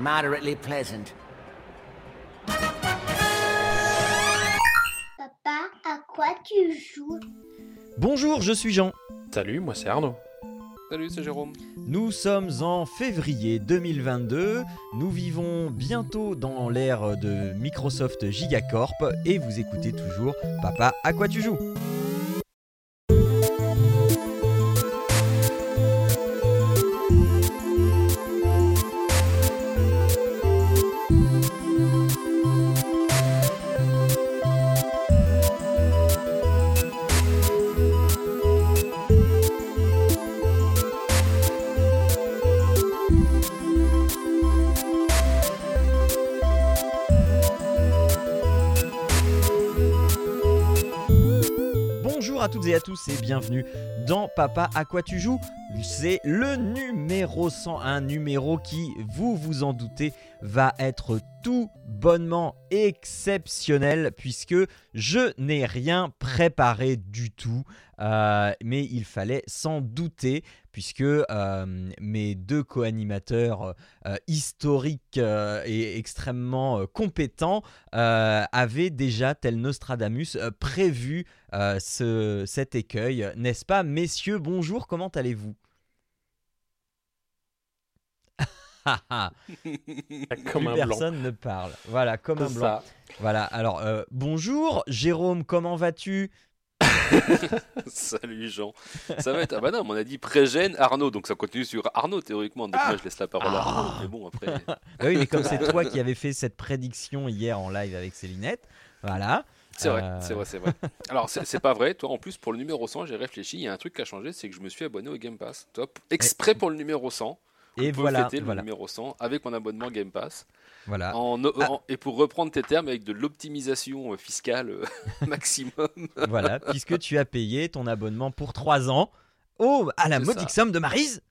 moderately pleasant. Papa, à quoi tu joues? Bonjour, je suis Jean. Salut, moi c'est Arnaud. Salut, c'est Jérôme. Nous sommes en février 2022. Nous vivons bientôt dans l'ère de Microsoft Gigacorp et vous écoutez toujours Papa, à quoi tu joues? Tous et bienvenue dans Papa à quoi tu joues? C'est le numéro 100, un numéro qui, vous vous en doutez, va être tout bonnement exceptionnel puisque je n'ai rien préparé du tout. Euh, mais il fallait s'en douter puisque euh, mes deux co-animateurs euh, historiques et extrêmement compétents avaient déjà, tel Nostradamus, prévu euh, ce, cet écueil, n'est-ce pas? Messieurs, bonjour, comment allez-vous? Comme Plus un blanc. personne ne parle. Voilà, comme un blanc. ça. Voilà, alors euh, bonjour Jérôme, comment vas-tu? Salut Jean. Ça va être. Ah bah non, on a dit pré-gène Arnaud, donc ça continue sur Arnaud théoriquement. Donc moi je laisse la parole à Arnaud. Mais bon, après. Ah Oui, mais comme c'est toi qui avais fait cette prédiction hier en live avec Célinette, voilà. C'est vrai, Euh. c'est vrai, c'est vrai. Alors c'est pas vrai, toi en plus pour le numéro 100, j'ai réfléchi, il y a un truc qui a changé, c'est que je me suis abonné au Game Pass. Exprès pour le numéro 100. Et pour voilà, fêter le numéro 100 avec mon abonnement Game Pass. voilà. En, Ah. et pour reprendre tes termes, avec de l'optimisation euh, fiscale euh, maximum. voilà, puisque tu as payé ton abonnement pour 3 ans. Oh, à la modique ça. somme de Marise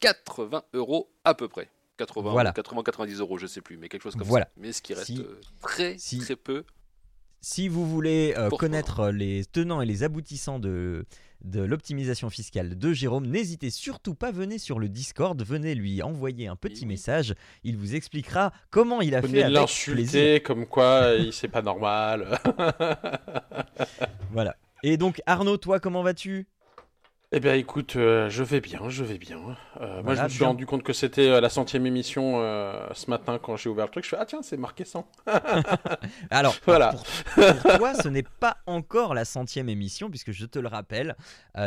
80 euros à peu près. 80, Voilà. 80, 90 euros, je sais plus, mais quelque chose comme Voilà. ça. Mais ce qui reste Si- très, si- très peu. Si vous voulez euh, connaître les tenants et les aboutissants de, de l'optimisation fiscale de Jérôme, n'hésitez surtout pas, venez sur le Discord, venez lui envoyer un petit Oui. message, il vous expliquera comment il a Venez fait avec l'insulter comme quoi il c'est pas normal. Voilà. Et donc Arnaud, toi, comment vas-tu? Eh bien écoute, euh, je vais bien, je vais bien. Euh, moi je me suis bien. rendu compte que c'était euh, la centième émission ce matin quand j'ai ouvert le truc. Je fais ah tiens c'est marqué 100. Alors, Voilà. pour, pour toi, ce n'est pas encore la centième émission, puisque je te le rappelle,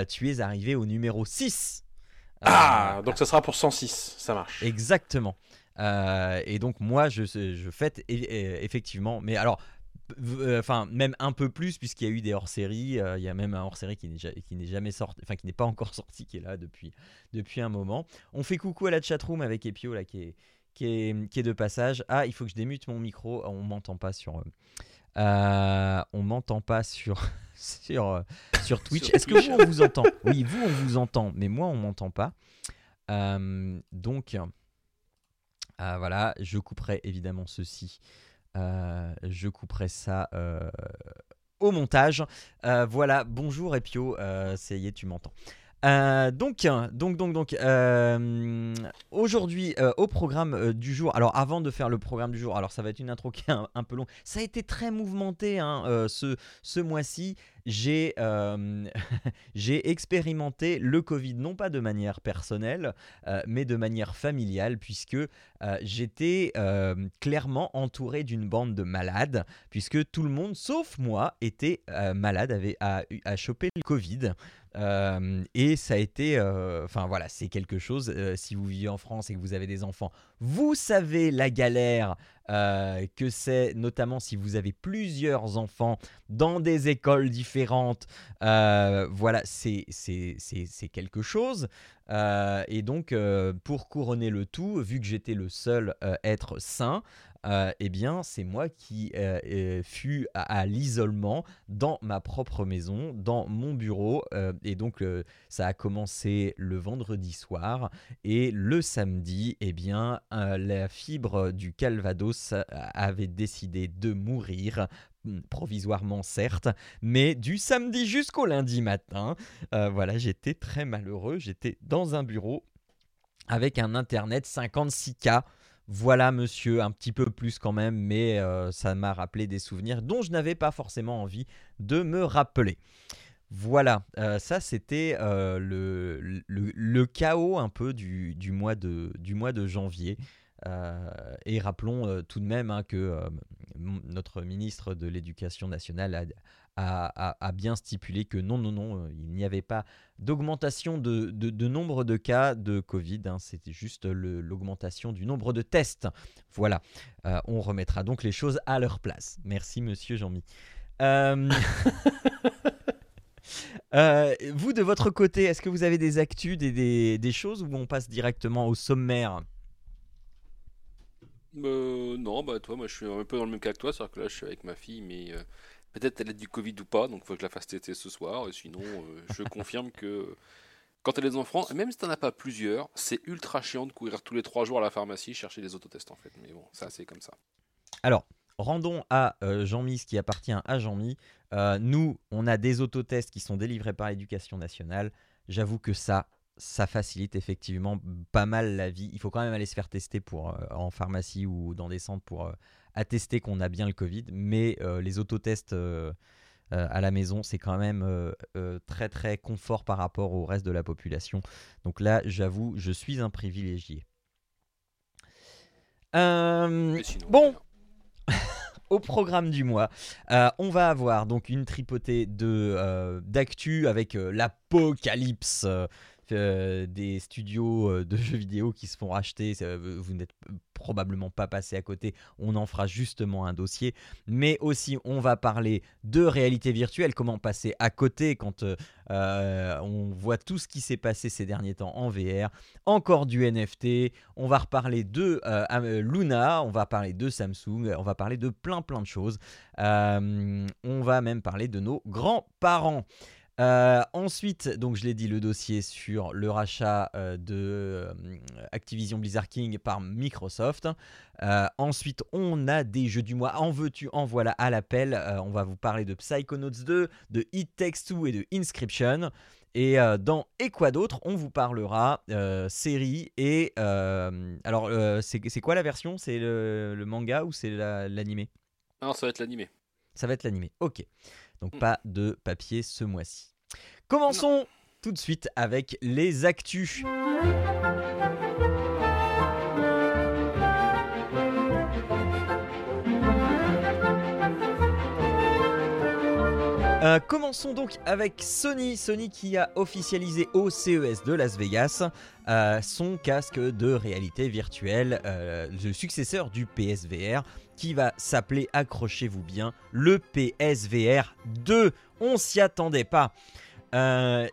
tu es arrivé au numéro 6. Euh, Ah donc ça sera pour 106, ça marche. Exactement. Euh, et donc moi, je, je fête effectivement, mais alors, enfin même un peu plus puisqu'il y a eu des hors-séries. euh, Il y a même un hors-série qui n'est jamais sorti, enfin qui n'est pas encore sorti, qui est là depuis depuis un moment. On fait coucou à la chatroom avec Epio là qui est qui est qui est de passage. Ah, il faut que je démute mon micro. On m'entend pas sur. euh, euh, on m'entend pas sur sur euh, sur Twitch. Est-ce que vous on vous entend? Oui, vous on vous entend, mais moi on m'entend pas. Euh, donc voilà, je couperai évidemment ceci. Euh, je couperai ça euh, au montage. Euh, voilà, bonjour Epio, ça y est, tu m'entends. Euh, donc, donc, donc, donc, euh, aujourd'hui euh, au programme du jour. Alors, avant de faire le programme du jour, alors ça va être une intro qui est un, peu longue. Ça a été très mouvementé hein, ce, ce mois-ci. J'ai j'ai expérimenté le Covid non pas de manière personnelle, mais de manière familiale, puisque j'étais clairement entouré d'une bande de malades, puisque tout le monde, sauf moi, était malade, avait a chopé le Covid. Euh, et ça a été, euh, enfin voilà, c'est quelque chose. euh, si vous vivez en France et que vous avez des enfants, vous savez la galère que c'est, notamment si vous avez plusieurs enfants dans des écoles différentes. Voilà, c'est quelque chose. Et donc, pour couronner le tout, vu que j'étais le seul être sain, euh, eh bien, c'est moi qui euh, euh, fus à, l'isolement dans ma propre maison, dans mon bureau. et donc, ça a commencé le vendredi soir. Et le samedi, eh bien, la fibre du Calvados avait décidé de mourir. hmm, provisoirement certes, mais du samedi jusqu'au lundi matin, voilà, j'étais très malheureux. J'étais dans un bureau avec un internet 56K. Voilà, monsieur, un petit peu plus quand même, mais euh, ça m'a rappelé des souvenirs dont je n'avais pas forcément envie de me rappeler. Voilà, euh, ça c'était euh, le, le- chaos un peu du, du mois, de, du mois de janvier. Et rappelons tout de même hein, que notre ministre de l'Éducation nationale a, a- bien stipulé que non, non, non, euh, il n'y avait pas d'augmentation de, nombre de cas de Covid, hein, c'était juste l'augmentation du nombre de tests. Voilà, Euh, on remettra donc les choses à leur place. Merci, monsieur Jean-Mi. Euh, vous, de votre côté, est-ce que vous avez des actus, des, des- choses où on passe directement au sommaire? Non, bah toi, moi je suis un peu dans le même cas que toi, c'est-à-dire que là je suis avec ma fille, mais peut-être elle a du Covid ou pas, donc il faut que je la fasse tester ce soir. Et sinon, euh, je confirme que quand elle a des enfants, même si t'en as pas plusieurs, c'est ultra chiant de courir tous les trois jours à la pharmacie chercher des autotests en fait. Mais bon, ça c'est comme ça. Alors, rendons à euh, Jean-Mi ce qui appartient à Jean-Mi. Euh, nous, on a des autotests qui sont délivrés par l'éducation nationale. J'avoue que ça, ça facilite effectivement pas mal la vie. Il faut quand même aller se faire tester pour, euh, en pharmacie ou dans des centres pour attester qu'on a bien le Covid. Mais euh, les autotests euh, euh, à la maison, c'est quand même euh, euh, très très confort par rapport au reste de la population. Donc là, j'avoue, je suis un privilégié. Euh, sinon, bon. au programme du mois, on va avoir donc une tripotée de d'actu avec l'apocalypse euh, des studios euh, de jeux vidéo qui se font racheter. Vous n'êtes probablement pas passé à côté. On en fera justement un dossier. Mais aussi, on va parler de réalité virtuelle. Comment passer à côté quand euh, on voit tout ce qui s'est passé ces derniers temps en VR. Encore du NFT. On va reparler de Luna. On va parler de Samsung. On va parler de plein plein de choses. On va même parler de nos grands-parents. Euh, ensuite, donc je l'ai dit, le dossier sur le rachat euh, de euh, Activision Blizzard King par Microsoft. Euh, ensuite, on a des jeux du mois. En veux-tu, en voilà à l'appel. On va vous parler de Psychonauts 2, de It Takes Two et de Inscription. Et dans Et quoi d'autre, on vous parlera série et... alors, c'est quoi la version? C'est le, le manga ou c'est la- l'animé? Non, ça va être l'animé. ça va être l'animé. Ok. Donc Mm. pas de papier ce mois-ci. Commençons tout de suite avec les actus. Euh, commençons donc avec Sony. Sony qui a officialisé au CES de Las Vegas euh, son casque de réalité virtuelle, euh, le successeur du PSVR, qui va s'appeler, accrochez-vous bien, le PSVR 2. On s'y attendait pas.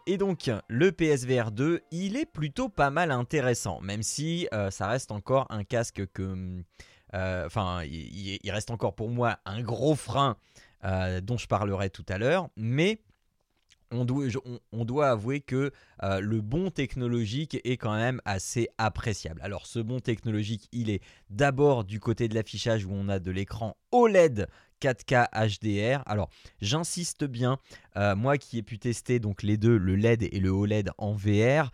Et donc, le PSVR 2, il est plutôt pas mal intéressant, même si ça reste encore un casque que. Enfin, il reste encore pour moi un gros frein euh, dont je parlerai tout à l'heure, mais on doit, avouer que euh, le bon technologique est quand même assez appréciable. Alors ce bon technologique, il est d'abord du côté de l'affichage où on a de l'écran OLED 4K HDR. Alors j'insiste bien, euh, moi qui ai pu tester donc les deux, le LED et le OLED en VR,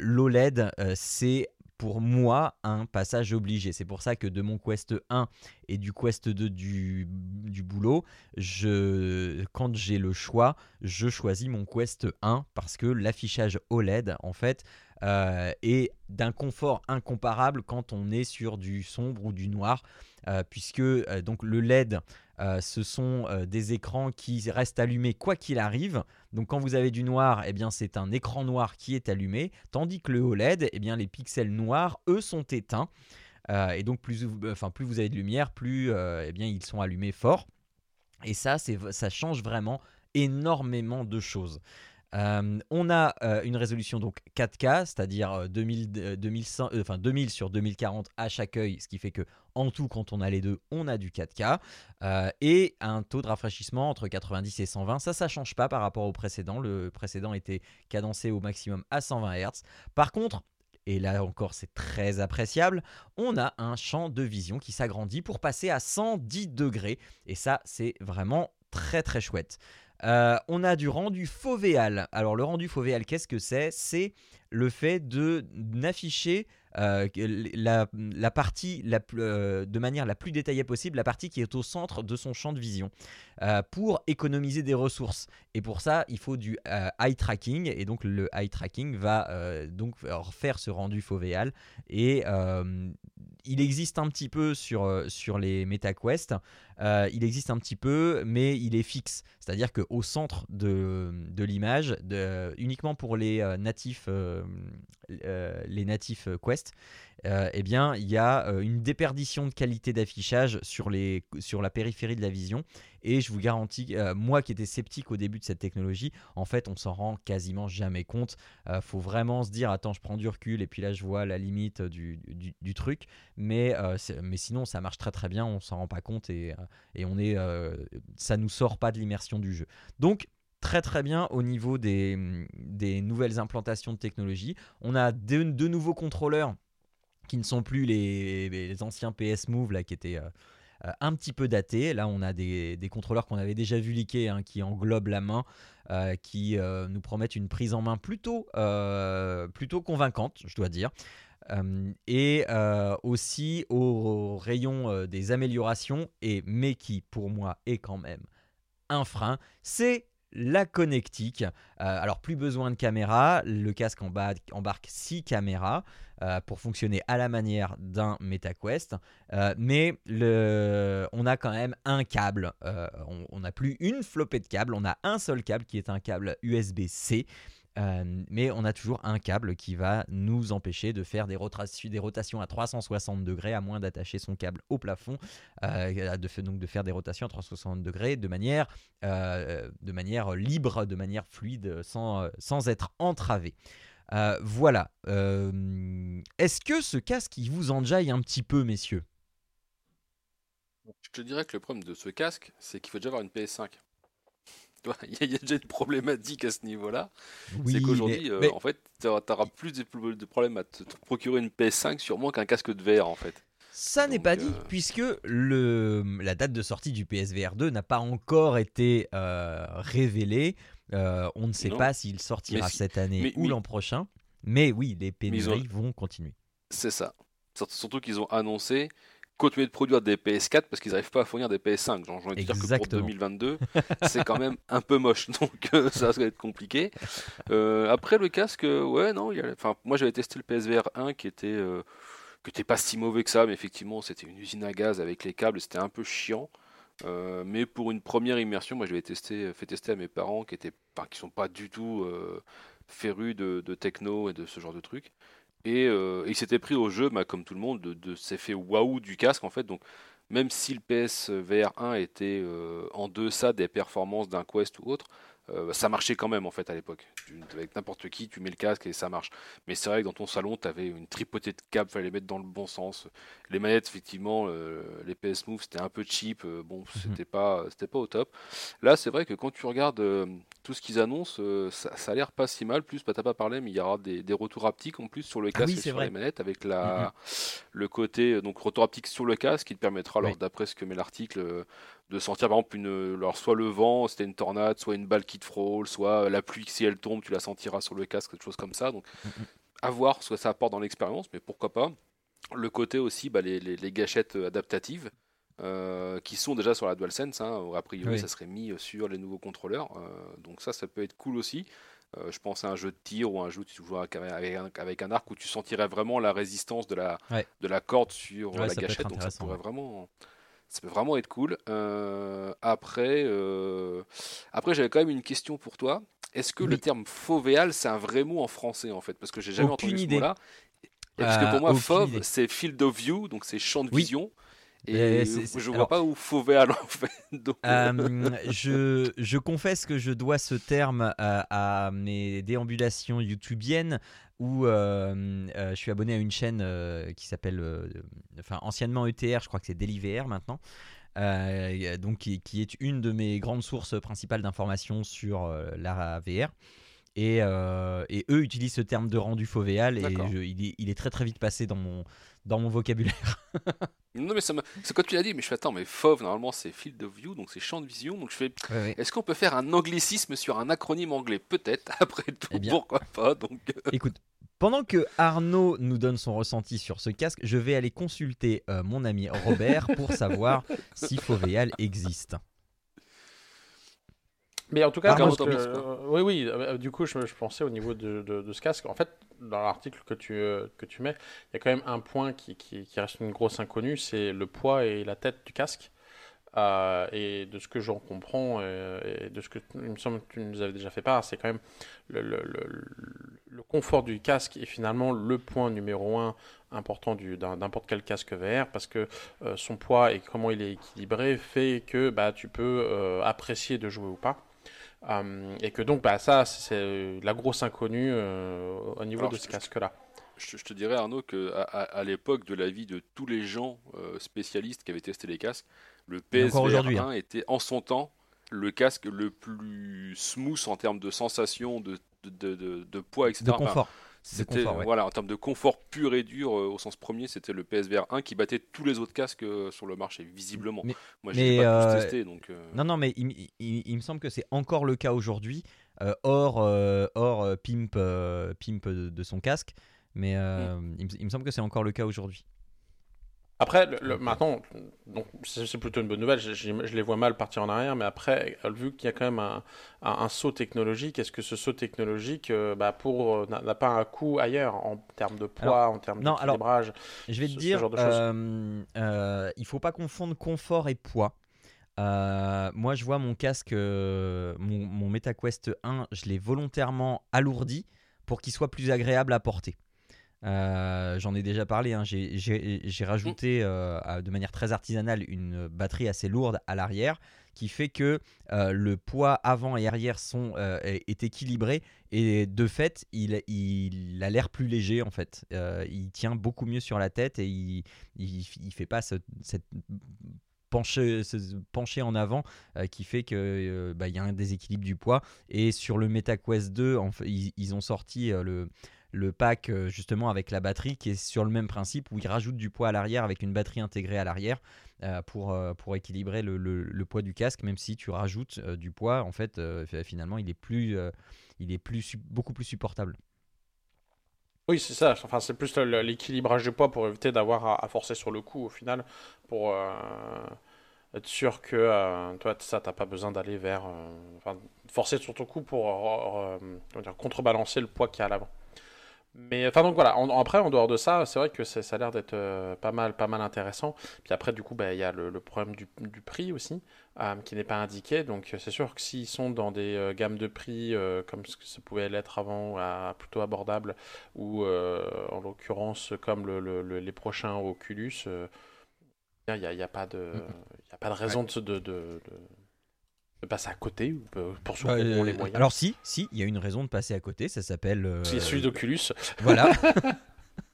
l'OLED c'est pour moi un passage obligé. C'est pour ça que de mon Quest 1 et du Quest 2 du, du boulot, je, quand j'ai le choix, je choisis mon Quest 1 parce que l'affichage OLED, en fait, euh, est d'un confort incomparable quand on est sur du sombre ou du noir, euh, puisque euh, donc le LED, euh, ce sont euh, des écrans qui restent allumés quoi qu'il arrive. Donc quand vous avez du noir, eh bien c'est un écran noir qui est allumé, tandis que le OLED, eh bien les pixels noirs, eux, sont éteints. Euh, et donc plus, enfin, plus vous avez de lumière, plus eh bien, ils sont allumés fort. Et ça, ça change vraiment énormément de choses. Euh, on a euh, une résolution donc 4K, c'est-à-dire euh, 2000, euh, 2100, enfin 2000 sur 2040 à chaque œil, ce qui fait que en tout, quand on a les deux, on a du 4K euh, et un taux de rafraîchissement entre 90 et 120. Ça, ça change pas par rapport au précédent. Le précédent était cadencé au maximum à 120 Hz. Par contre, et là encore c'est très appréciable, on a un champ de vision qui s'agrandit pour passer à 110 degrés. Et ça, c'est vraiment très très chouette. Euh, on a du rendu fovéal. Alors le rendu fovéal, qu'est-ce que c'est? C'est le fait de n'afficher euh, la, partie euh, de manière la plus détaillée possible, la partie qui est au centre de son champ de vision, euh, pour économiser des ressources. Et pour ça, il faut du eye tracking, et donc le eye tracking va donc faire ce rendu fovéal. Et il existe un petit peu sur, sur les MetaQuest, il existe un petit peu, mais il est fixe. C'est-à-dire qu'au centre de, de l'image, uniquement pour les natifs, les natifs euh, Quest, euh, eh bien, il y a euh, une déperdition de qualité d'affichage sur, sur la périphérie de la vision. Et je vous garantis, euh, moi qui étais sceptique au début de cette technologie, en fait, on s'en rend quasiment jamais compte. Euh, faut vraiment se dire, attends, je prends du recul et puis là, je vois la limite du, truc. Mais, sinon, ça marche très très bien, on s'en rend pas compte et, et on est, ça nous sort pas de l'immersion du jeu. Donc, très très bien au niveau des, des nouvelles implantations de technologie. On a deux, nouveaux contrôleurs qui ne sont plus les, les anciens PS Move là, qui étaient euh, euh, un petit peu datés. Là, on a des, des contrôleurs qu'on avait déjà vu liquer, hein, qui englobent la main, euh, qui nous promettent une prise en main plutôt, plutôt convaincante, je dois dire. Et aussi au rayon euh, des améliorations, et, mais qui pour moi est quand même un frein, c'est la connectique. Euh, alors plus besoin de caméra, le casque emba- embarque 6 caméras euh, pour fonctionner à la manière d'un MetaQuest, Euh, mais on a quand même un câble. On n'a plus une flopée de câbles, on a un seul câble qui est un câble USB-C. Euh, mais on a toujours un câble qui va nous empêcher de faire des, rotations, à 360 degrés, à moins d'attacher son câble au plafond, euh, de, donc de faire des rotations à 360 degrés de manière, euh, de manière libre, de manière fluide, sans, sans être entravé. Voilà. Est-ce que ce casque, il vous enjaille un petit peu, messieurs? Je te dirais que le problème de ce casque, c'est qu'il faut déjà avoir une PS5. Vois, Il y, a- déjà une problématique à ce niveau-là. c'est qu'aujourd'hui, mais- euh, mais- en fait, tu auras plus de, problèmes à te, te procurer une PS5 sûrement qu'un casque de VR, en fait. Ça n'est pas dit, euh, puisque le, la date de sortie du PSVR 2 n'a pas encore été euh, révélée. Euh, on ne sait Non. pas s'il sortira si- cette année mais- ou mais- l'an prochain. Mais oui, les ont- pénuries vont continuer. C'est ça. Surt- Surtout qu'ils ont annoncé continuer de produire des PS4 parce qu'ils n'arrivent pas à fournir des PS5. Genre, envie de dire que pour Exactement. 2022, c'est quand même un peu moche. Donc euh, ça va être compliqué. Euh, après le casque, euh, ouais, non. il y a- Enfin, moi j'avais testé le PSVR 1 qui était, euh, qui était pas si mauvais que ça, mais effectivement c'était une usine à gaz avec les câbles, c'était un peu chiant. Mais pour une première immersion, moi je l'avais testé, fait tester à mes parents qui étaient, enfin, qui sont pas du tout férus de, de techno et de ce genre de trucs. Et euh, il s'était pris au jeu, bah, comme tout le monde, de, de waouh du casque en fait. Donc même si le PSVR 1 était euh, en deçà des performances d'un Quest ou autre, euh, ça marchait quand même en fait à l'époque. Avec n'importe qui, tu mets le casque et ça marche. Mais c'est vrai que dans ton salon, tu avais une tripotée de câbles, fallait les mettre dans le bon sens. Les manettes, effectivement, euh, les PS Move, c'était un peu cheap. euh, bon, c'était pas, c'était pas au top. Là, c'est vrai que quand tu regardes tout ce qu'ils annoncent, euh, ça, ça a l'air pas si mal. Plus, bah, t'as pas parlé, mais il y aura des, des retours haptiques en plus sur le Ah casque oui, et sur vrai. les manettes avec la, le côté euh, donc retour haptique sur le casque qui te permettra, alors Oui. d'après ce que met l'article, euh, de sentir par exemple une, alors soit le vent, c'était une tornade, soit une balle qui te frôle, soit la pluie si elle tombe, tu la sentiras sur le casque, quelque chose comme ça. Donc à voir ce que ça apporte dans l'expérience, mais pourquoi pas. Le côté aussi, bah, les, les- les gâchettes adaptatives. Euh, qui sont déjà sur la DualSense, hein, a priori Oui. ça serait mis euh, sur les nouveaux contrôleurs, euh, donc ça ça peut être cool aussi. Euh, je pense à un jeu de tir ou un jeu où tu joues avec un, avec un arc où tu sentirais vraiment la résistance de la, Ouais. de la corde sur euh, Ouais, la gâchette, donc ça pourrait ouais. vraiment, ça peut vraiment être cool. Euh, après, euh, après j'avais quand même une question pour toi. Est-ce que le terme fauvéal, c'est un vrai mot en français en fait? Parce que j'ai jamais Aucune entendu idée. ce mot-là. Et Parce que Euh, pour moi, fauve, c'est field of view, donc c'est champ de Oui. vision. Et je vois alors- pas où en fait. Donc, euh, je, je confesse que je dois ce terme à, à mes déambulations youtubiennes où euh, euh, je suis abonné à une chaîne euh, qui s'appelle, euh, enfin anciennement ETR, je crois que c'est DeliVR maintenant, donc qui, qui est une de mes grandes sources principales d'informations sur la VR. Et, et eux utilisent ce terme de rendu fovéal et D'accord. je- il, est, il est très très vite passé dans mon, dans mon vocabulaire. Non, mais ça c'est quand tu l'as dit, mais je fais attends, mais FOV, normalement c'est Field of View, donc c'est champ de vision. Donc je fais, est-ce qu'on peut faire un anglicisme sur un acronyme anglais? Peut-être, après tout, Eh bien. pourquoi pas. Donc, euh, Écoute, pendant que Arnaud nous donne son ressenti sur ce casque, je vais aller consulter euh, mon ami Robert pour savoir si Fovéal existe. Mais en tout cas, euh, oui, oui. euh, du coup, je, je pensais au niveau de, de- de ce casque. En fait, dans l'article que tu, euh, que tu mets, il y a quand même un point qui, qui- qui reste une grosse inconnue, c'est le poids et la tête du casque. Euh, et de ce que j'en comprends et de ce que il me semble que tu nous avais déjà fait part, c'est quand même le, le- le- le confort du casque est finalement le point numéro un important du- d'un- n'importe quel casque VR parce que son poids et comment il est équilibré fait que bah, tu peux apprécier de jouer ou pas. Euh, et que donc bah, ça c'est la grosse inconnue euh, au niveau Alors, de ce casque-là. je, je te dirais, Arnaud, que à, l'époque de l'avis de tous les gens euh, spécialistes qui avaient testé les casques, le PSVR aujourd'hui, 1 hein. était en son temps le casque le plus smooth en termes de sensation, de, de, de- de- de poids, etc. De Enfin, confort. C'était ouais. voilà en termes de confort pur et dur euh, au sens premier, c'était le PSVR 1 qui battait tous les autres casques euh, sur le marché visiblement. Mais- Moi, mais, pas tous euh, testé donc. Non, non, mais il, il- il- il me semble que c'est encore le cas aujourd'hui, hors, hors pimp, pimp de, de son casque. Mais me, il me semble que c'est encore le cas aujourd'hui. Après, le- le- maintenant, donc, c'est plutôt une bonne nouvelle. Je, je- je les vois mal partir en arrière, mais après, vu qu'il y a quand même un, un- un saut technologique, est-ce que ce saut technologique, euh, bah, pour euh, n'a pas un coût ailleurs en termes de poids, en termes non, alors, d'équilibrage Je vais te ce- ce dire, choses? euh, euh, il faut pas confondre confort et poids. Moi, je vois mon casque, mon, mon MetaQuest 1, je l'ai volontairement alourdi pour qu'il soit plus agréable à porter. Euh, J'en ai déjà parlé, hein, j'ai- rajouté euh, à- de manière très artisanale une batterie assez lourde à l'arrière qui fait que euh, le poids avant et arrière sont, euh, est, équilibré et de fait il, il a l'air plus léger en fait. Euh, il tient beaucoup mieux sur la tête et il, il fait pas ce- cette pencher, pencher en avant euh, qui fait que euh, bah, y a un déséquilibre du poids. Et sur le MetaQuest 2 en fait, ils, ils ont sorti euh, le le pack euh, justement avec la batterie qui est sur le même principe où ils rajoutent du poids à l'arrière avec une batterie intégrée à l'arrière euh, pour, euh, pour équilibrer le, le- poids du casque même si tu rajoutes du poids en fait fi- finalement il est plus il est plus beaucoup plus supportable Oui, c'est ça. Enfin, c'est plus l'équilibrage du poids pour éviter d'avoir à, forcer sur le coup au final, pour être sûr que toi, ça, t'as pas besoin d'aller vers, forcer sur ton coup pour dire, contrebalancer le poids qu'il y a à l'avant. Mais enfin donc voilà. En- après, en dehors de ça, c'est vrai que ça a l'air d'être euh, pas mal, pas mal intéressant. Puis après, du coup, bah, il y a le, le problème du, du prix aussi, euh, qui n'est pas indiqué. Donc c'est sûr que s'ils sont dans des euh, gammes de prix euh, comme ce que ça pouvait l'être avant, à- plutôt abordable ou euh, en l'occurrence comme le- le- le- les prochains Oculus, euh, il n'y a, y a pas de, y a pas de raison de, de- de passer à côté ou pour- ceux qui ont les Euh, moyens. alors si si il y a une raison de passer à côté ça s'appelle euh, c'est celui d'Oculus. voilà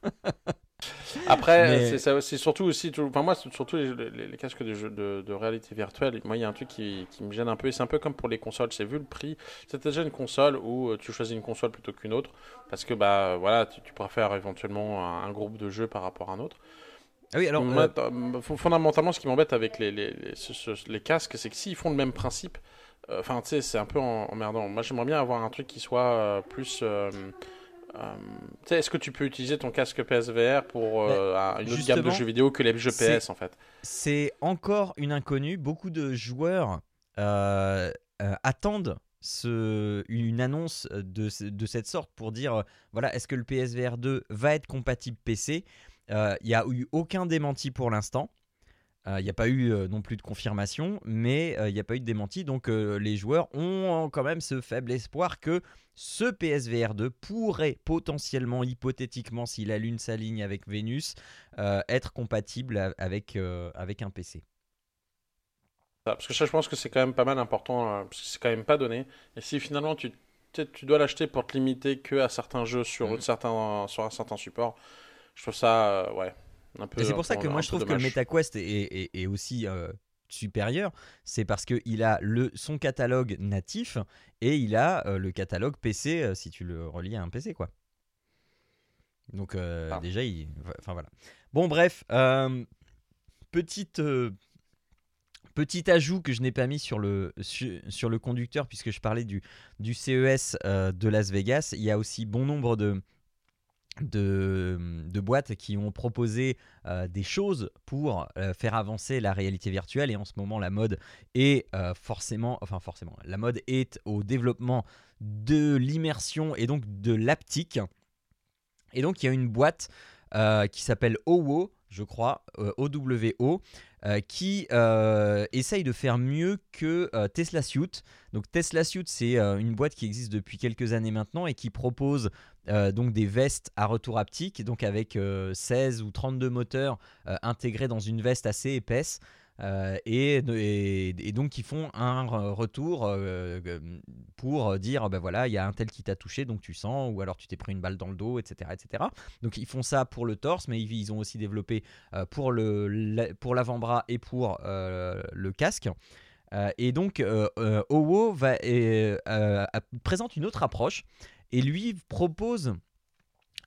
Après, Mais- c'est surtout aussi, tout- enfin moi, c'est surtout les, les- les casques de, jeu- de, de réalité virtuelle. Moi, il y a un truc qui, qui me gêne un peu, et c'est un peu comme pour les consoles. C'est vu le prix. C'est déjà une console où euh, tu choisis une console plutôt qu'une autre, parce que bah voilà, tu, tu préfères éventuellement un, un groupe de jeux par rapport à un autre. Ah oui alors Moi, euh, fondamentalement, ce qui m'embête avec les, les, les, ce- ce- les casques, c'est que s'ils font le même principe, euh, enfin, tu sais, c'est un peu emmerdant. Moi, j'aimerais bien avoir un truc qui soit euh, plus. est-ce que tu peux utiliser ton casque PSVR pour un- une autre gamme de jeux vidéo que les jeux PS en fait? c'est encore une inconnue. Beaucoup de joueurs attendent ce- une annonce de, de cette sorte pour dire voilà, est-ce que le PSVR 2 va être compatible PC Il n'y a eu aucun démenti pour l'instant. Euh, Il n'y a pas eu euh, non plus de confirmation, mais euh, il n'y a pas eu de démenti. Donc euh, les joueurs ont quand même ce faible espoir que ce PSVR 2 pourrait potentiellement, hypothétiquement, si la Lune s'aligne avec Vénus, euh, être compatible a- avec, euh, avec un PC. Ça, Parce que ça, je pense que c'est quand même pas mal important, euh, parce que c'est quand même pas donné. Et si finalement tu, tu dois l'acheter pour te limiter que à certains jeux sur, Mhm. certains, sur un certain support, je trouve ça, euh, ouais, un peu. Et c'est pour ça que moi je trouve que le. MetaQuest est, est- est aussi euh, supérieur, c'est parce qu'il a le, son catalogue natif et il a euh, le catalogue PC si tu le relis à un PC quoi. Donc Ah. déjà, il, enfin voilà. Bon bref, petite petit ajout que je n'ai pas mis sur le sur, sur le conducteur puisque je parlais du du CES euh, de Las Vegas. Il y a aussi bon nombre de de, de boîtes qui ont proposé des choses pour faire avancer la réalité virtuelle et en ce moment la mode est forcément enfin forcément la mode est au développement de l'immersion et donc de l'aptique et donc il y a une boîte qui s'appelle OWO je crois OWO euh, qui euh, essaye de faire mieux que euh, Tesla Suit donc Tesla Suit c'est une boîte qui existe depuis quelques années maintenant et qui propose donc des vestes à retour haptique, donc avec euh, 16 ou 32 moteurs intégrés dans une veste assez épaisse. Euh, et, donc qui font un re- retour euh, pour dire ben voilà il y a un tel qui t'a touché donc tu sens ou alors tu t'es pris une balle dans le dos etc etc donc ils font ça pour le torse mais ils, ils ont aussi développé euh, pour le pour l'avant-bras et pour le casque et donc Owo présente une autre approche et lui propose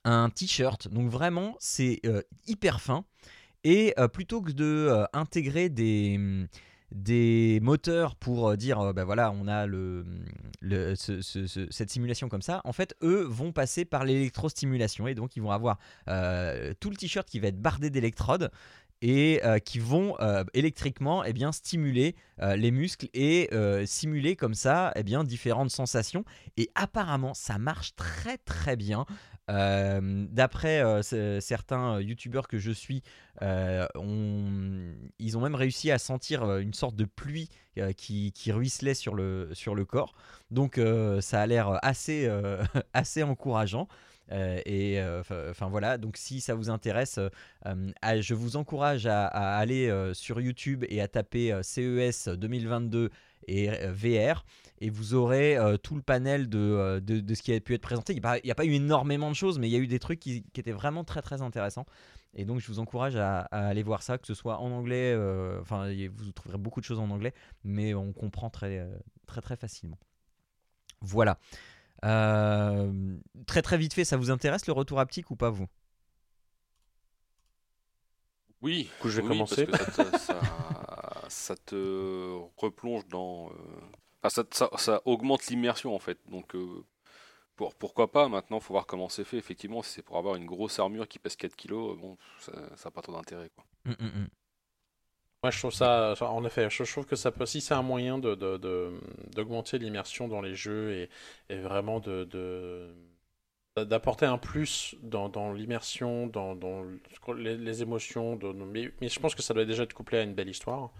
un t-shirt. Donc vraiment, c'est hyper fin. Et euh, plutôt que de euh, intégrer des, moteurs pour euh, dire, bah voilà, on a cette simulation comme ça, en fait, eux vont passer par l'électrostimulation. Et donc, ils vont avoir tout le t-shirt qui va être bardé d'électrodes et euh, qui vont euh, électriquement eh bien, stimuler euh, les muscles et simuler comme ça eh bien, différentes sensations. Et apparemment, ça marche très très bien. D'après certains youtubeurs que je suis, ils ont même réussi à sentir une sorte de pluie qui, qui ruisselait sur le, sur le corps. Donc ça a l'air assez, assez encourageant. Euh, et enfin voilà, donc si ça vous intéresse, euh, euh, je vous encourage à, aller euh, sur YouTube et à taper euh, CES 2022 et euh, VR et vous aurez euh, tout le panel de, euh, de, ce qui a pu être présenté. Il n'y a, pas eu énormément de choses, mais il y a eu des trucs qui, qui étaient vraiment très très intéressants. Et donc je vous encourage à, aller voir ça, que ce soit en anglais, euh, enfin vous trouverez beaucoup de choses en anglais, mais on comprend très euh, très très facilement. Voilà. Euh, très très vite fait, ça vous intéresse le retour haptique ou pas vous? Oui, coup, je vais oui, commencer. Parce que ça, te, ça- ça te replonge dans. euh, enfin, ça, ça- ça augmente l'immersion en fait. Donc euh, pour, pourquoi pas? Maintenant, faut voir comment c'est fait. Effectivement, si c'est pour avoir une grosse armure qui pèse 4 kilos, bon, ça n'a pas trop d'intérêt. quoi. Hum, hum, hum. Moi, je trouve ça, en effet, je trouve que ça peut, si c'est un moyen de, d'augmenter l'immersion dans les jeux et, vraiment de, d'apporter un plus dans, l'immersion, dans, les, émotions, mais, je pense que ça doit déjà être couplé à une belle histoire.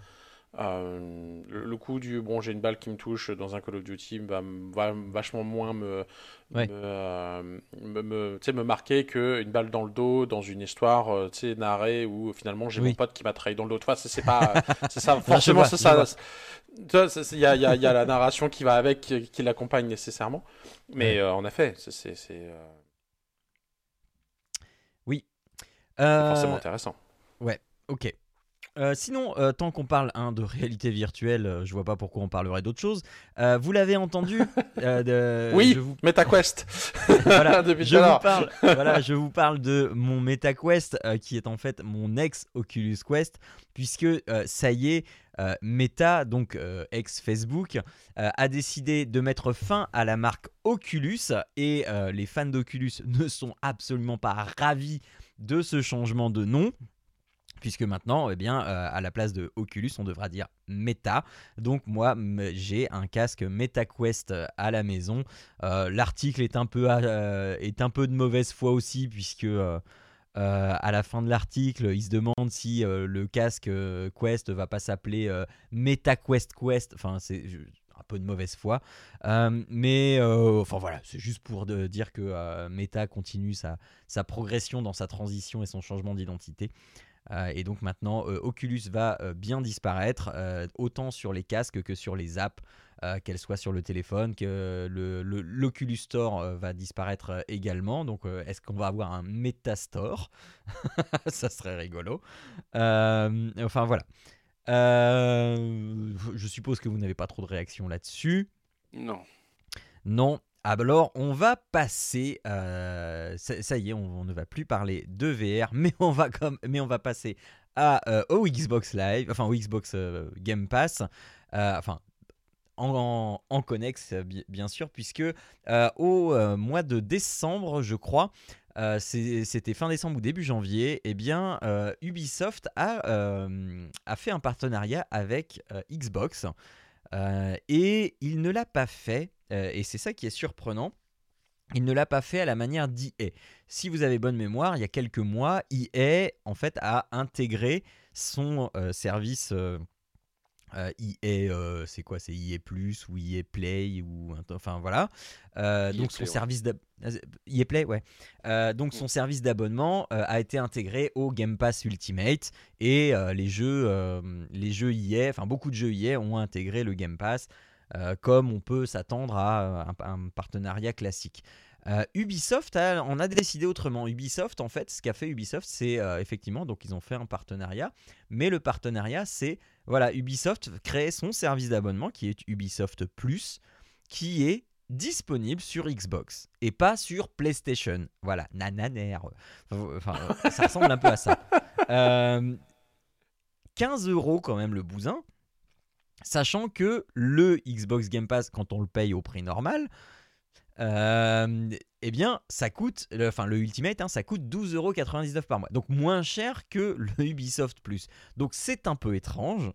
Euh, le, coup du bon, j'ai une balle qui me touche dans un Call of Duty va, va vachement moins me, Ouais. me, euh, me, me- me marquer qu'une balle dans le dos dans une histoire euh, narrée où finalement j'ai Oui. mon pote qui m'a trahi dans le dos. Tu vois, c'est pas, c'est ça, je forcément, c'est ça. Il y a, il y a- il y a la narration qui va avec, qui, qui l'accompagne nécessairement. Mais Ouais. euh, en effet, c'est euh, Euh, forcément intéressant. Ok. Euh, sinon, euh, tant qu'on parle hein, de réalité virtuelle, euh, je vois pas pourquoi on parlerait d'autre chose. Euh, vous l'avez entendu de- oui, je vous, MetaQuest. voilà, je vous parle, voilà, je vous parle de mon MetaQuest, qui est en fait mon ex Oculus Quest, puisque ça y est, Meta, donc ex Facebook, euh, a décidé de mettre fin à la marque Oculus, et les fans d'Oculus ne sont absolument pas ravis de ce changement de nom. Puisque maintenant, eh bien, euh, à la place de Oculus, on devra dire Meta. Donc moi, j'ai un casque MetaQuest euh, à la maison. Euh, L'article est un peu est un peu de mauvaise foi aussi, puisque à la fin de l'article, il se demande si le casque euh, Quest va pas s'appeler MetaQuest Quest. Enfin, c'est un peu de mauvaise foi. Mais enfin voilà, c'est juste pour dire que Meta continue sa progression dans sa transition et son changement d'identité. Euh, et donc maintenant, euh, Oculus va euh, bien disparaître, autant sur les casques que sur les apps, euh, qu'elles soient sur le téléphone, que le, le- l'Oculus Store euh, va disparaître euh, également. Donc est-ce qu'on va avoir un Metastore? Ça serait rigolo. Enfin voilà. Je suppose que vous n'avez pas trop de réactions là-dessus. Non. Non. Alors, on va passer. euh, ça, y est, on, ne va plus parler de VR, mais on va passer à euh, au Xbox Live, enfin au Xbox euh, Game Pass, enfin en, en, connexe bi- bien sûr, puisque au mois de décembre, je crois, c'était fin décembre ou début janvier, eh bien Ubisoft a, fait un partenariat avec Xbox et il ne l'a pas fait, euh, et c'est ça qui est surprenant. Il ne l'a pas fait à la manière d'EA. Si vous avez bonne mémoire, il y a quelques mois, EA en fait a intégré son euh, service euh, euh, EA, euh, c'est quoi C'est EA Plus ou EA Play ou enfin voilà. Donc son service Play, ouais. Donc son service d'abonnement a été intégré au Game Pass Ultimate et les jeux, les jeux EA, enfin beaucoup de jeux EA ont intégré le Game Pass euh, comme on peut s'attendre à un, un partenariat classique. Euh, Ubisoft a- en a décidé autrement. Ubisoft, en fait, ce qu'a fait Ubisoft, c'est euh, effectivement, donc ils ont fait un partenariat, mais le partenariat, c'est voilà, Ubisoft crée son service d'abonnement qui est Ubisoft Plus, qui est disponible sur Xbox et pas sur PlayStation. Voilà, nananer. Enfin, euh, ça ressemble un peu à ça. Euh, 15 euros quand même le bousin, sachant que le Xbox Game Pass, quand on le paye au prix normal, euh, eh bien, ça coûte, enfin le Ultimate, hein, ça coûte 12,99€ par mois. Donc moins cher que le Ubisoft Plus. Donc c'est un peu étrange.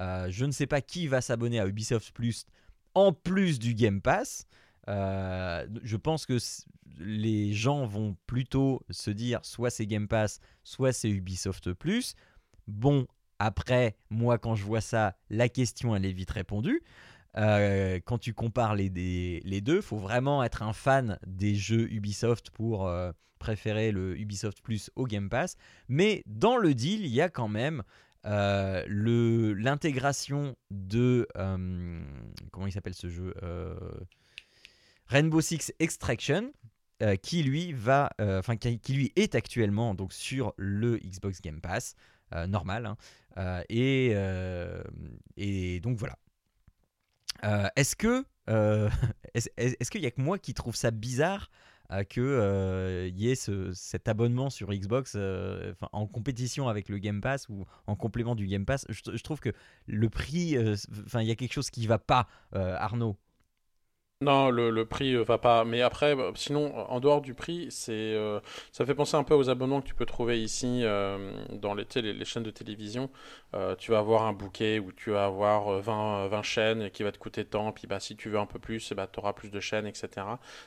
Euh, je ne sais pas qui va s'abonner à Ubisoft Plus en plus du Game Pass. Euh, je pense que les gens vont plutôt se dire soit c'est Game Pass, soit c'est Ubisoft Plus. Bon, après, moi quand je vois ça, la question elle est vite répondue. Euh, quand tu compares les, des- les deux, faut vraiment être un fan des jeux Ubisoft pour euh, préférer le Ubisoft Plus au Game Pass. Mais dans le deal, il y a quand même euh, l'intégration de comment il s'appelle ce jeu Rainbow Six Extraction. qui lui qui, lui est actuellement donc sur le Xbox Game Pass normal, hein. Euh, et, euh, et donc voilà. Euh, est-ce que euh, est-ce, qu'il y a que moi qui trouve ça bizarre euh, euh, y ait ce- cet abonnement sur Xbox euh, en compétition avec le Game Pass ou en complément du Game Pass? Je, trouve que le prix euh, il y a quelque chose qui va pas euh, Arnaud Non, le, le prix euh, va pas. Mais après, bah, sinon, en dehors du prix, euh, ça fait penser un peu aux abonnements que tu peux trouver ici euh, dans les, chaînes de télévision. Tu vas avoir un bouquet où tu vas avoir euh, 20, euh, 20 chaînes qui va te coûter tant. Puis bah, si tu veux un peu plus, bah, tu auras plus de chaînes, etc.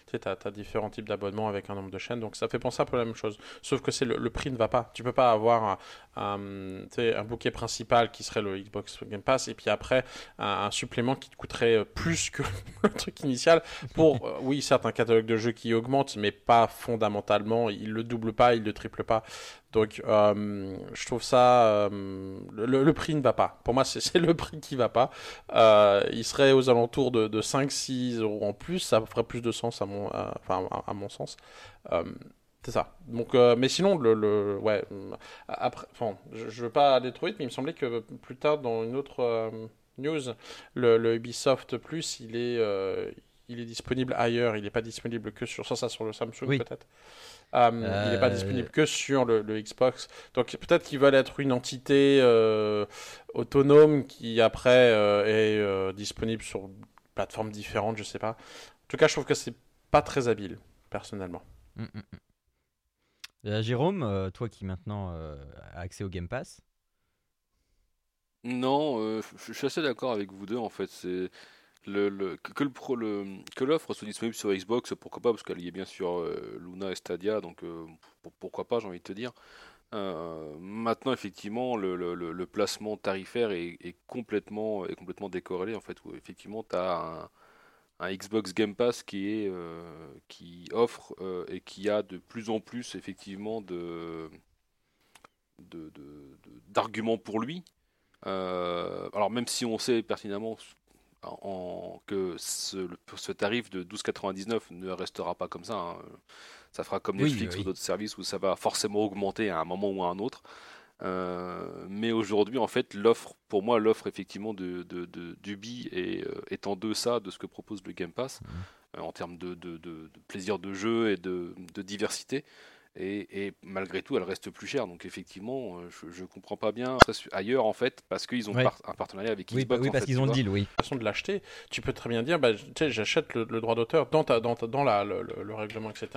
Tu as, différents types d'abonnements avec un nombre de chaînes. Donc ça fait penser un peu la même chose. Sauf que c'est le, prix ne va pas. Tu peux pas avoir un, bouquet principal qui serait le Xbox Game Pass et puis après un, un supplément qui te coûterait plus que le truc initial pour, euh, oui, certes, un catalogue de jeux qui augmente, mais pas fondamentalement. Il le double pas, il le triple pas. Donc, euh, je trouve ça. euh, le, le prix ne va pas. Pour moi, c'est le prix qui va pas. Euh, il serait aux alentours de, de 5-6 euros en plus. Ça ferait plus de sens à mon, à- enfin, à, à mon sens. C'est ça. Donc, mais sinon, le, le ouais. Après, enfin, je, je veux pas aller trop vite, mais il me semblait que plus tard, dans une autre news, le, le Ubisoft Plus, il est, il est disponible ailleurs. Il n'est pas disponible que sur ça, ça sur le Samsung Oui. peut-être. Euh, Il n'est pas Euh, disponible que sur le, le Xbox. Donc peut-être qu'ils veulent être une entité euh, autonome qui après euh, est euh, disponible sur une plateforme différente, je sais pas. En tout cas, je trouve que c'est pas très habile, personnellement. Mm, mm, mm. Jérôme toi qui maintenant euh, a accès au Game Pass? Non, euh, je je suis assez d'accord avec vous deux en fait. C'est que l'offre soit disponible sur Xbox, pourquoi pas, parce qu'elle y est bien sur euh, Luna et Stadia, donc euh, pour- pourquoi pas, j'ai envie de te dire. Euh, maintenant, effectivement, le, placement tarifaire est, complètement, est complètement décorrélé en fait. Effectivement, tu as un, Xbox Game Pass qui offre et qui a de plus en plus effectivement d'arguments pour lui. Alors même si on sait pertinemment en, que ce, le- ce tarif de 12,99 ne restera pas comme ça, hein. ça fera comme Netflix oui. ou d'autres services où ça va forcément augmenter à un moment ou à un autre. Euh, mais aujourd'hui, en fait, l'offre, pour moi, l'offre effectivement de, de, de d'Ubi est, euh, est en deçà de ce que propose le Game Pass Mhm. euh, en termes de, de, plaisir de jeu et de diversité. Et, et malgré tout, elle reste plus chère. Donc effectivement, euh, je, je comprends pas bien ailleurs en fait, parce qu'ils ont Ouais. par- un partenariat avec Oui, Xbox. oui en parce fait, qu'ils ont le deal, oui. façon de l'acheter, tu peux très bien dire, bah, tu sais, j'achète le, le droit d'auteur dans, ta, dans, ta- dans la, le, le- le règlement, etc.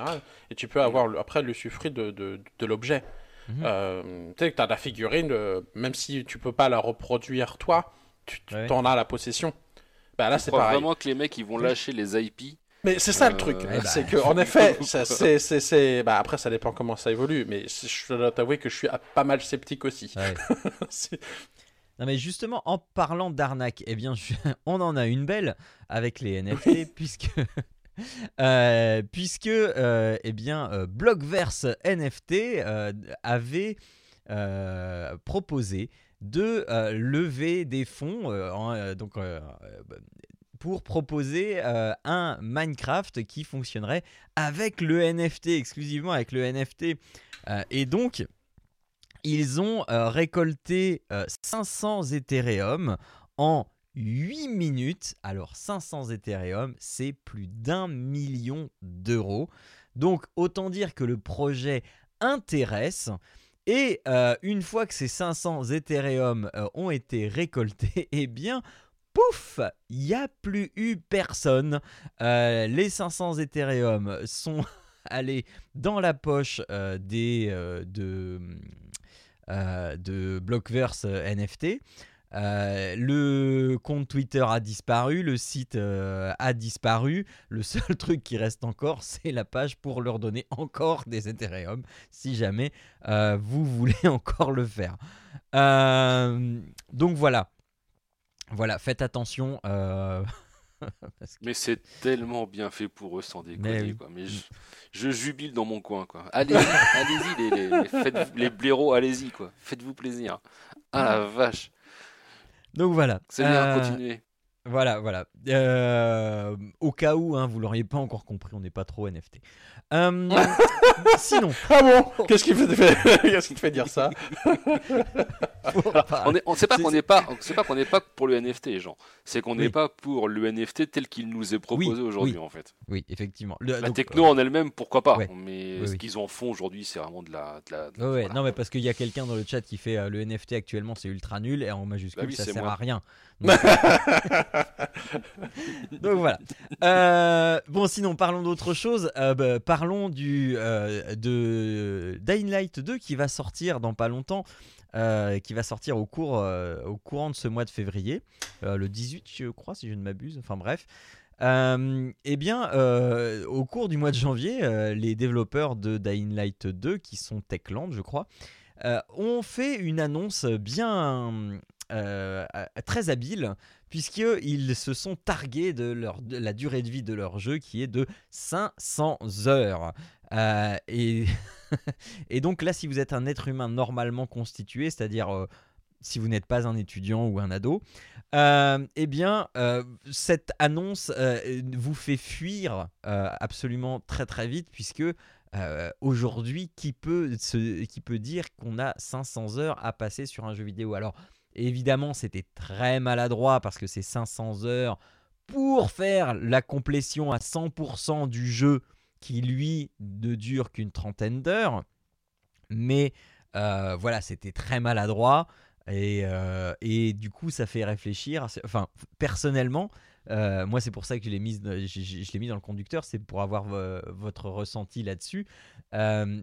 Et tu peux avoir après le suffrit de, de, de l'objet. Mhm. Euh, tu sais, que tu as la figurine, euh, même si tu peux pas la reproduire toi, tu tu- Ouais. t'en as la possession. Bah là, Je c'est crois pareil. vraiment que les mecs ils vont lâcher les IP. Mais c'est ça le Euh, truc, eh bah. c'est que en effet, ça, c'est, c'est, c'est- bah, après ça dépend comment ça évolue, mais je dois t'avouer que je suis pas mal sceptique aussi. Ouais. Non mais justement, en parlant d'arnaque, eh bien, je- on en a une belle avec les NFT puisque euh, puisque euh, eh bien euh, Blockverse NFT avait proposé de lever des fonds en, donc pour proposer euh, un Minecraft qui fonctionnerait avec le NFT exclusivement avec le NFT Euh, et donc ils ont euh, récolté euh, 500 Ethereum en 8 minutes. Alors 500 Ethereum, c'est plus d'un million d'euros. Donc autant dire que le projet intéresse. Et une fois que ces 500 Ethereum ont été récoltés, eh bien, pouf, il n'y a plus eu personne. Euh, les 500 Ethereum sont allés dans la poche euh, euh, de, de Blockverse NFT. Le compte Twitter a disparu, le site a disparu. Le seul truc qui reste encore, c'est la page pour leur donner encore des Ethereum, si jamais vous voulez encore le faire. Donc voilà. Voilà, faites attention. euh, parce que- Mais c'est tellement bien fait pour eux, sans déconner. quoi. Mais je, je jubile dans mon coin. Quoi. Allez-y, allez-y, les, les, les, faites- les blaireaux, allez-y. quoi. Faites-vous plaisir. Ah la vache. Donc voilà. C'est bien, Euh, continuez. Voilà, voilà. Euh, au cas où, hein, vous l'auriez pas encore compris, on n'est pas trop NFT. Euh, sinon, Ah bon? Qu'est-ce qui te fait, qu'est-ce qui te fait dire ça? On on sait pas qu'on n'est pas, c'est pas qu'on n'est pas pour le NFT, les gens. C'est qu'on n'est Oui. pas pour le NFT tel qu'il nous est proposé Oui, aujourd'hui, oui. en fait. oui, effectivement. Le- La donc, techno en elle-même, pourquoi pas ouais. Mais Oui, ce oui. qu'ils en font aujourd'hui, c'est vraiment de la. de la- de- Ouais, ouais, voilà. non mais parce qu'il y a quelqu'un dans le chat qui fait euh, le NFT actuellement c'est ultra nul et en majuscule Bah oui, ça c'est sert moi. à rien. Donc, Donc voilà. Euh, bon sinon parlons d'autre chose. Euh, bah, parlons du euh, de Dying Light 2 qui va sortir dans pas longtemps. qui va sortir au cours au courant de ce mois de février, le 18 je crois si je ne m'abuse. Enfin bref. Eh bien, au cours du mois de janvier, les développeurs de Dying Light 2, qui sont Techland, je crois, ont fait une annonce bien très habile, puisqu'ils se sont targués de, leur, de la durée de vie de leur jeu, qui est de 500 heures. Euh, et, et donc là, si vous êtes un être humain normalement constitué, c'est-à-dire euh, si vous n'êtes pas un étudiant ou un ado, euh, eh bien, cette annonce vous fait fuir absolument très très vite, puisque aujourd'hui, qui peut, qui peut dire qu'on a 500 heures à passer sur un jeu vidéo? Alors, évidemment, c'était très maladroit, parce que c'est 500 heures pour faire la complétion à 100% du jeu, qui lui ne dure qu'une trentaine d'heures. Mais euh, voilà, c'était très maladroit. Et, euh, et du coup, ça fait réfléchir. Enfin, personnellement, euh, moi, c'est pour ça que je l'ai mis, je, mis dans le conducteur, c'est pour avoir vo- votre ressenti là-dessus. Euh,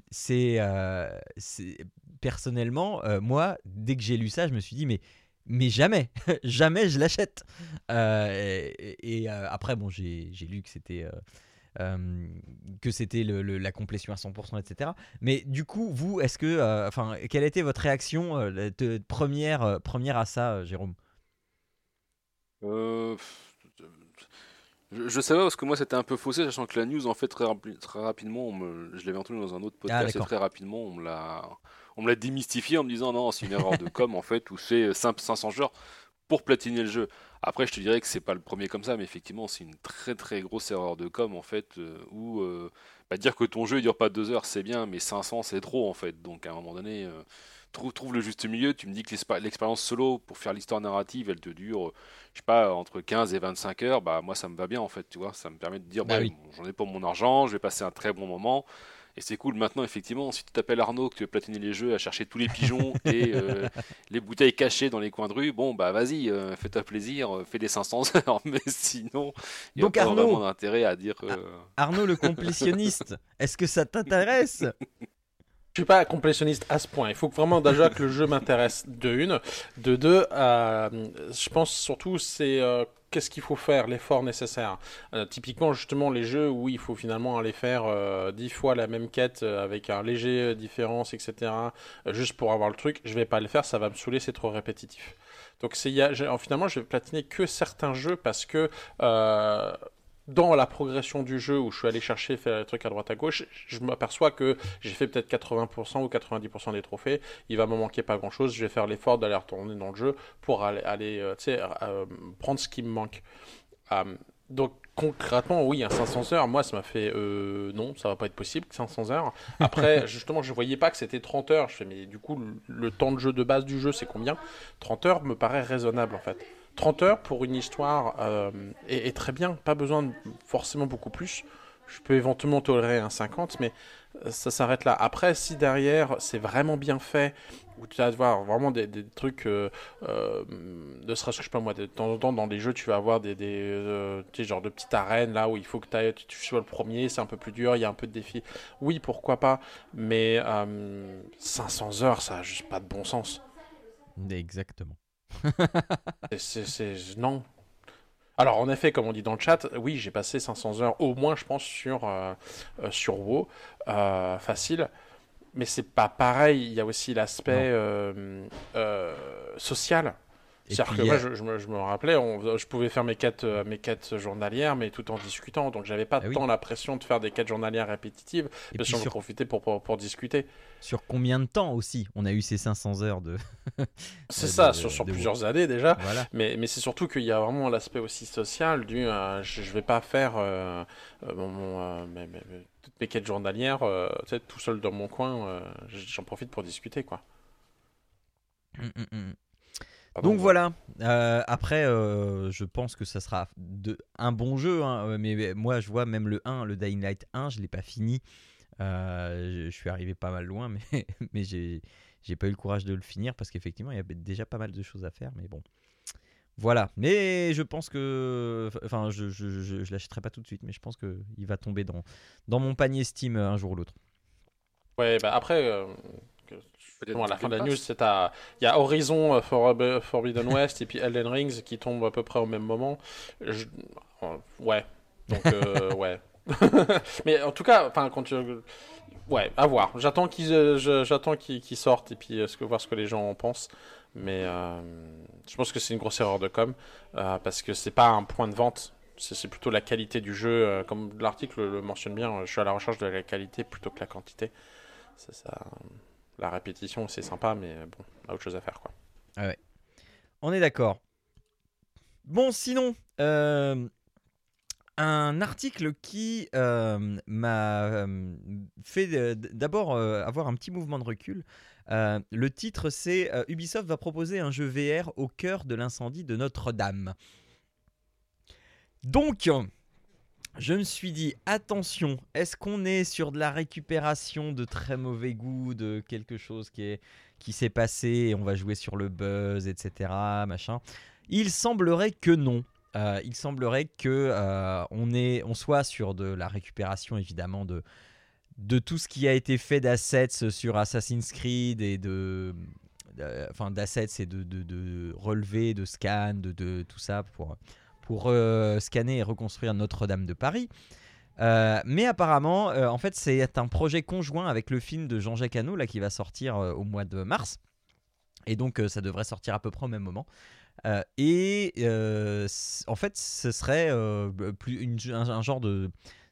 euh, c'est- personnellement, moi, dès que j'ai lu ça, je me suis dit, mais, mais jamais, jamais je l'achète. Et après, bon, j'ai, lu que c'était. que c'était la complétion à 100%, etc. Mais du coup, vous, est-ce que, quelle été votre réaction première, première à ça, Jérôme? Je, je savais parce que moi c'était un peu faussé, sachant que la news en fait très, rapi- très rapidement, on me- je l'avais entendu dans un autre podcast et Ah, très rapidement on me l'a, on me l'a démystifié en me disant non c'est une erreur de com en fait ou c'est simple 500 heures. pour platiner le jeu. Après, je te dirais que c'est pas le premier comme ça, mais effectivement, c'est une très très grosse erreur de com en fait, euh, où euh, bah, dire que ton jeu ne dure pas deux heures, c'est bien, mais 500 c'est trop en fait. Donc à un moment donné, euh, trouve, trouve le juste milieu. Tu me dis que l'expérience solo pour faire l'histoire narrative, elle te dure, je sais pas, entre 15 et 25 heures. Bah moi, ça me va bien en fait, tu vois. Ça me permet de dire, bah, bah j'en ai pas mon argent, je vais passer un très bon moment. Et c'est cool maintenant, effectivement, si tu t'appelles Arnaud, que tu veux platiner les jeux, à chercher tous les pigeons et euh, les bouteilles cachées dans les coins de rue, bon, bah vas-y, euh, fais-toi plaisir, euh, fais des 500 heures. Mais sinon, il n'y a pas vraiment d'intérêt à dire. Arnaud, le complétionniste, est-ce que ça t'intéresse? Suis pas complétionniste à ce point. Il faut vraiment déjà que le jeu m'intéresse de une, de deux. je pense surtout c'est qu'est-ce qu'il faut faire, l'effort nécessaire. Euh, typiquement, justement, les jeux où il faut finalement aller faire euh, dix fois la même quête euh, avec un léger différence, etc., juste pour avoir le truc, je vais pas le faire, ça va me saouler, c'est trop répétitif. Donc, c'est, finalement, je vais platiner que certains jeux parce que dans la progression du jeu où je suis allé chercher faire des trucs à droite à gauche, je m'aperçois que j'ai fait peut-être 80% ou 90% des trophées. Il va me manquer pas grand chose. Je vais faire l'effort d'aller retourner dans le jeu pour aller, aller euh, euh, prendre ce qui me manque. Euh, donc concrètement, oui, un 500 heures, moi ça m'a fait non, ça va pas être possible, 500 heures. Après, justement, je voyais pas que c'était 30 heures. Je fais, mais du coup, le temps de jeu de base du jeu, c'est combien? 30 heures me paraît raisonnable en fait. 30 heures pour une histoire euh, est, très bien, pas besoin de forcément beaucoup plus. Je peux éventuellement tolérer un 50, mais euh, ça s'arrête là. Après, si derrière c'est vraiment bien fait, où tu vas voir vraiment des, trucs, euh, ne serait-ce que je sais pas moi, de temps en temps dans les jeux, tu vas avoir des, des tu de petites arènes là où il faut que ailles, tu, sois le premier, c'est un peu plus dur, il y a un peu de défi. Oui, pourquoi pas, mais 500 heures, ça a juste pas de bon sens. Exactement c'est, non. Alors, en effet, comme on dit dans le chat, oui, j'ai passé 500 heures au moins, je pense, sur, euh, euh, sur WoW. Euh, facile. Mais c'est pas pareil. Il y a aussi l'aspect social. C'est-à-dire que moi, je, me, rappelais, je pouvais faire mes quêtes, euh, mes quêtes journalières, mais tout en discutant. Donc, j'avais pas ah tant la pression de faire des quêtes journalières répétitives, et parce que j'en profitais pour, pour, discuter. Sur combien de temps aussi on a eu ces 500 heures de. c'est ça, sur, sur plusieurs années déjà. Mais, mais c'est surtout qu'il y a vraiment l'aspect aussi social du. Euh, je, je vais pas faire euh, mon, mes, toutes mes quêtes journalières tout seul dans mon coin. j'en profite pour discuter, quoi. Hum, hum. Donc voilà. Euh, après, euh, je pense que ça sera de, un bon jeu. Hein, euh, mais moi, je vois même le 1, le Dying Light 1, je l'ai pas fini. je, suis arrivé pas mal loin, mais, mais j'ai, j'ai pas eu le courage de le finir parce qu'effectivement, il y avait déjà pas mal de choses à faire. Mais bon. Voilà. Mais je pense que. Enfin, je, je, je, l'achèterai pas tout de suite, mais je pense qu'il va tomber dans, dans mon panier Steam un jour ou l'autre. Ouais, bah après, à la fin de la news, c'est à... il y a Horizon euh, For... Forbidden West et puis Elden Rings qui tombent à peu près au même moment. Ouais. Donc, euh, ouais. Mais en tout cas, enfin, quand tu... Ouais, à voir. J'attends qu'ils euh, j'attends qu'ils sortent et puis voir ce que les gens en pensent. Mais je pense que c'est une grosse erreur de com parce que c'est pas un point de vente. C'est plutôt la qualité du jeu. comme l'article le mentionne bien, je suis à la recherche de la qualité plutôt que la quantité. C'est ça la répétition, c'est sympa, mais bon, a autre chose à faire, quoi. Ah ouais. On est d'accord. Bon, sinon, euh, un article qui euh, m'a euh, fait d'abord avoir un petit mouvement de recul. le titre, c'est Ubisoft va proposer un jeu VR au cœur de l'incendie de Notre-Dame. Donc, je me suis dit, attention, est-ce qu'on est sur de la récupération de très mauvais goût, de quelque chose qui qui s'est passé et on va jouer sur le buzz, etc. Il semblerait que non. Euh, il semblerait que euh, on, soit sur de la récupération évidemment de, de tout ce qui a été fait d'assets sur Assassin's Creed et de, enfin d'assets et de, de, de relevés, de scans, de, de tout ça pour pour euh, scanner et reconstruire Notre-Dame de Paris. Euh, mais apparemment, euh, en fait, c'est un projet conjoint avec le film de Jean-Jacques Hano là, qui va sortir au mois de mars. Et donc, ça devrait sortir à peu près au même moment. et en fait, ce serait plus un, genre de,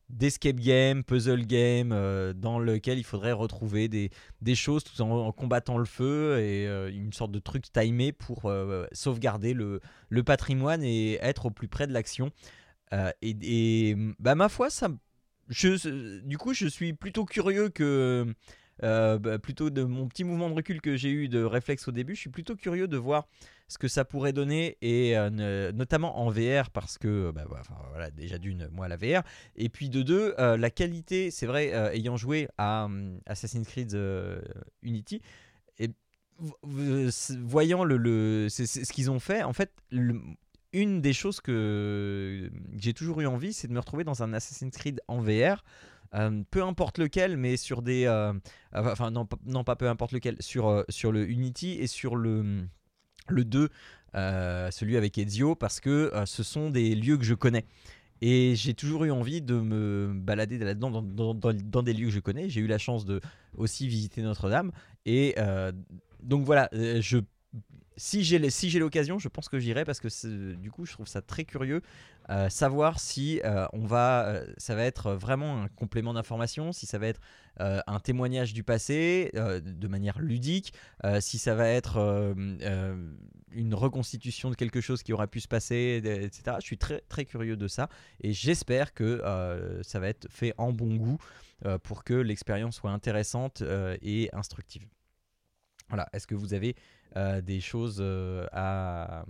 d'escape game, puzzle game, euh, dans lequel il faudrait retrouver des, des choses tout en, combattant le feu et euh, une sorte de truc timé pour euh, sauvegarder le, le patrimoine et être au plus près de l'action. Et bah, ma foi, ça, je, du coup, je suis plutôt curieux que. bah, plutôt de mon petit mouvement de recul que j'ai eu de réflexe au début, je suis plutôt curieux de voir ce que ça pourrait donner et euh, notamment en VR parce que bah, enfin, voilà, déjà d'une moi la VR et puis de deux euh, la qualité c'est vrai euh, ayant joué à hum, Assassin's Creed euh, Unity et voyant le, ce qu'ils ont fait en fait une des choses que j'ai toujours eu envie c'est de me retrouver dans un Assassin's Creed en VR euh, peu importe lequel, mais sur des. euh, enfin, non, pas- peu importe lequel, sur, euh, sur le Unity et sur le, le 2, euh, celui avec Ezio, parce que euh, ce sont des lieux que je connais. Et j'ai toujours eu envie de me balader là-dedans dans, dans- dans- des lieux que je connais. J'ai eu la chance de aussi visiter Notre-Dame. Et euh, donc voilà, je, si j'ai si l'occasion, je pense que j'irai parce que du coup, je trouve ça très curieux. Euh, savoir si euh, on va, euh, ça va être vraiment un complément d'information, si ça va être un témoignage du passé de manière ludique, si ça va être une reconstitution de quelque chose qui aura pu se passer, etc. Je suis très très curieux de ça et j'espère que ça va être fait en bon goût pour que l'expérience soit intéressante et instructive. Voilà, est-ce que vous avez des choses à,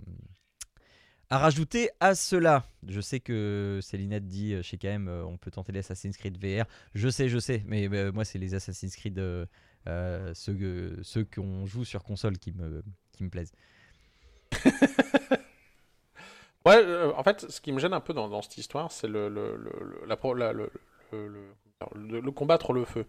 à rajouter à cela Je sais que Célinette dit euh, chez KM euh, on peut tenter les Assassin's Creed VR. Je sais, je sais, mais euh, moi c'est les Assassin's Creed euh, ceux, ceux qu'on joue sur console qui me, qui me plaisent. Ouais, euh, en fait, ce qui me gêne un peu dans, dans cette histoire, c'est le, le, la la- le, combattre le feu.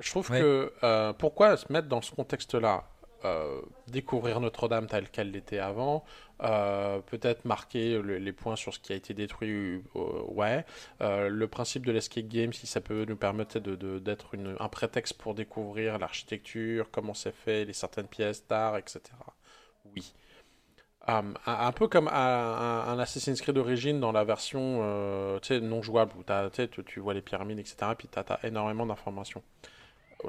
Je trouve Ouais. que euh, pourquoi se mettre dans ce contexte-là? Euh, Découvrir Notre-Dame telle qu'elle l'était avant, euh, peut-être marquer le- les points sur ce qui a été détruit, euh, ouais. Euh, le principe de l'escape game, si ça peut nous permettre de- de- d'être une- un prétexte pour découvrir l'architecture, comment c'est fait, les certaines pièces d'art, etc. Oui. Un, peu comme un, Assassin's Creed d'origine dans la version non jouable où tu, vois les pyramides, etc. Puis tu as, énormément d'informations.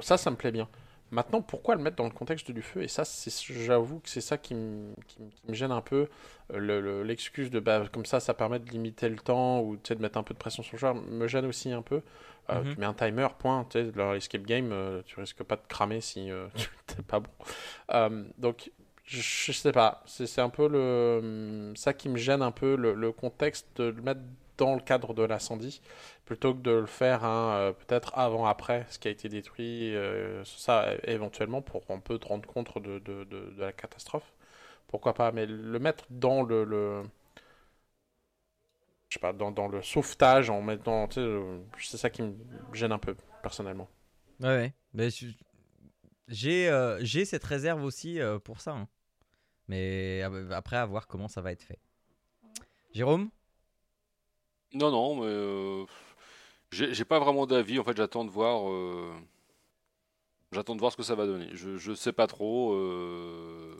Ça, ça me plaît bien. Maintenant, pourquoi le mettre dans le contexte du feu? Et ça, j'avoue que c'est ça qui me, qui, me- qui me gêne un peu. Euh, le- le- L'excuse de bah, comme ça, ça permet de limiter le temps ou de mettre un peu de pression sur le joueur me gêne aussi un peu. Euh, Mhm. Tu mets un timer, point. Tu sais, leur escape game, euh, tu risques pas de cramer si euh, tu n'es pas bon. Euh, donc, je, je sais pas. C'est c'est un peu le ça qui me gêne un peu le, le contexte de le mettre dans le cadre de l'incendie plutôt que de le faire euh, peut-être avant après ce qui a été détruit euh, ça éventuellement pour un peu te rendre compte de, la catastrophe pourquoi pas mais le mettre dans le, je sais pas dans, le sauvetage en mettant euh, c'est ça qui me gêne un peu personnellement Ouais. Mais j'ai j'ai cette réserve aussi pour ça. hein. Mais après, à voir comment ça va être fait. Jérôme? Non, non, mais euh, j'ai pas vraiment d'avis. En fait, j'attends de voir. euh, J'attends de voir ce que ça va donner. Je, je sais pas trop. euh,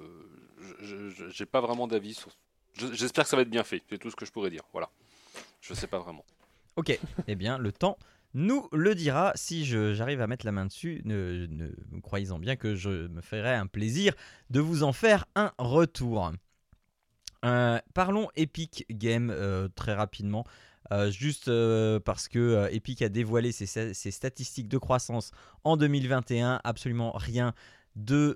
J'ai pas vraiment d'avis. J'espère que ça va être bien fait. C'est tout ce que je pourrais dire. Voilà. Je sais pas vraiment. Ok. eh bien, le temps nous le dira. Si j'arrive à mettre la main dessus, ne, ne croyez-en bien que je me ferai un plaisir de vous en faire un retour. Parlons Epic Game euh, très rapidement. Euh, juste euh, parce que euh, Epic a dévoilé ses, statistiques de croissance en 2021, absolument rien de,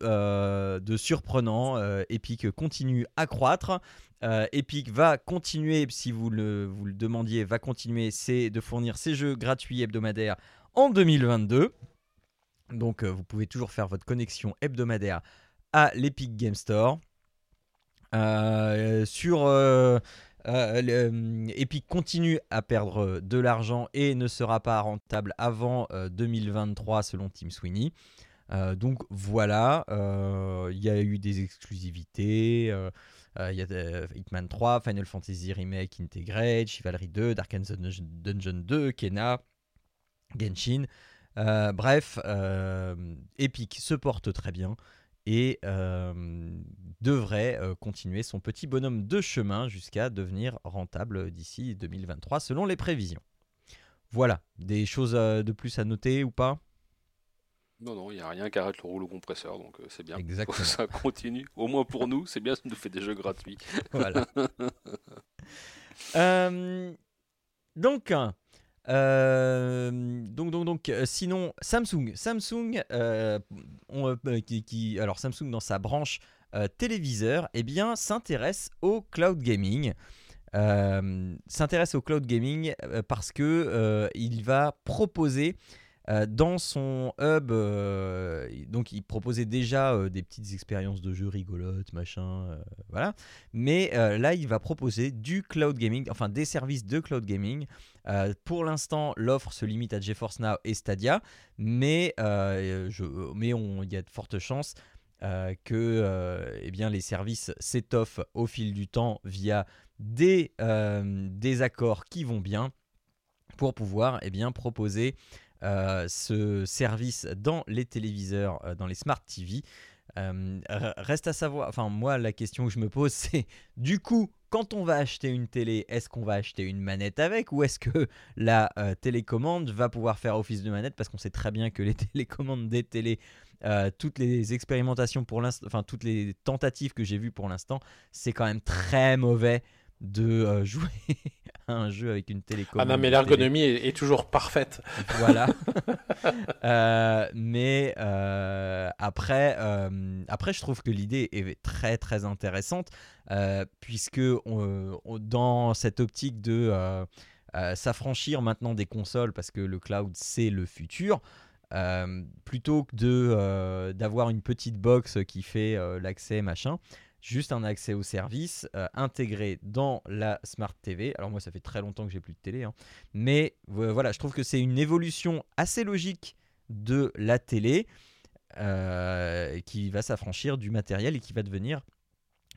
surprenant. Epic continue à croître. Epic va continuer, si vous le, demandiez, va continuer c'est de fournir ses jeux gratuits hebdomadaires en 2022. Donc vous pouvez toujours faire votre connexion hebdomadaire à l'Epic Game Store. Sur euh, Epic continue à perdre de l'argent et ne sera pas rentable avant euh, 2023 selon Tim Sweeney. Euh, donc voilà, euh, il y a eu des exclusivités. euh, euh, Il y a euh, Hitman 3, Final Fantasy Remake Integrate, Chivalry 2, Dark and Dungeon- Dungeon 2, Kena, Genshin. Euh, bref, euh, Epic se porte très bien et euh, devrait euh, continuer son petit bonhomme de chemin jusqu'à devenir rentable d'ici 2023 selon les prévisions. voilà, des choses euh, de plus à noter ou pas? Non, non, il n'y a rien qui arrête le rouleau compresseur, donc c'est bien. Exactement. Ça continue. Au moins pour nous, c'est bien, ça nous fait des jeux gratuits. Voilà. Euh, donc, euh, donc, donc, donc, euh, sinon, Samsung, Samsung, euh, qui, alors Samsung dans sa branche téléviseur, eh bien, s'intéresse au cloud gaming. S'intéresse au cloud gaming parce que il va proposer euh, dans son hub, euh, donc il proposait déjà euh, des petites expériences de jeux rigolotes, machin, voilà. Mais là, il va proposer du cloud gaming, enfin des services de cloud gaming. Pour l'instant, l'offre se limite à GeForce Now et Stadia, mais il y a de fortes chances que eh les services s'étoffent au fil du temps via des, accords qui vont bien pour pouvoir eh proposer euh, ce service dans les téléviseurs, euh, dans les smart TV. Euh, reste à savoir, enfin moi la question que je me pose c'est du coup quand on va acheter une télé, est-ce qu'on va acheter une manette avec ou est-ce que la télécommande va pouvoir faire office de manette? Parce qu'on sait très bien que les télécommandes des télés, toutes les expérimentations pour l'instant, enfin toutes les tentatives que j'ai vues pour l'instant, c'est quand même très mauvais de euh, jouer à un jeu avec une Ah télécommande. non, mais télé. l'ergonomie est, est toujours parfaite. Voilà. Euh, mais euh, après, euh, après, je trouve que l'idée est très très intéressante puisque on- on- dans cette optique de s'affranchir maintenant des consoles parce que le cloud c'est le futur. plutôt que de d'avoir une petite box qui fait l'accès machin, juste un accès au service euh, intégré dans la Smart TV. Alors moi ça fait très longtemps que j'ai plus de télé, hein. mais vo- voilà, je trouve que c'est une évolution assez logique de la télé euh, qui va s'affranchir du matériel et qui va devenir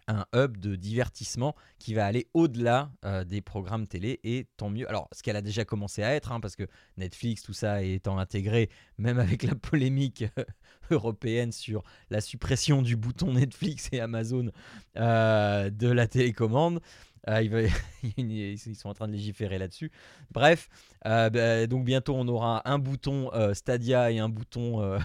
un hub de divertissement qui va aller au-delà euh, des programmes télé et tant mieux. Alors, ce qu'elle a déjà commencé à être, hein, parce que Netflix, tout ça étant intégré, même avec la polémique euh, européenne sur la suppression du bouton Netflix et Amazon euh, de la télécommande, ils sont en train de légiférer là-dessus. Bref, bah, donc bientôt on aura un bouton Stadia et un bouton,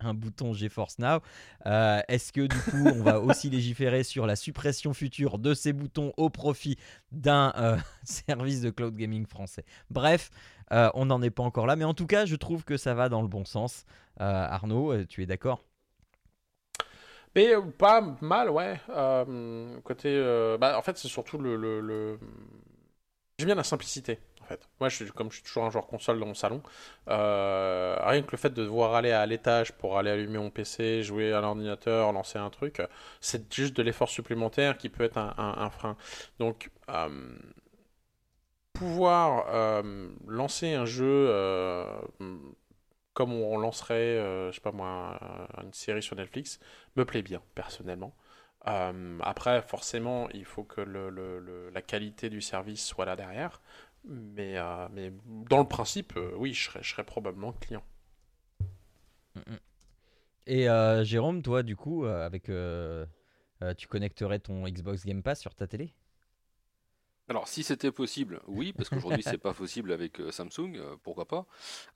un bouton GeForce Now. Euh, Est-ce que du coup on va aussi légiférer sur la suppression future de ces boutons au profit d'un euh, service de cloud gaming français? Bref, euh, on n'en est pas encore là, mais en tout cas je trouve que ça va dans le bon sens. Arnaud, tu es d'accord? Mais pas mal, ouais. Côté, bah, en fait, c'est surtout le- J'aime bien la simplicité, en fait. Moi, comme je suis toujours un joueur console dans mon salon, euh, rien que le fait de devoir aller à l'étage pour aller allumer mon PC, jouer à l'ordinateur, lancer un truc, c'est juste de l'effort supplémentaire qui peut être un, frein. Donc, euh, pouvoir euh, lancer un jeu comme on lancerait, je sais pas moi, une série sur Netflix, me plaît bien, personnellement. Après, forcément, il faut que la qualité du service soit là derrière. Mais, euh, mais dans le principe, euh, oui, je serais, je serais probablement client. Et euh, Jérôme, toi, du coup, avec, tu connecterais ton Xbox Game Pass sur ta télé? Alors, si c'était possible, oui, parce qu'aujourd'hui, c'est pas possible avec euh, Samsung, euh, pourquoi pas.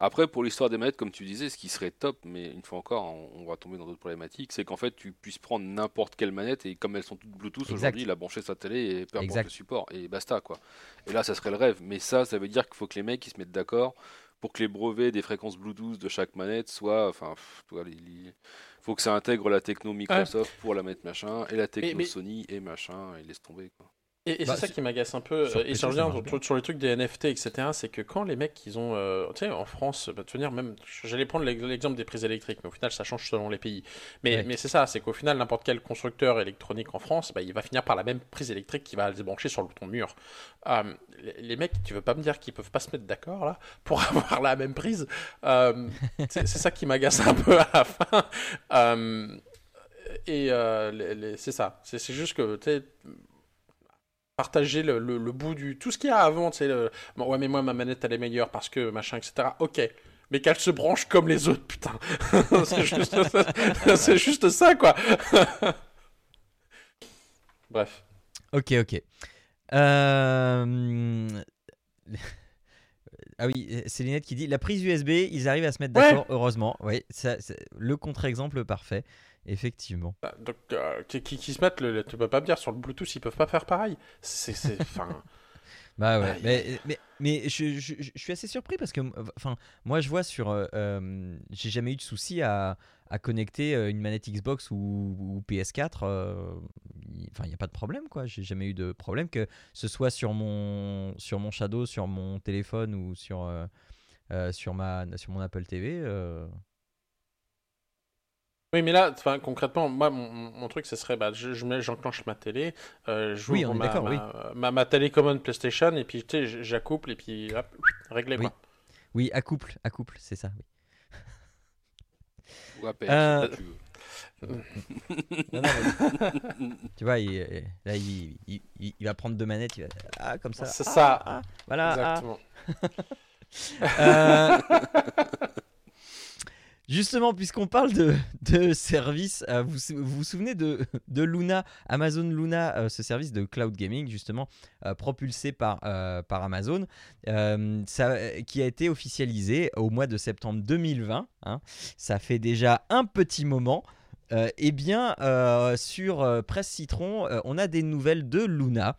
Après, pour l'histoire des manettes, comme tu disais, ce qui serait top, mais une fois encore, on, on va tomber dans d'autres problématiques, c'est qu'en fait, tu puisses prendre n'importe quelle manette et comme elles sont toutes Bluetooth aujourd'hui, la brancher sa télé et peu importe le support, et basta, quoi. Et là, ça serait le rêve. Mais ça, ça veut dire qu'il faut que les mecs ils se mettent d'accord pour que les brevets des fréquences Bluetooth de chaque manette soient. Enfin, les- les- faut que ça intègre la techno Microsoft pour la mettre machin, et la techno mais- Sony et machin, et laisse tomber, quoi. Et, et Bah, c'est ça qui m'agace un peu. sur euh, Et je reviens sur, sur les trucs des NFT, etc. C'est que quand les mecs, ils ont. euh, tu sais, en France, bah, dire, même. J'allais prendre l'ex- l'exemple des prises électriques, mais au final, ça change selon les pays. Mais, Ouais. mais c'est ça, c'est qu'au final, n'importe quel constructeur électronique en France, bah, il va finir par la même prise électrique qui va se brancher sur le bouton mur. Euh, les, les mecs, tu veux pas me dire qu'ils peuvent pas se mettre d'accord, là, pour avoir la même prise Euh, C'est c'est ça qui m'agace un peu à la fin. Et c'est ça. C'est c'est juste que, tu sais partager le, le- le bout du tout ce qu'il y a avant tu sais le... bon, ouais mais moi ma manette elle est meilleure parce que machin etc ok mais qu'elle se branche comme les autres putain c'est juste ça c'est juste ça quoi bref Ok, ok. Euh, ah oui, c'est Linette qui dit la prise USB, ils arrivent à se mettre Ouais. d'accord, heureusement. Oui, c'est le contre-exemple parfait, effectivement. Bah, Donc, euh, qui, qui, qui se mettent, le, tu peux pas me dire sur le Bluetooth, ils peuvent pas faire pareil. C'est, enfin, Bah ouais, mais, mais, mais je, je- suis assez surpris parce que enfin, moi je vois sur. euh, euh, j'ai jamais eu de souci à, à connecter une manette Xbox ou, ou PS4. euh, il- Enfin, il n'y a pas de problème quoi. J'ai jamais eu de problème que ce soit sur mon, sur mon Shadow, sur mon téléphone ou sur, sur, ma, sur mon Apple TV. Oui, mais là, enfin, concrètement, moi, mon, mon truc, ce serait, bah, je, je mets, j'enclenche ma télé, euh, j'ouvre Oui, ma, ma, oui. ma, ma télécommande PlayStation, et puis, tu sais, j'accouple, et puis, hop, réglé, Oui. quoi. Oui, à couple, à couple, c'est ça. oui. Ou Euh, si tu veux. Non, non, mais- tu vois, il, là, il, il- il- il va prendre deux manettes, il va, ah, comme ça. C'est ah, ça. ah, voilà. ah. Exactement. Euh, Justement, puisqu'on parle de, de services, euh, vous, vous souvenez de, Luna, Amazon Luna, euh, ce service de cloud gaming, justement, euh, propulsé par, Amazon, qui a été officialisé au mois de septembre 2020. hein. ça fait déjà un petit moment. Eh bien, sur Presse Citron, on a des nouvelles de Luna,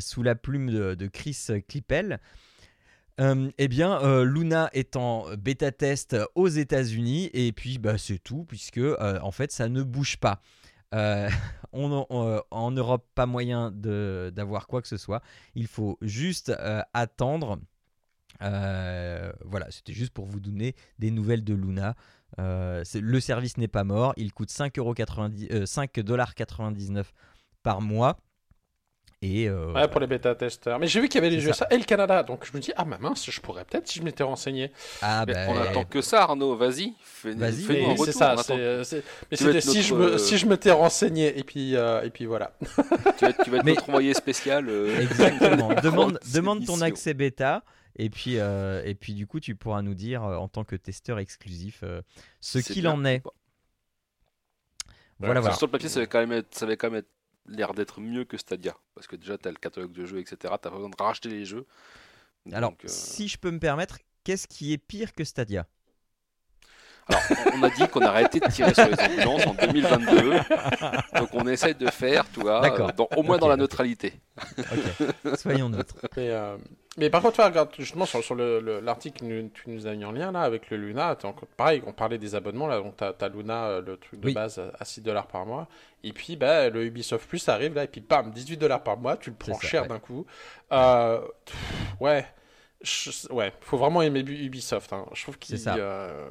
sous la plume de, de Chris Clippel. Euh, eh bien, euh, Luna est en bêta test aux États-Unis et puis bah, c'est tout puisque euh, en fait ça ne bouge pas. On, en Europe, pas moyen d'avoir quoi que ce soit. Il faut juste attendre. Voilà, c'était juste pour vous donner des nouvelles de Luna. Le service n'est pas mort. Il coûte 5,99 euh, 5,99$ par mois. Et euh, Ouais, pour les bêta-testeurs. Mais j'ai vu qu'il y avait les C'est jeux ça. ça et le Canada, donc je me dis, ah, ma mince, je pourrais peut-être si je m'étais renseigné. ah, bah, on attend que ça, Arnaud. Vas-y, fais, Vas-y, retour. c'est ça, euh, mais c'était si, je me, euh, si je m'étais renseigné, et puis, euh, et puis voilà. Tu vas, tu vas être Mais- notre envoyé spécial. euh, Exactement. demande, demande ton accès bêta. Et puis, euh, et puis, du coup, tu pourras nous dire, en tant que testeur exclusif, euh, ce c'est qu'il bien en est. Voilà. Sur le papier, ça avait quand même, être- ça avait quand même être- l'air d'être mieux que Stadia. Parce que déjà, tu as le catalogue de jeux, etc. Tu as besoin de racheter les jeux. Alors, Donc, euh, si je peux me permettre, qu'est-ce qui est pire que Stadia? Alors, on a dit qu'on arrêtait de tirer sur les ambulances en 2022. Donc, on essaye de faire, tu vois, euh, dans- au moins dans la neutralité. Ok. Soyons neutres. Mais, euh, mais par contre, regarde, justement, sur, sur le- le- l'article que tu nous as mis en lien, là, avec le Luna, pareil, on parlait des abonnements, là, donc t'as as Luna, euh, le truc de Oui. base, à 6 dollars par mois, et puis, bah, le Ubisoft Plus arrive, là, et puis, bam, 18 dollars par mois, tu le prends ça, cher ouais. d'un coup. Euh, pff, ouais. Je- ouais, faut vraiment aimer Ubisoft. hein. Je trouve ça. euh,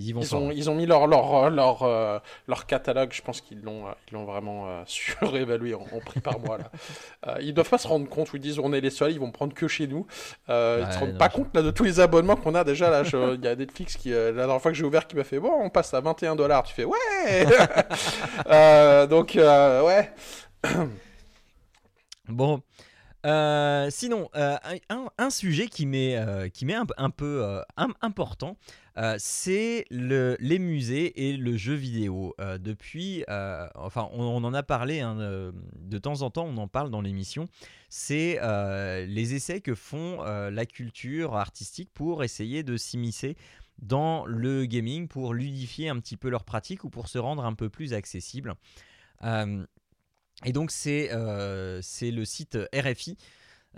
Ils y vont ils fort. ont, ils ont mis leur, leur, leur, euh, leur catalogue, je pense qu'ils l'ont euh, ils l'ont vraiment euh, surévalué en, en prix par mois. Là. Euh, ils doivent pas se rendre compte où ils disent on est les seuls, ils vont prendre que chez nous. Euh, ils Ouais, se rendent non, pas je- compte là, de tous les abonnements qu'on a déjà. Là, Il y a Netflix qui, euh, la dernière fois que j'ai ouvert, qui m'a fait bon, on passe à 21 dollars. Tu fais ouais Euh, Donc, euh, ouais. Bon. Euh, sinon, euh, un, sujet qui m'est euh, un, un peu euh, im- important, c'est le, les musées et le jeu vidéo. Depuis, enfin, on, en a parlé hein, de temps en temps, on en parle dans l'émission. C'est les essais que font la culture artistique pour essayer de s'immiscer dans le gaming, pour ludifier un petit peu leur pratique ou pour se rendre un peu plus accessible. Euh, et donc c'est euh, le site RFI,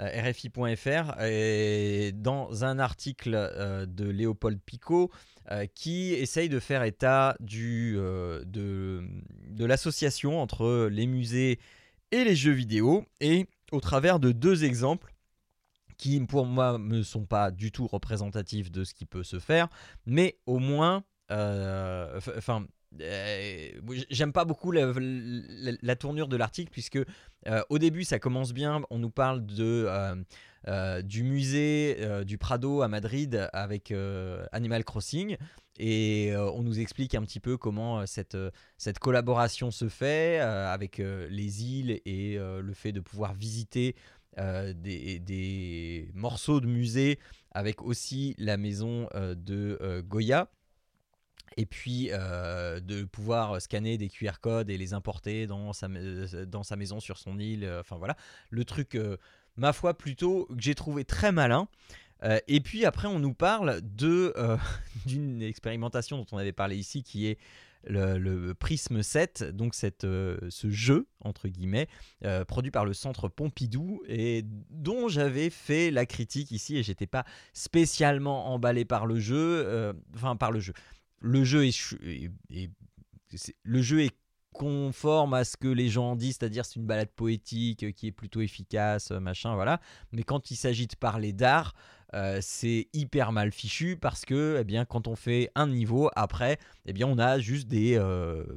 euh, RFI.fr, et dans un article euh, de Léopold Picot euh, qui essaye de faire état du, euh, de, de l'association entre les musées et les jeux vidéo, et au travers de deux exemples qui pour moi ne sont pas du tout représentatifs de ce qui peut se faire, mais au moins, euh, enfin, euh, j'aime pas beaucoup la, tournure de l'article puisque euh, au début ça commence bien, on nous parle euh, du musée du Prado à Madrid avec Animal Crossing et on nous explique un petit peu comment cette, collaboration se fait avec les îles et le fait de pouvoir visiter des, morceaux de musée avec aussi la maison de Goya et puis euh, de pouvoir scanner des QR codes et les importer dans sa, ma- dans sa maison sur son île. euh, Enfin voilà, le truc, euh, ma foi, plutôt que j'ai trouvé très malin. Euh, et puis après, on nous parle de d'une expérimentation dont on avait parlé ici, qui est le, Prisme 7, donc cette, ce jeu, entre guillemets, produit par le Centre Pompidou, et dont j'avais fait la critique ici, et j'étais pas spécialement emballé par le jeu, enfin par le jeu. Le jeu est, le jeu est conforme à ce que les gens disent, c'est-à-dire c'est une balade poétique euh, qui est plutôt efficace, euh, machin, voilà. Mais quand il s'agit de parler d'art, euh, c'est hyper mal fichu parce que, eh bien, quand on fait un niveau, après, eh bien, on a juste des,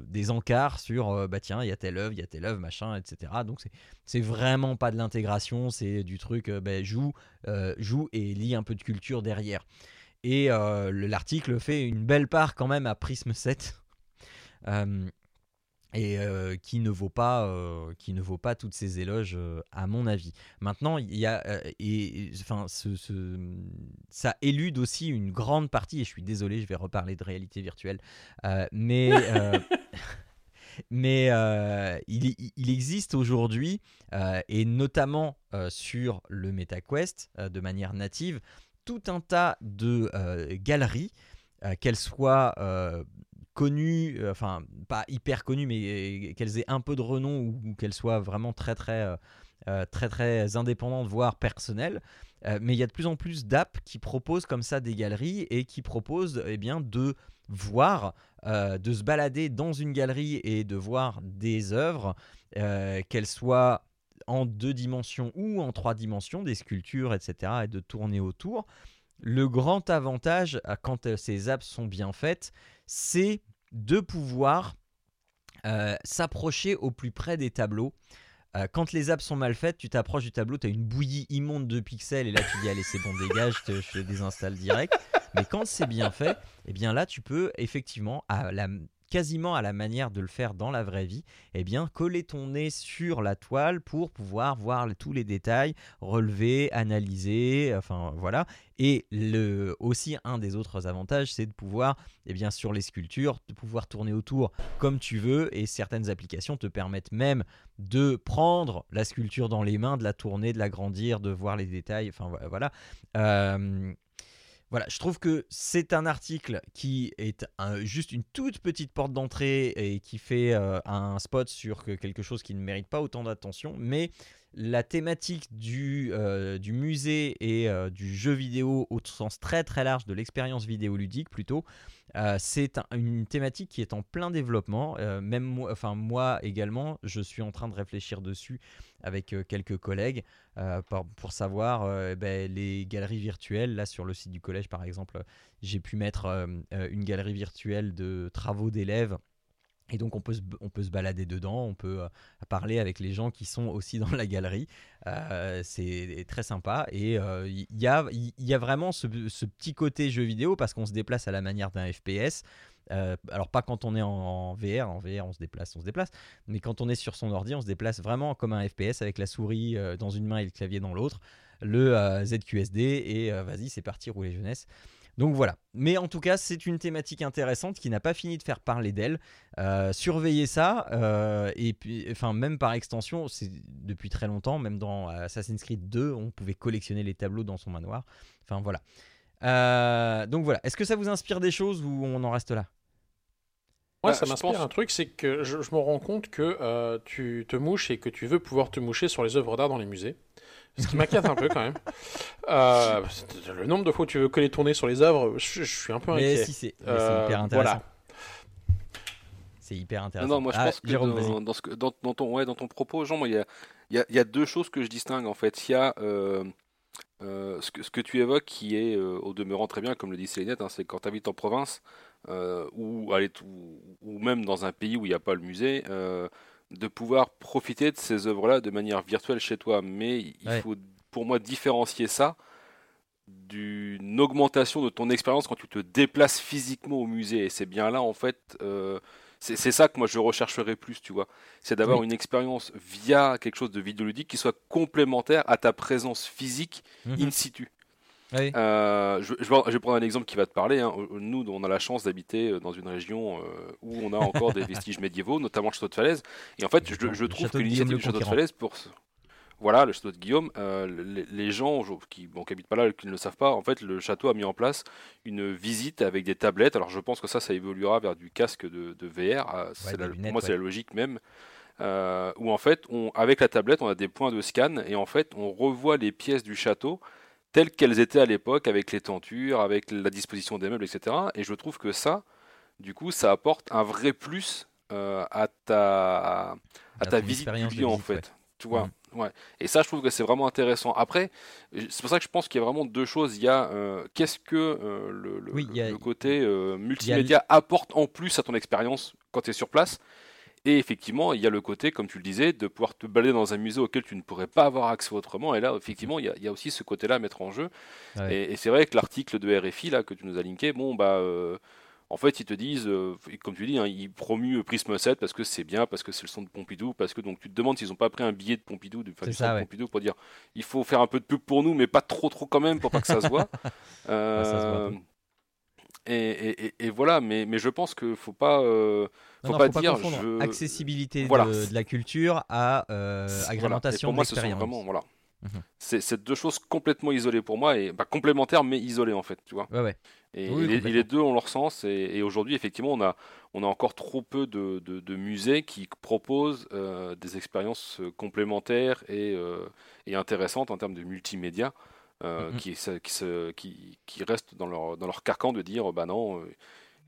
des encarts sur, bah tiens, il y a telle œuvre, il y a telle œuvre, machin, etc. Donc c'est vraiment pas de l'intégration, c'est du truc, bah, joue, joue et lit un peu de culture derrière. Et l'article fait une belle part quand même à Prisme 7 et euh, qui ne vaut pas euh, qui ne vaut pas toutes ces éloges euh, à mon avis. Maintenant, il y a et enfin ce, ça élude aussi une grande partie et je suis désolé, je vais reparler de réalité virtuelle, mais mais il, il, existe aujourd'hui et notamment sur le MetaQuest de manière native tout un tas de galeries qu'elles soient connues, euh, enfin pas hyper connues, mais euh, qu'elles aient un peu de renom ou, qu'elles soient vraiment très très euh, très très indépendantes, voire personnelles. mais il y a de plus en plus d'apps qui proposent comme ça des galeries et qui proposent eh bien, de voir, de se balader dans une galerie et de voir des œuvres, qu'elles soient en deux dimensions ou en trois dimensions, des sculptures, etc., et de tourner autour. Le grand avantage, quand ces apps sont bien faites, c'est de pouvoir euh, s'approcher au plus près des tableaux. Euh, quand les apps sont mal faites, tu t'approches du tableau, tu as une bouillie immonde de pixels et là tu dis allez c'est bon dégage, je te, désinstalle direct. Mais quand c'est bien fait, eh bien là tu peux effectivement quasiment à la manière de le faire dans la vraie vie, eh bien, coller ton nez sur la toile pour pouvoir voir tous les détails, relever, analyser, enfin voilà. Et le, aussi, un des autres avantages, c'est de pouvoir, eh bien, sur les sculptures, de pouvoir tourner autour comme tu veux. Et certaines applications te permettent même de prendre la sculpture dans les mains, de la tourner, de l'agrandir, de voir les détails. Enfin voilà. Euh, voilà, je trouve que c'est un article qui est juste une toute petite porte d'entrée et qui fait euh, un spot sur quelque chose qui ne mérite pas autant d'attention, mais la thématique du, euh, musée et euh, du jeu vidéo au sens très très large de l'expérience vidéoludique plutôt, euh, c'est une thématique qui est en plein développement. même moi, moi également, je suis en train de réfléchir dessus avec quelques collègues pour, savoir ben, les galeries virtuelles. Là sur le site du collège par exemple, j'ai pu mettre une galerie virtuelle de travaux d'élèves et donc on peut, se, on peut se balader dedans, on peut euh, parler avec les gens qui sont aussi dans la galerie. Euh, c'est très sympa. Et il euh, y, a, y, a, vraiment ce, petit côté jeu vidéo parce qu'on se déplace à la manière d'un FPS. alors pas quand on est en, VR, en VR on se déplace, on se déplace, mais quand on est sur son ordi, on se déplace vraiment comme un FPS avec la souris dans une main et le clavier dans l'autre, le ZQSD et vas-y c'est parti rouler jeunesse. Donc voilà. Mais en tout cas, c'est une thématique intéressante qui n'a pas fini de faire parler d'elle. Euh, surveillez ça. Euh, et puis, enfin, même par extension, c'est depuis très longtemps, même dans Assassin's Creed 2, on pouvait collectionner les tableaux dans son manoir. Enfin voilà. Euh, donc voilà. Est-ce que ça vous inspire des choses ou on en reste là? Ouais, bah, ça m'inspire un truc, c'est que je, je, me rends compte que tu te mouches et que tu veux pouvoir te moucher sur les œuvres d'art dans les musées. Ce qui m'inquiète un peu quand même. Euh, le nombre de fois où tu veux coller ton nez sur les œuvres, je, suis un peu inquiet. Mais si, c'est euh, hyper intéressant. Voilà. C'est hyper intéressant. Non, moi je ah, pense que dans, ce, dans, dans, ton, ouais, dans ton propos, Jean, il y a, y, a, y a, deux choses que je distingue en fait. Il y a euh, ce, que, ce que tu évoques qui est au demeurant très bien, comme le dit Célinette, hein, c'est quand tu habites en province ou, ou, ou, même dans un pays où il n'y a pas le musée de pouvoir profiter de ces œuvres-là de manière virtuelle chez toi. Mais il faut, pour moi, différencier ça d'une augmentation de ton expérience quand tu te déplaces physiquement au musée. Et c'est bien là, en fait, euh, c'est ça que moi je rechercherais plus, tu vois. C'est d'avoir une expérience via quelque chose de vidéoludique qui soit complémentaire à ta présence physique mhm. in situ. Euh, je, vais prendre un exemple qui va te parler. Hein. Nous, on a la chance d'habiter euh, dans une région euh, où on a encore des vestiges médiévaux, notamment le château de Falaise. Et en fait, je, trouve que l'initiative du château de Falaise pour voilà, le château de Guillaume, euh, les, les gens qui bon, habitent pas là, qui ne le savent pas, en fait, le château a mis en place une visite avec des tablettes. Alors, je pense que ça, ça évoluera vers du casque de, de VR. Ah, la- pour moi, c'est la logique même. Euh, où en fait, on, avec la tablette, on a des points de scan et en fait, on revoit les pièces du château telles qu'elles étaient à l'époque, avec les tentures, avec la disposition des meubles, etc. Et je trouve que ça, du coup, ça apporte un vrai plus euh, à ta, à À ta visite du en fait. ouais. Tu vois, Mhm. ouais. Et ça, je trouve que c'est vraiment intéressant. Après, c'est pour ça que je pense qu'il y a vraiment deux choses. Il y a euh, qu'est-ce que euh, le, Oui, a- côté multimédia apporte en plus à ton expérience quand tu es sur place. Et effectivement, il y a le côté, comme tu le disais, de pouvoir te balader dans un musée auquel tu ne pourrais pas avoir accès autrement. Et là, effectivement, il y a, il y a aussi ce côté-là à mettre en jeu. Ouais. Et, et c'est vrai que l'article de RFI là que tu nous as linké, bon bah, euh, en fait, ils te disent, euh, comme tu dis, hein, ils promuent Prism 7 parce que c'est bien, parce que c'est le son de Pompidou, parce que donc tu te demandes s'ils n'ont pas pris un billet de Pompidou, du, ça, de ouais. Pompidou pour dire, il faut faire un peu de pub pour nous, mais pas trop trop quand même pour pas que ça se voit. Ça se voit Euh, et, et- et- et voilà, mais, mais je pense qu'il faut pas, euh, faut non, pas faut dire, confondre je- accessibilité Voilà. de, de la culture à euh, Voilà. Agrémentation pour moi, de vraiment, voilà. Mhm. C'est c'est deux choses complètement isolées pour moi et bah, complémentaires mais isolées en fait, tu vois. Ouais, ouais. Et, Oui, et les, et complètement. les deux ont leur sens. Et, et aujourd'hui, effectivement, on a, on a encore trop peu de, de- de musées qui proposent euh, des expériences euh, complémentaires et, euh, et intéressantes en termes de multimédia, euh, Mhm. qui, se- qui, se- qui, qui restent dans leur, dans leur carcan de dire bah non,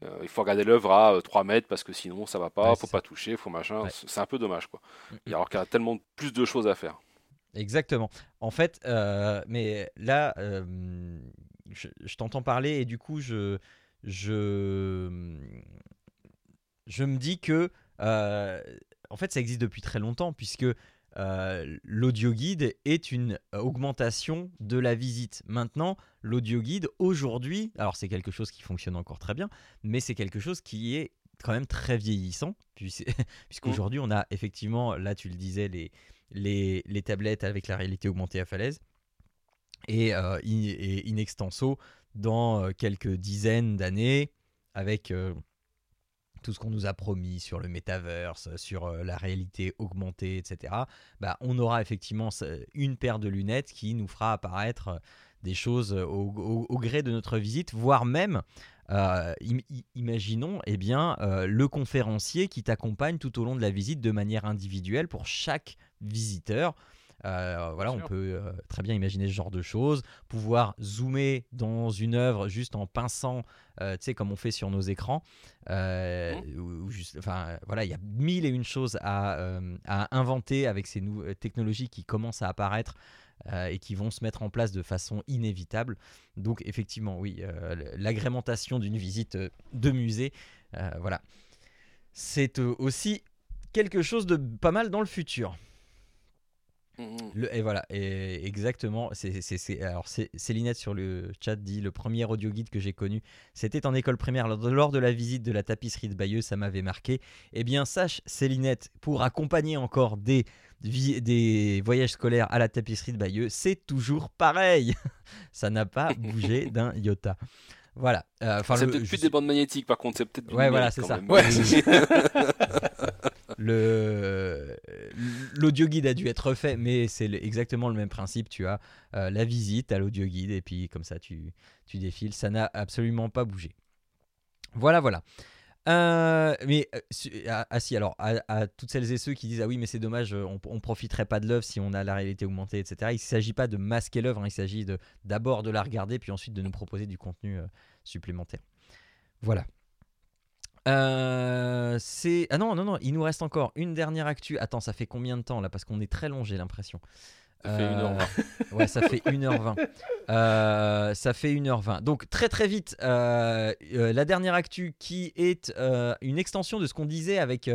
euh, il faut regarder l'œuvre à euh, 3 mètres parce que sinon ça va pas, Ouais, faut pas toucher, faut machin. Ouais. C'est un peu dommage, quoi. Mhm. Et alors qu'il y a tellement plus de choses à faire. Exactement. En fait, euh, mais là, euh, je, je t'entends parler et du coup, je, je, je me dis que, en fait, ça existe depuis très longtemps puisque euh, l'audio guide est une augmentation de la visite. Maintenant, l'audio guide aujourd'hui, alors c'est quelque chose qui fonctionne encore très bien, mais c'est quelque chose qui est quand même très vieillissant puis- puisqu'aujourd'hui on a effectivement, là tu le disais, les, les, tablettes avec la réalité augmentée à falaise. Et, euh, in, in extenso, dans euh, quelques dizaines d'années, avec euh, tout ce qu'on nous a promis sur le metaverse, sur euh, la réalité augmentée, etc., bah, on aura effectivement une paire de lunettes qui nous fera apparaître euh, des choses au, au- gré de notre visite, voire même, euh, imaginons, eh bien, euh, le conférencier qui t'accompagne tout au long de la visite de manière individuelle pour chaque visiteur. Euh, voilà, on peut euh, très bien imaginer ce genre de choses, pouvoir zoomer dans une œuvre juste en pinçant, euh, tu sais, comme on fait sur nos écrans. Ou- ou juste, enfin, voilà, il y a mille et une choses à, à inventer avec ces nou- euh, technologies qui commencent à apparaître euh, et qui vont se mettre en place de façon inévitable. Donc, effectivement, oui, euh, l'agrémentation d'une visite de musée, euh, voilà, c'est aussi quelque chose de pas mal dans le futur. Mhm. Le- et voilà, et exactement. C'est, alors, Célinette sur le chat dit le premier audio guide que j'ai connu, c'était en école primaire lors de, lors de la visite de la tapisserie de Bayeux, ça m'avait marqué. Eh bien, sache, Célinette, pour accompagner encore des, voyages scolaires à la tapisserie de Bayeux, c'est toujours pareil. ça n'a pas bougé d'un iota. Voilà. Euh, c'est peut-être plus des bandes magnétiques, par contre, c'est peut-être Ouais, voilà, c'est ça. même. le l'audio guide a dû être fait, mais c'est exactement le même principe. Tu as euh, la visite à l'audio guide et puis comme ça tu, tu défiles. Ça n'a absolument pas bougé. Voilà, voilà. Euh, mais euh, ah, ah, si alors à, toutes celles et ceux qui disent ah oui mais c'est dommage euh, on, on profiterait pas de l'œuvre si on a la réalité augmentée etc il ne s'agit pas de masquer l'œuvre hein, il s'agit d'abord de la regarder puis ensuite de nous proposer du contenu euh, supplémentaire voilà euh, ah non non non il nous reste encore une dernière actu. Attends ça fait combien de temps là? Parce qu'on est très long j'ai l'impression Ça fait une heure Euh, vingt. ouais ça fait 1h20 Euh, ça fait 1h20 donc très très vite euh, la dernière actu qui est une extension de ce qu'on disait avec,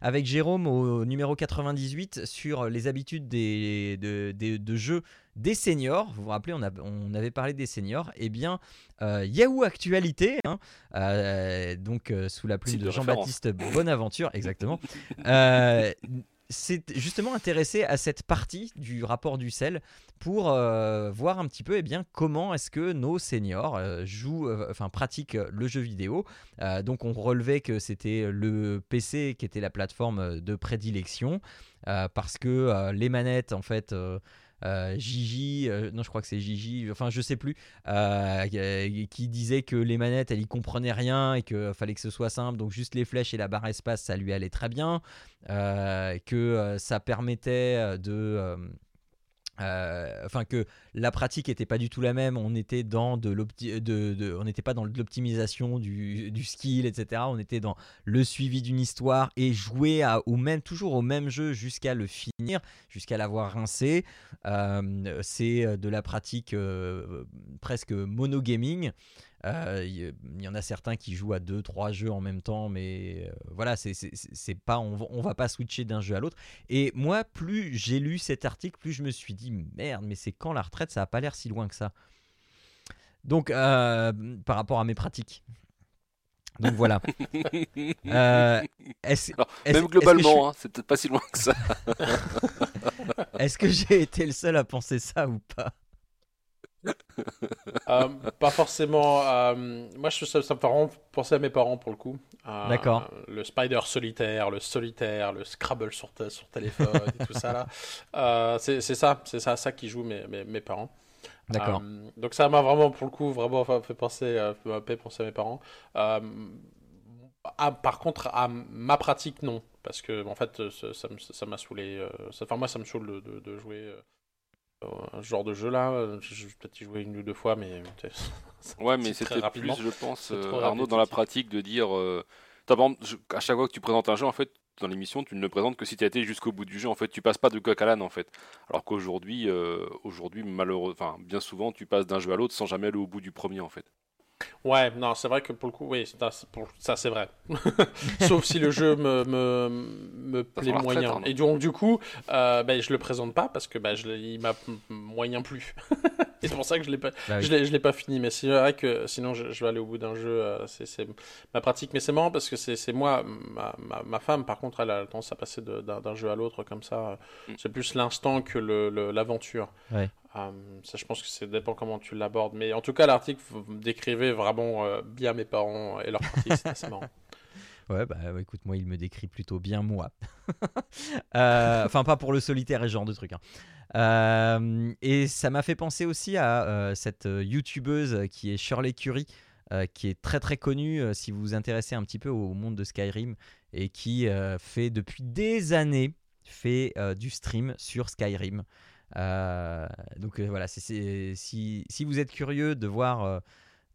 avec Jérôme au numéro 98 sur les habitudes des, de, des- de jeu des seniors. Vous vous rappelez, on, a- on avait parlé des seniors. Eh bien, euh, Yahoo Actualité, hein, euh, donc euh, sous la plume de de Jean-Baptiste Bonaventure, exactement, s'est justement intéressé à cette partie du rapport du sel pour euh, voir un petit peu eh comment est-ce que nos seniors euh, jouent, euh, enfin pratiquent le jeu vidéo. Donc on relevait que c'était le PC qui était la plateforme de prédilection parce que les manettes en fait. Euh, Gigi, euh, non je crois que c'est Gigi, enfin je sais plus, euh, qui- disait que les manettes elle y comprenait rien et qu'il fallait que ce soit simple, donc juste les flèches et la barre espace ça lui allait très bien, que ça permettait de... euh, euh, enfin que la pratique était pas du tout la même. On était dans de n'était pas dans l'optimisation du, skill etc on était dans le suivi d'une histoire et jouer à, au même toujours au même jeu jusqu'à le finir jusqu'à l'avoir rincé. Euh, c'est de la pratique euh, presque monogaming. euh, Il y, il y en a certains qui jouent à 2-3 jeux en même temps, mais euh, voilà, c'est pas, on, va- on va pas switcher d'un jeu à l'autre. Et moi, plus j'ai lu cet article, plus je me suis dit merde, mais c'est quand la retraite? Ça a pas l'air si loin que ça. Donc, euh, par rapport à mes pratiques. Donc voilà. Euh, Alors, Même globalement, hein, c'est peut-être pas si loin que ça. Est-ce que j'ai été le seul à penser ça ou pas? Euh, pas forcément. euh, moi, je, ça, ça me fait vraiment penser à mes parents pour le coup. Euh, D'accord. Le Spider solitaire, le solitaire, le Scrabble sur, téléphone et tout ça là. C'est ça, c'est ça, ça qui jouent mes, mes, mes parents. D'accord. Donc ça m'a vraiment, pour le coup, vraiment fait penser, fait penser à mes parents. Ah, par contre, à ma pratique, non. Parce que, en fait, ça m'a saoulé. Enfin, moi, ça me saoule de, de- de jouer ce genre de jeu-là. Euh, Je je vais peut-être y jouer une ou deux fois, mais... Ouais, mais c'était plus, je pense, euh, Arnaud, dans la pratique, de dire. euh, t'as, par exemple, je- à chaque fois que tu présentes un jeu, en fait, dans l'émission, tu ne le présentes que si tu as été jusqu'au bout du jeu. En fait, tu passes pas de coq à l'âne, en fait. Alors qu'aujourd'hui, euh, aujourd'hui, malheureux, enfin, bien souvent, tu passes d'un jeu à l'autre sans jamais aller au bout du premier, en fait. Ouais, non, c'est vrai que pour le coup, oui, ça, c'est pour- ça c'est vrai. Sauf si le jeu me, me, me plaît retraite, moyen. Et donc, du coup, euh, ben, je le présente pas parce que ben, je l'ai- il m'a moyen plu. Et c'est pour ça que je l'ai pas, Bah oui. je l'ai, je l'ai pas fini. Mais c'est vrai que sinon, je, je vais aller au bout d'un jeu. euh, c'est, c'est ma pratique. Mais c'est marrant parce que c'est, c'est moi, ma, ma, ma femme, par contre, elle a tendance à passer d'un, jeu à l'autre comme ça. Mm. C'est plus l'instant que le, le- Euh, ça, je pense que ça dépend comment tu l'abordes. Mais en tout cas, l'article vous me décrivait vraiment euh, bien mes parents et leur pratique. C'est marrant. Ouais, bah écoute, moi, il me décrit plutôt bien moi. Euh, Enfin, pas pour le solitaire et ce genre de truc. hein. Et ça m'a fait penser aussi à cette youtubeuse qui est Shirley Curie, qui est très très connue si vous vous intéressez un petit peu au monde de Skyrim et qui fait depuis des années fait du stream sur Skyrim. Euh, donc euh, voilà, si, si vous êtes curieux de voir euh,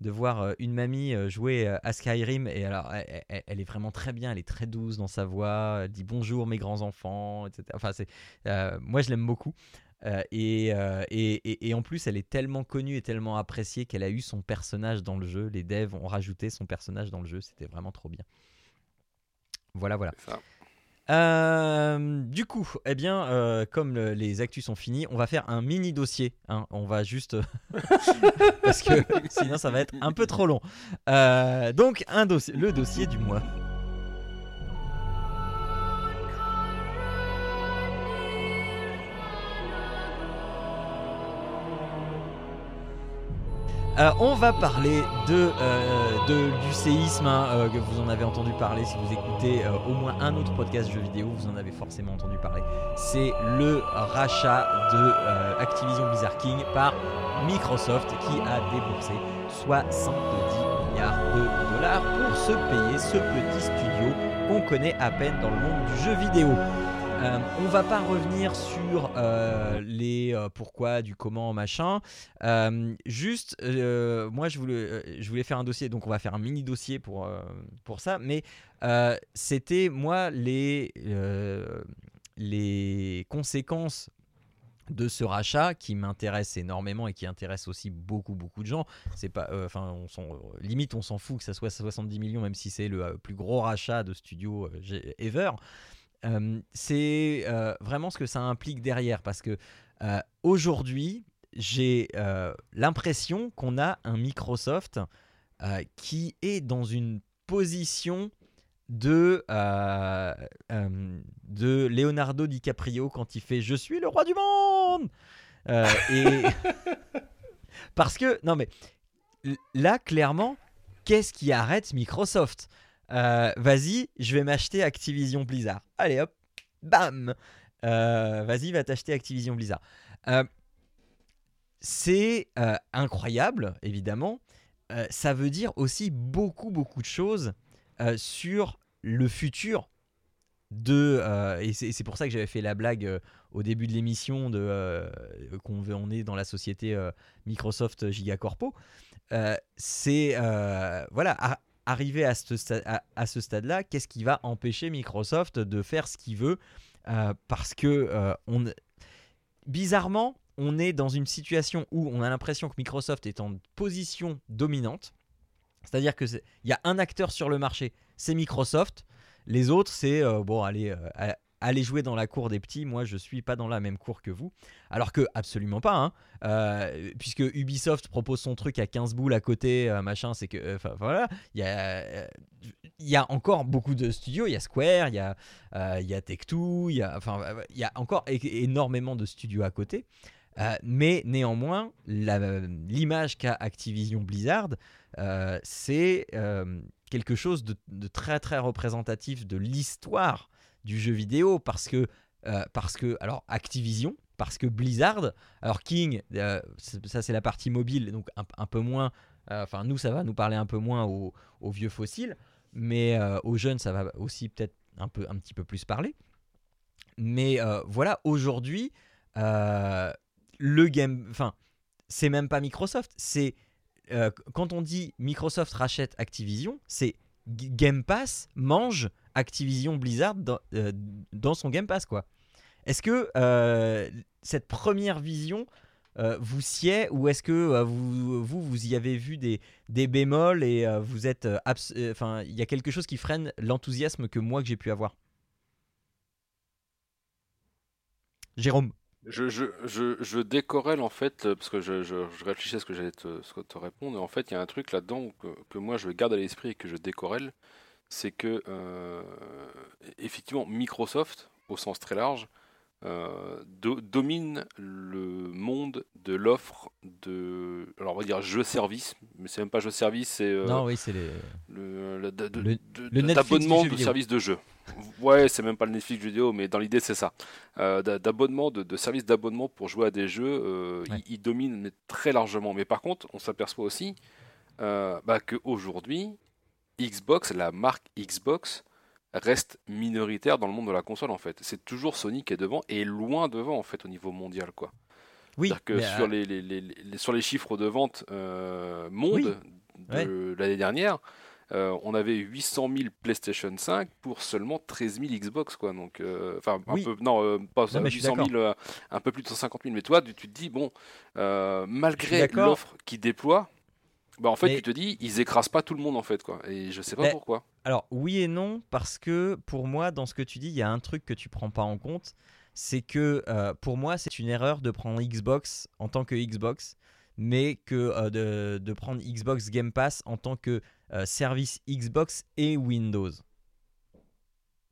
de voir une mamie jouer à Skyrim et alors elle, est vraiment très bien, elle est très douce dans sa voix, elle dit bonjour mes grands enfants, etc. Enfin moi je l'aime beaucoup. Et, et, et- en plus, elle est tellement connue et tellement appréciée qu'elle a eu son personnage dans le jeu. Les devs ont rajouté son personnage dans le jeu. C'était vraiment trop bien. Voilà, voilà. Euh, du coup, eh bien, euh, comme le- les actus sont finis, on va faire un mini dossier. hein. On va juste parce que sinon ça va être un peu trop long. Euh, donc le dossier du mois. Euh, on va parler de, euh, du séisme, hein, euh, que vous en avez entendu parler si vous écoutez au moins un autre podcast jeux vidéo, vous en avez forcément entendu parler. C'est le rachat de Activision Blizzard King par Microsoft qui a déboursé 70 milliards de dollars pour se payer ce petit studio qu'on connaît à peine dans le monde du jeu vidéo. Euh, on va pas revenir sur euh, les euh, pourquoi, du comment, machin. Euh, juste, moi je voulais, faire un dossier, donc on va faire un mini dossier pour, pour ça, mais c'était moi les, les conséquences de ce rachat qui m'intéresse énormément et qui intéresse aussi beaucoup beaucoup de gens. C'est pas, enfin, on s'en, limite on s'en fout que ça soit 70 millions, même si c'est le plus gros rachat de studio euh, ever. Euh, c'est euh, vraiment ce que ça implique derrière parce que euh, aujourd'hui j'ai l'impression qu'on a un Microsoft qui est dans une position de, de Leonardo DiCaprio quand il fait Je suis le roi du monde! Euh, et parce que non mais là clairement qu'est-ce qui arrête Microsoft? Euh, Vas-y, je vais m'acheter Activision Blizzard. Allez hop, bam. Euh, Vas-y, va t'acheter Activision Blizzard. Euh, c'est incroyable, évidemment. Ça veut dire aussi beaucoup, beaucoup de choses sur le futur de. et c'est pour ça que j'avais fait la blague au début de l'émission de euh, qu'on on est dans la société Microsoft Gigacorpo. C'est voilà ar- arriver à ce, stade-là, qu'est-ce qui va empêcher Microsoft de faire ce qu'il veut Euh, Parce que euh, bizarrement, on est dans une situation où on a l'impression que Microsoft est en position dominante. C'est-à-dire que il y a un acteur sur le marché, c'est Microsoft. Les autres, c'est euh, bon, allez, allez jouer dans la cour des petits. Moi, je suis pas dans la même cour que vous. Alors que absolument pas, hein. Euh, puisque Ubisoft propose son truc à 15 boules à côté, euh, machin. C'est que, euh, enfin voilà, il y a, encore beaucoup de studios. Il y a Square, il y a, y a Tech2, il y a, y a encore énormément de studios à côté. Mais néanmoins, l'image qu'a Activision Blizzard, c'est quelque chose de, de très très représentatif de l'histoire du jeu vidéo parce que, euh, parce que alors Activision, parce que Blizzard, alors King, euh, ça c'est la partie mobile, donc un, peu moins, euh, enfin nous ça va nous parler un peu moins aux, vieux fossiles, mais aux jeunes ça va aussi peut-être un, peu, un petit peu plus parler. Mais voilà, aujourd'hui, le game, enfin, c'est même pas Microsoft, c'est quand on dit Microsoft rachète Activision, c'est Game Pass mange Activision Blizzard dans, euh, dans son Game Pass quoi. Est-ce que euh, cette première vision euh, vous sied ou est-ce que vous, vous vous y avez vu des, des bémols et vous êtes enfin il y a quelque chose qui freine l'enthousiasme que moi que j'ai pu avoir? Jérôme. Je, je, je, je décorrèle en fait, parce que je, je, à ce que j'allais te, répondre, et en fait il y a un truc là-dedans que, que moi je garde à l'esprit et que je décorèle, c'est que euh, effectivement Microsoft, au sens très large, euh, do- domine le monde de l'offre de, alors on va dire jeu-service, mais c'est même pas jeu-service, c'est euh, non oui c'est les. le, le- Le- le d'abonnement jeu de vidéo. services de jeu. Ouais, c'est même pas le Netflix vidéo, mais dans l'idée c'est ça. Euh, d'a- d'abonnement, de, de services d'abonnement pour jouer à des jeux, euh, Ouais. il, il domine mais très largement. Mais par contre, on s'aperçoit aussi euh, bah, qu'aujourd'hui, Xbox, la marque Xbox, reste minoritaire dans le monde de la console en fait. C'est toujours Sony qui est devant et loin devant en fait au niveau mondial quoi. Oui. C'est-à-dire que sur, euh, les, les- les- les- sur les chiffres de vente euh, monde Oui. de l'année dernière, euh, on avait 800 000 PlayStation 5 pour seulement 13 000 Xbox quoi. Donc, euh, enfin, un Oui. peu, non, pas Non, mais je suis 800 000, euh, un peu plus de 150 000. Mais toi, tu, tu te dis bon, malgré l'offre qu'ils déploient, bah en fait, Mais- tu te dis, ils écrasent pas tout le monde en fait quoi. Et je sais pas Mais- pourquoi. Alors oui et non parce que pour moi dans ce que tu dis il y a un truc que tu prends pas en compte c'est que euh, pour moi c'est une erreur de prendre Xbox en tant que Xbox mais que euh, de, de prendre Xbox Game Pass en tant que euh, service Xbox et Windows.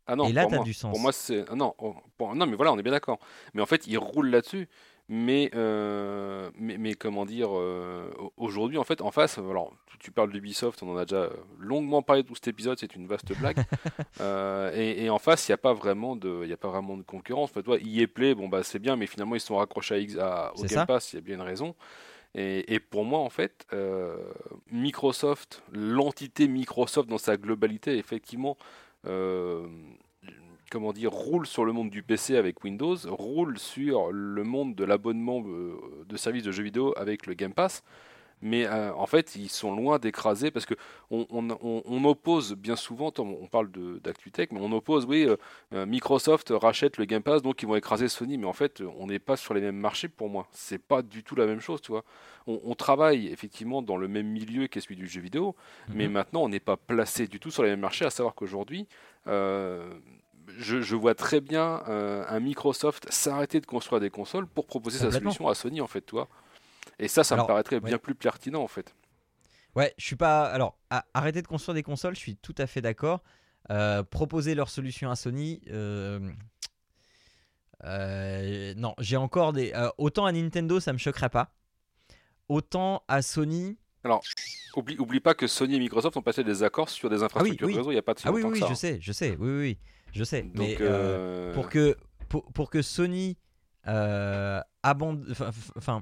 Ah non, Et là, t'as moi, du sens. Pour moi, c'est ah non, oh, pour- non, mais voilà, on est bien d'accord. Mais en fait, ils roulent là-dessus. Mais, euh, mais, mais comment dire, euh, au- aujourd'hui, en fait, en face, alors, tu, parles d'Ubisoft, on en a déjà longuement parlé tout cet épisode, c'est une vaste blague. Euh, et, et en face, il n'y a pas vraiment de, y a pas vraiment de concurrence. En fait, toi, EA Play, bon bah c'est bien, mais finalement, ils sont raccrochés à, X- à- au Game ça. Pass. Il y a bien une raison. Et, et pour moi, en fait, euh, Microsoft, l'entité Microsoft dans sa globalité, effectivement, euh, comment dire, roule sur le monde du PC avec Windows, roule sur le monde de l'abonnement euh, de services de jeux vidéo avec le Game Pass. Mais euh, en fait, ils sont loin d'écraser parce que on, on- on- on oppose bien souvent, on parle d'ActuTech, mais on oppose, oui, euh, Microsoft rachète le Game Pass, donc ils vont écraser Sony. Mais en fait, on n'est pas sur les mêmes marchés pour moi. C'est pas du tout la même chose, tu vois. On, travaille effectivement dans le même milieu qu'est celui du jeu vidéo, mais Mhm. maintenant on n'est pas placé du tout sur les mêmes marchés, à savoir qu'aujourd'hui, euh, je, je vois très bien euh, un Microsoft s'arrêter de construire des consoles pour proposer sa solution à Sony, en fait, tu vois. Et ça, ça Alors, me paraîtrait ouais. bien plus pertinent, en fait. Ouais, je suis pas. Alors, à- arrêter de construire des consoles, je suis tout à fait d'accord. euh, proposer leur solution à Sony. euh, euh, non, j'ai encore des. autant à Nintendo, ça me choquerait pas. Autant à Sony. Oublie, oublie pas que Sony et Microsoft ont passé des accords sur des infrastructures oui. réseau il n'y a pas de si Ah oui, oui, que ça. je sais, je sais. Oui, oui, oui, je sais. Donc, Mais euh, euh, pour que pour, pour que Sony euh, abandonne, enfin,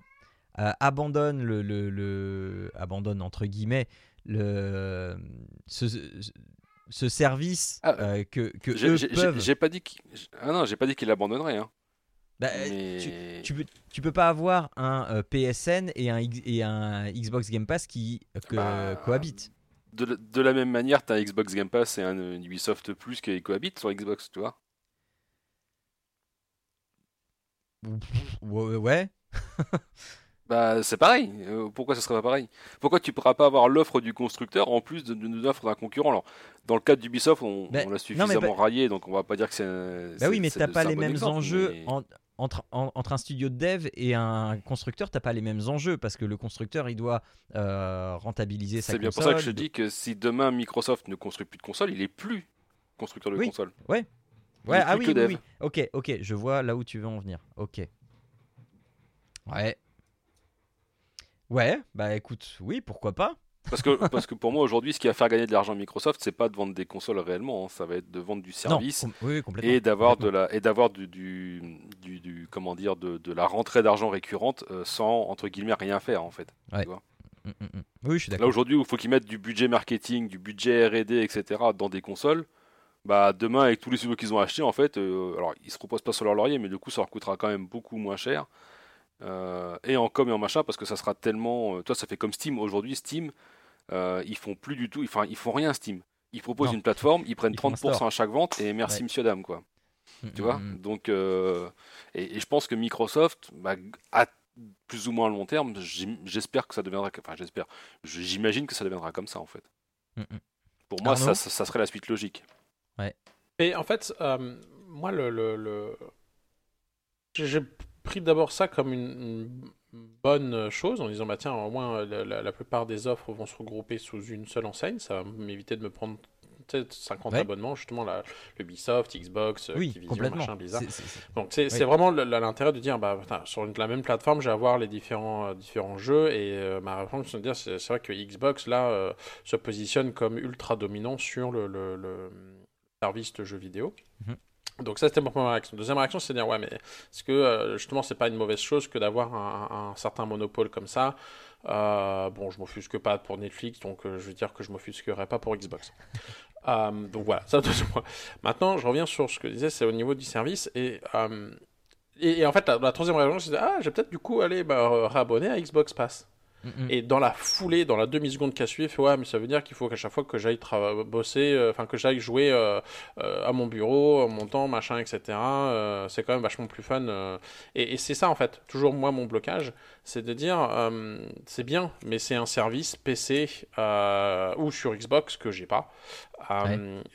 euh, abandonne le, le, le- abandonne entre guillemets le ce, ce service Ah, euh, que, que j'ai- eux j'ai- peuvent. j'ai pas dit qu'il ah non, j'ai pas dit qu'il abandonnerait. Hein. Bah, Mais... tu peux tu peux pas avoir un PSN et un et un Xbox Game Pass qui que- Bah, cohabitent. De, la- de la même manière, tu as un Xbox Game Pass et un Ubisoft Plus qui cohabitent sur Xbox, tu vois. Ouais, ouais. Bah, c'est pareil. Euh, pourquoi ce serait pas pareil? Pourquoi tu pourras pas avoir l'offre du constructeur en plus de, de, l'offre d'un concurrent? Alors, dans le cas d'Ubisoft, on, Bah, on l'a suffisamment bah- raillé, donc on va pas dire que c'est. un- Bah oui, mais t'as pas les mêmes exemple, enjeux mais- en- entre, en- entre un studio de dev et un constructeur. T'as pas les mêmes enjeux parce que le constructeur il doit euh, rentabiliser sa C'est bien console. pour ça que je te dis que si demain Microsoft ne construit plus de console, il est plus constructeur de Oui. console. Ouais, est ah oui, oui, oui. Ok, ok, je vois là où tu veux en venir. Ok. Ouais. Ouais, bah écoute, oui, pourquoi pas. Parce que, parce que pour moi aujourd'hui, ce qui va faire gagner de l'argent à Microsoft, c'est pas de vendre des consoles réellement, hein, ça va être de vendre du service. Non, oui, et d'avoir de la et d'avoir du, du, du, du- comment dire de, de la rentrée d'argent récurrente euh, sans entre guillemets rien faire en fait. Mm, mm, mm. Oui, je suis Là d'accord. aujourd'hui, il faut qu'ils mettent du budget marketing, du budget R&D, etc. dans des consoles. Bah demain avec tous les studios qu'ils ont achetés en fait, euh, alors ils se reposent pas sur leur laurier, mais du coup ça leur coûtera quand même beaucoup moins cher. Euh, et en com et en machin parce que ça sera tellement, toi ça fait comme Steam aujourd'hui, Steam euh, ils font plus du tout, enfin ils font rien Steam. Ils proposent Non. une plateforme, ils prennent Ils font un 30% store. à chaque vente et merci Ouais. monsieur dame quoi. Mm, Tu mm, vois mm. Donc, euh, et, et je pense que Microsoft, bah, à plus ou moins long terme, j'espère que ça deviendra. Enfin, j'espère. je- J'imagine que ça deviendra comme ça, en fait. Mm, mm. Pour moi, ça, ça, ça serait la suite logique. Et en fait, euh, moi, le, le, le- j'ai j'ai pris d'abord ça comme une, une bonne chose en disant, bah tiens, au moins la, la- la plupart des offres vont se regrouper sous une seule enseigne, ça va m'éviter de me prendre peut-être 50 Ouais. abonnements, justement, la, le Ubisoft, Xbox, Oui, Activision, complètement. machin bizarre. Donc c'est Oui. vraiment l'intérêt de dire bah putain, sur la même plateforme je vais avoir les différents euh, différents jeux et euh, ma réponse c'est de dire c'est vrai que Xbox là euh, se positionne comme ultra dominant sur le, le- le service de jeux vidéo. Mhm. Donc ça c'était ma première réaction. Deuxième réaction c'est de dire ouais mais est-ce que euh, justement c'est pas une mauvaise chose que d'avoir un, certain monopole comme ça? Euh, bon je m'offusque pas pour Netflix donc euh, je veux dire que je m'offusquerai pas pour Xbox. Euh, donc voilà, ça. Maintenant, je reviens sur ce que je disais, c'est au niveau du service. Et, et, en fait, la, troisième réaction, c'est ah, j'ai peut-être du coup aller me réabonner à Xbox Pass. Mm. Et dans la foulée, dans la demi-seconde qui a suivi, fait ouais, mais ça veut dire qu'il faut qu'à chaque fois que j'aille bosser, euh, enfin que j'aille jouer euh, euh, à mon bureau, mon temps, machin, etc. c'est quand même vachement plus fun. Et, et c'est ça en fait, toujours moi mon blocage, c'est de dire c'est bien, mais c'est un service PC ou sur Xbox que j'ai pas.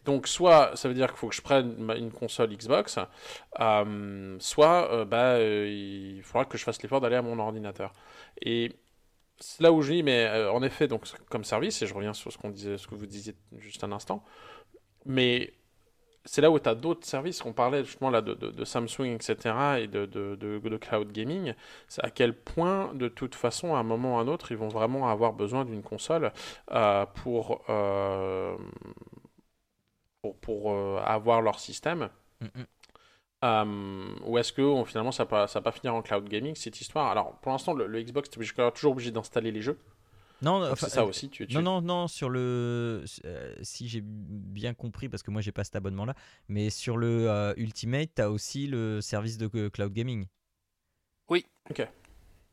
Donc soit ça veut dire qu'il faut que je prenne une console Xbox, soit bah, il faudra que je fasse l'effort d'aller à mon ordinateur. Et là où je dis, mais euh, en effet, donc comme service, et je reviens sur ce qu'on disait, ce que vous disiez juste un instant, mais c'est là où tu as d'autres services, on parlait justement là de, Samsung, etc., et de, de, cloud gaming, c'est à quel point, de toute façon, à un moment ou à un autre, ils vont vraiment avoir besoin d'une console euh, pour, euh, pour, pour euh, avoir leur système. Mm, mm. Euh, ou est-ce que on- finalement ça va, ça va pas finir en cloud gaming cette histoire? Alors pour l'instant le, le Xbox tu es toujours obligé d'installer les jeux. Non, enfin, c'est ça euh, aussi. Tu, tu- Non, non, non, sur le. euh, si j'ai bien compris, parce que moi j'ai pas cet abonnement-là, mais sur le euh, Ultimate, tu as aussi le service de euh, cloud gaming.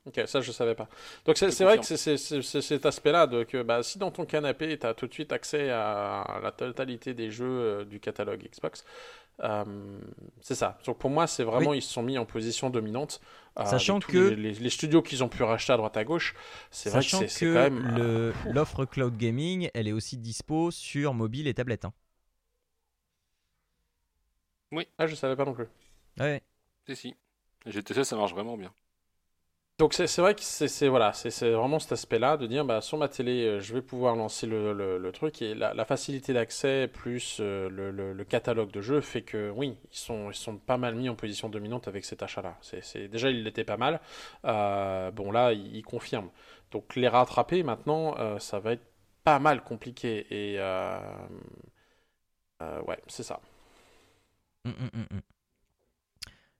Ok, ça je savais pas. Donc c'est vrai que c'est cet aspect-là de que bah, si dans ton canapé tu as tout de suite accès à la totalité des jeux euh, du catalogue Xbox, euh, c'est ça. Donc pour moi c'est vraiment ils se sont mis en position dominante. euh, Sachant que- les, les- les studios qu'ils ont pu racheter à droite à gauche, c'est vrai que Sachant c'est quand même. euh, l'offre cloud gaming, elle est aussi dispo sur mobile et tablette. hein. Ah je savais pas non plus. Ouais. Si, si. GTC, ça marche vraiment bien. Donc c'est vrai que c'est voilà, vraiment cet aspect-là de dire bah, sur ma télé, euh, je vais pouvoir lancer le, truc et la, facilité d'accès plus euh, le, catalogue de jeux fait que oui, ils sont, ils sont pas mal mis en position dominante avec cet achat-là. Déjà, il l'était pas mal. Euh, bon là, il, il confirme. Donc les rattraper maintenant, ça va être pas mal compliqué et ouais, c'est ça. Hum, hum, hum.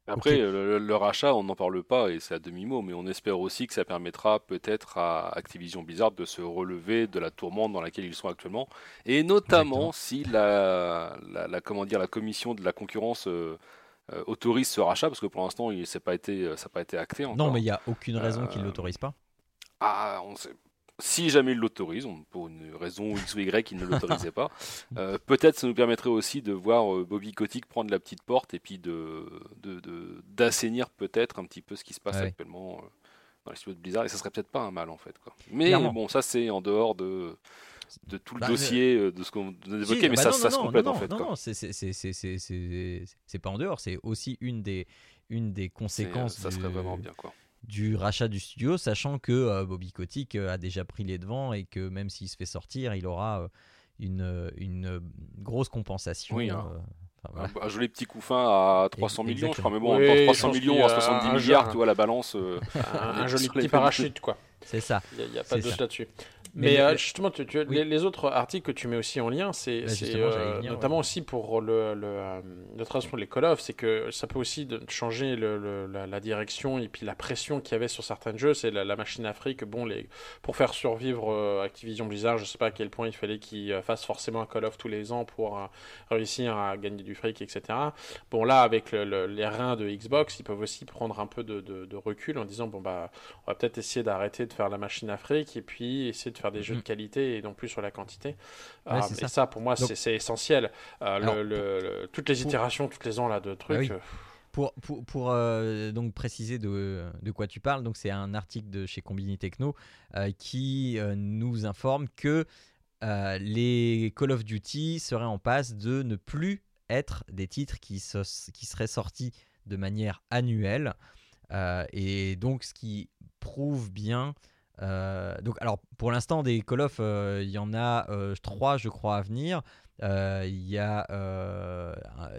Après, Ok. le, rachat, on n'en parle pas et c'est à demi-mot, mais on espère aussi que ça permettra peut-être à Activision Blizzard de se relever de la tourmente dans laquelle ils sont actuellement, et notamment Exactement. si la, la, la- comment dire, la commission de la concurrence euh, euh, autorise ce rachat, parce que pour l'instant, il s'est pas été, ça n'a pas été acté encore. Non, mais il n'y a aucune raison qu'il Euh, ne l'autorise pas. Ah, on sait. Si jamais il l'autorise, on- pour une raison X ou Y, il ne l'autorisait pas, euh, peut-être ça nous permettrait aussi de voir euh, Bobby Kotick prendre la petite porte et puis de d'assainir peut-être un petit peu ce qui se passe ouais. actuellement euh, dans les studios de Blizzard, et ça serait peut-être pas un mal en fait. Quoi. Mais Clairement. bon, ça c'est en dehors de, de tout le Bah, dossier, euh, de ce qu'on a évoqué, Si, mais bah ça, non, ça non, se complète non, en fait. Non, quoi. non, c'est- pas en dehors, c'est aussi une des, une des euh, conséquences ça serait du, vraiment bien. Quoi. Du rachat du studio, sachant que euh, Bobby Kotick euh, a déjà pris les devants et que même s'il se fait sortir, il aura euh, une, une grosse compensation. Oui, hein. euh, enfin, voilà. Un, joli petit coup fin à 300 Ex- millions, je crois, mais bon, Oui, en même temps, je 300 pense millions à a 70 un milliards, tu vois, la balance. euh, Un, un joli petit parachute quoi. C'est ça. Il n'y a, pas de doute là-dessus. Mais euh, le- justement, tu, tu- Oui. les, les autres articles que tu mets aussi en lien, c'est Bah, euh, notamment ouais. aussi pour le, le, euh, le traitement des Call of, c'est que ça peut aussi changer le- le- la, la direction et puis la pression qu'il y avait sur certains jeux. C'est la, la machine Afrique. Bon, les, pour faire survivre euh, Activision Blizzard, je sais pas à quel point il fallait qu'ils euh, fassent forcément un Call of tous les ans pour euh, réussir à gagner du fric, etc. Bon, là, avec le- le- les reins de Xbox, ils peuvent aussi prendre un peu de, de- de recul en disant bon bah on va peut-être essayer d'arrêter de faire la machine Afrique et puis essayer de faire des jeux Mhm. de qualité et non plus sur la quantité. Ouais, Euh, c'est et ça. ça, pour moi, c'est essentiel. Euh, le- Alors, le- le- toutes les pour- itérations, toutes les ans là de trucs. oui. euh, Pour, pour, pour, euh, donc préciser de, de quoi tu parles, donc c'est un article de chez Combini Techno euh, qui euh, nous informe que les Call of Duty seraient en passe de ne plus être des titres qui, se- qui seraient sortis de manière annuelle. Et donc ce qui prouve bien... euh, donc alors pour l'instant des Call of, euh, il y en a euh, trois je crois à venir. Il y a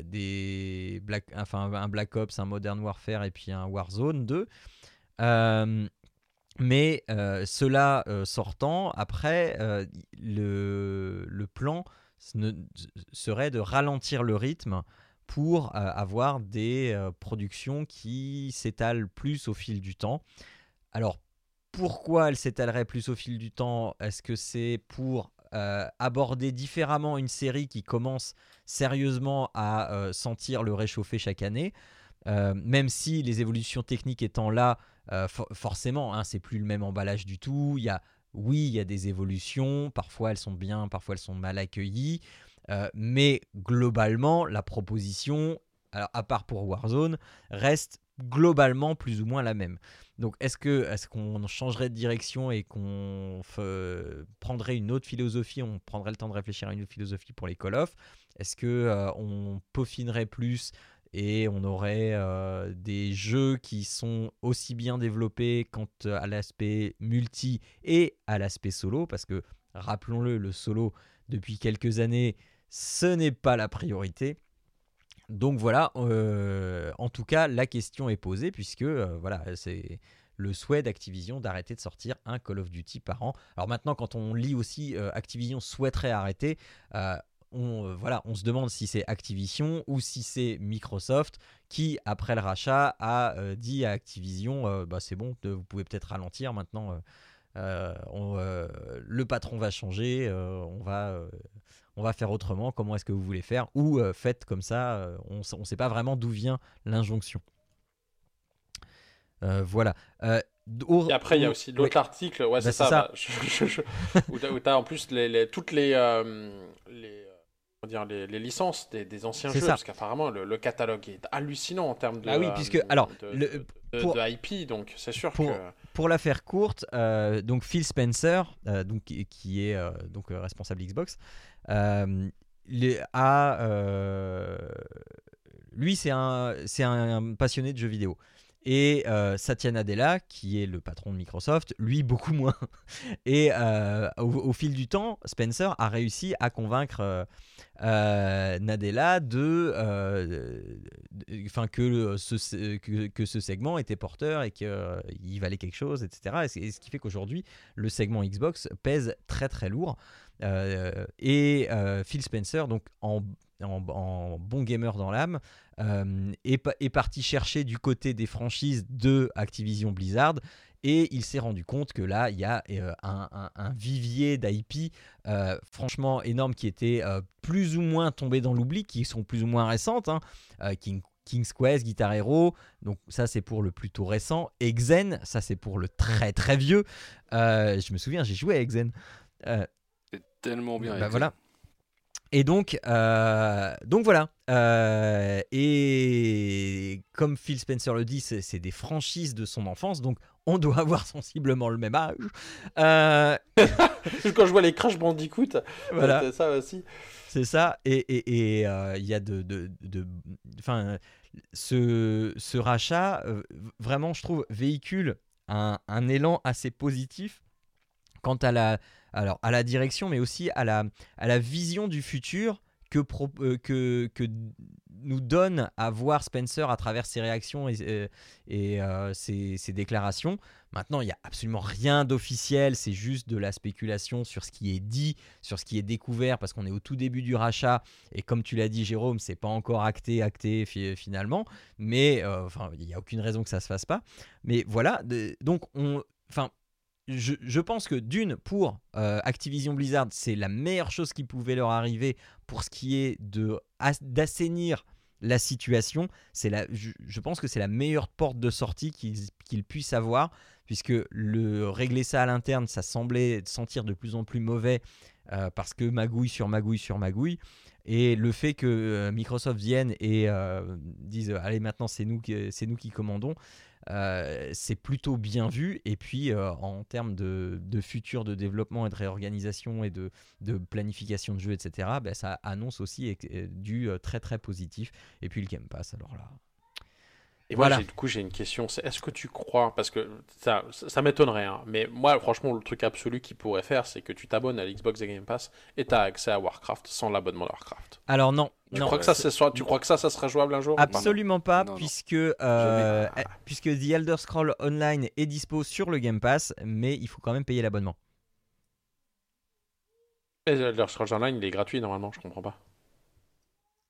des Black, enfin, un Black Ops, un Modern Warfare et puis un Warzone 2. Euh, mais cela sortant, après, le, le plan serait de ralentir le rythme pour avoir des productions qui s'étalent plus au fil du temps. Alors, pourquoi elles s'étaleraient plus au fil du temps? Est-ce que c'est pour euh, aborder différemment une série qui commence sérieusement à euh, sentir le réchauffer chaque année? Euh, même si les évolutions techniques étant là, for- forcément, hein, c'est plus le même emballage du tout. Oui, il y a des évolutions. Parfois, elles sont bien, parfois elles sont mal accueillies. Mais globalement, la proposition, à part pour Warzone, reste globalement plus ou moins la même. Donc, est-ce que est-ce qu'on changerait de direction et qu'on fe- prendrait une autre philosophie, on prendrait le temps de réfléchir à une autre philosophie pour les Call of? Est-ce que euh, on peaufinerait plus et on aurait euh, des jeux qui sont aussi bien développés quant à l'aspect multi et à l'aspect solo? Parce que rappelons-le, le solo depuis quelques années, ce n'est pas la priorité. Donc voilà, euh, en tout cas, la question est posée puisque euh, voilà, c'est le souhait d'Activision d'arrêter de sortir un Call of Duty par an. Alors maintenant, quand on lit aussi euh, Activision souhaiterait arrêter, on, voilà, on se demande si c'est Activision ou si c'est Microsoft qui, après le rachat, a dit à Activision bah, c'est bon, vous pouvez peut-être ralentir maintenant. le patron va changer, on va on va faire autrement, comment est-ce que vous voulez faire Ou euh, faites comme ça, euh, on ne sait pas vraiment d'où vient l'injonction. Euh, voilà. Au- Et après, il y a au- aussi l'autre article, ouais, Bah, c'est ça, ça. bah, je- je- je- où t'as- où t'as en plus les, les- toutes les, dire, les, les licences des, des anciens jeux, ça. parce qu'apparemment le, le catalogue est hallucinant en termes de, Ah oui, euh, puisque- alors, de, le- de- de- pour- de IP, donc c'est sûr pour- que... Pour la faire courte, euh, donc Phil Spencer, euh, donc, qui- est donc, responsable Xbox, les- a, lui c'est un, c'est un passionné de jeux vidéo. Et euh, Satya Nadella, qui est le patron de Microsoft, lui beaucoup moins. Et euh, au, au fil du temps, Spencer a réussi à convaincre euh, Nadella de, euh, enfin que, ce, que, ce segment était porteur et qu'il valait quelque chose, etc. Et, ce qui fait qu'aujourd'hui, le segment Xbox pèse très très lourd. Euh, et Phil Spencer, donc en, bon gamer dans l'âme, est parti chercher du côté des franchises de Activision Blizzard. Et il s'est rendu compte que là, il y a euh, un, un- un vivier d'IP euh, franchement énorme qui était euh, plus ou moins tombé dans l'oubli, qui sont plus ou moins récentes. hein. King, King's Quest, Guitar Hero, donc ça c'est pour le plutôt récent. Et Xen, ça c'est pour le très très vieux. Je me souviens, j'ai joué à Xen. Euh, C'est tellement bien. bah voilà. Et donc, euh, donc voilà. Euh, et comme Phil Spencer le dit, c'est des franchises de son enfance, donc on doit avoir sensiblement le même âge. Euh, Quand je vois les Crash Bandicoot, voilà. c'est ça aussi. C'est ça, et il et, et, euh, il y a de... de, de- enfin, ce, ce rachat, vraiment, je trouve, véhicule un, un élan assez positif quant à la, alors, à la direction, mais aussi à la, à la vision du futur que, euh, que, que nous donne à voir Spencer à travers ses réactions et, euh, et euh, ses, ses déclarations. Maintenant, il n'y a absolument rien d'officiel, c'est juste de la spéculation sur ce qui est dit, sur ce qui est découvert, parce qu'on est au tout début du rachat, et comme tu l'as dit, Jérôme, c'est pas encore acté, acté fi- finalement, mais enfin, il n'y a aucune raison que ça se fasse pas. Mais voilà, donc on, enfin, je, pense que d'une, pour euh, Activision Blizzard, c'est la meilleure chose qui pouvait leur arriver pour ce qui est d'assainir la situation. La, je, pense que c'est la meilleure porte de sortie qu'ils puissent avoir, puisque le régler ça à l'interne, ça semblait sentir de plus en plus mauvais euh, parce que magouille sur magouille sur magouille. Et le fait que euh, Microsoft vienne et dise allez maintenant c'est nous c'est nous qui commandons, euh, c'est plutôt bien vu. Et puis euh, en termes de, futur de développement et de réorganisation et de, planification de jeux, etc. ben, ça annonce aussi du euh, très très positif. Et puis le Game Pass alors là. Et Voilà. moi, du coup, j'ai une question. C'est est-ce que tu crois, parce que ça, ça, m'étonnerait, hein, mais moi, franchement, le truc absolu qu'il pourrait faire, c'est que tu t'abonnes à l'Xbox Game Pass et tu as accès à Warcraft sans l'abonnement de Warcraft. Alors non, Tu non. crois que ça, c'est soit- tu crois que ça, ça sera jouable un jour? Absolument pas, Non, non. puisque, euh, eh, puisque The Elder Scroll Online est dispo sur le Game Pass, mais il faut quand même payer l'abonnement. Mais Elder Scrolls Online, il est gratuit normalement, je comprends pas.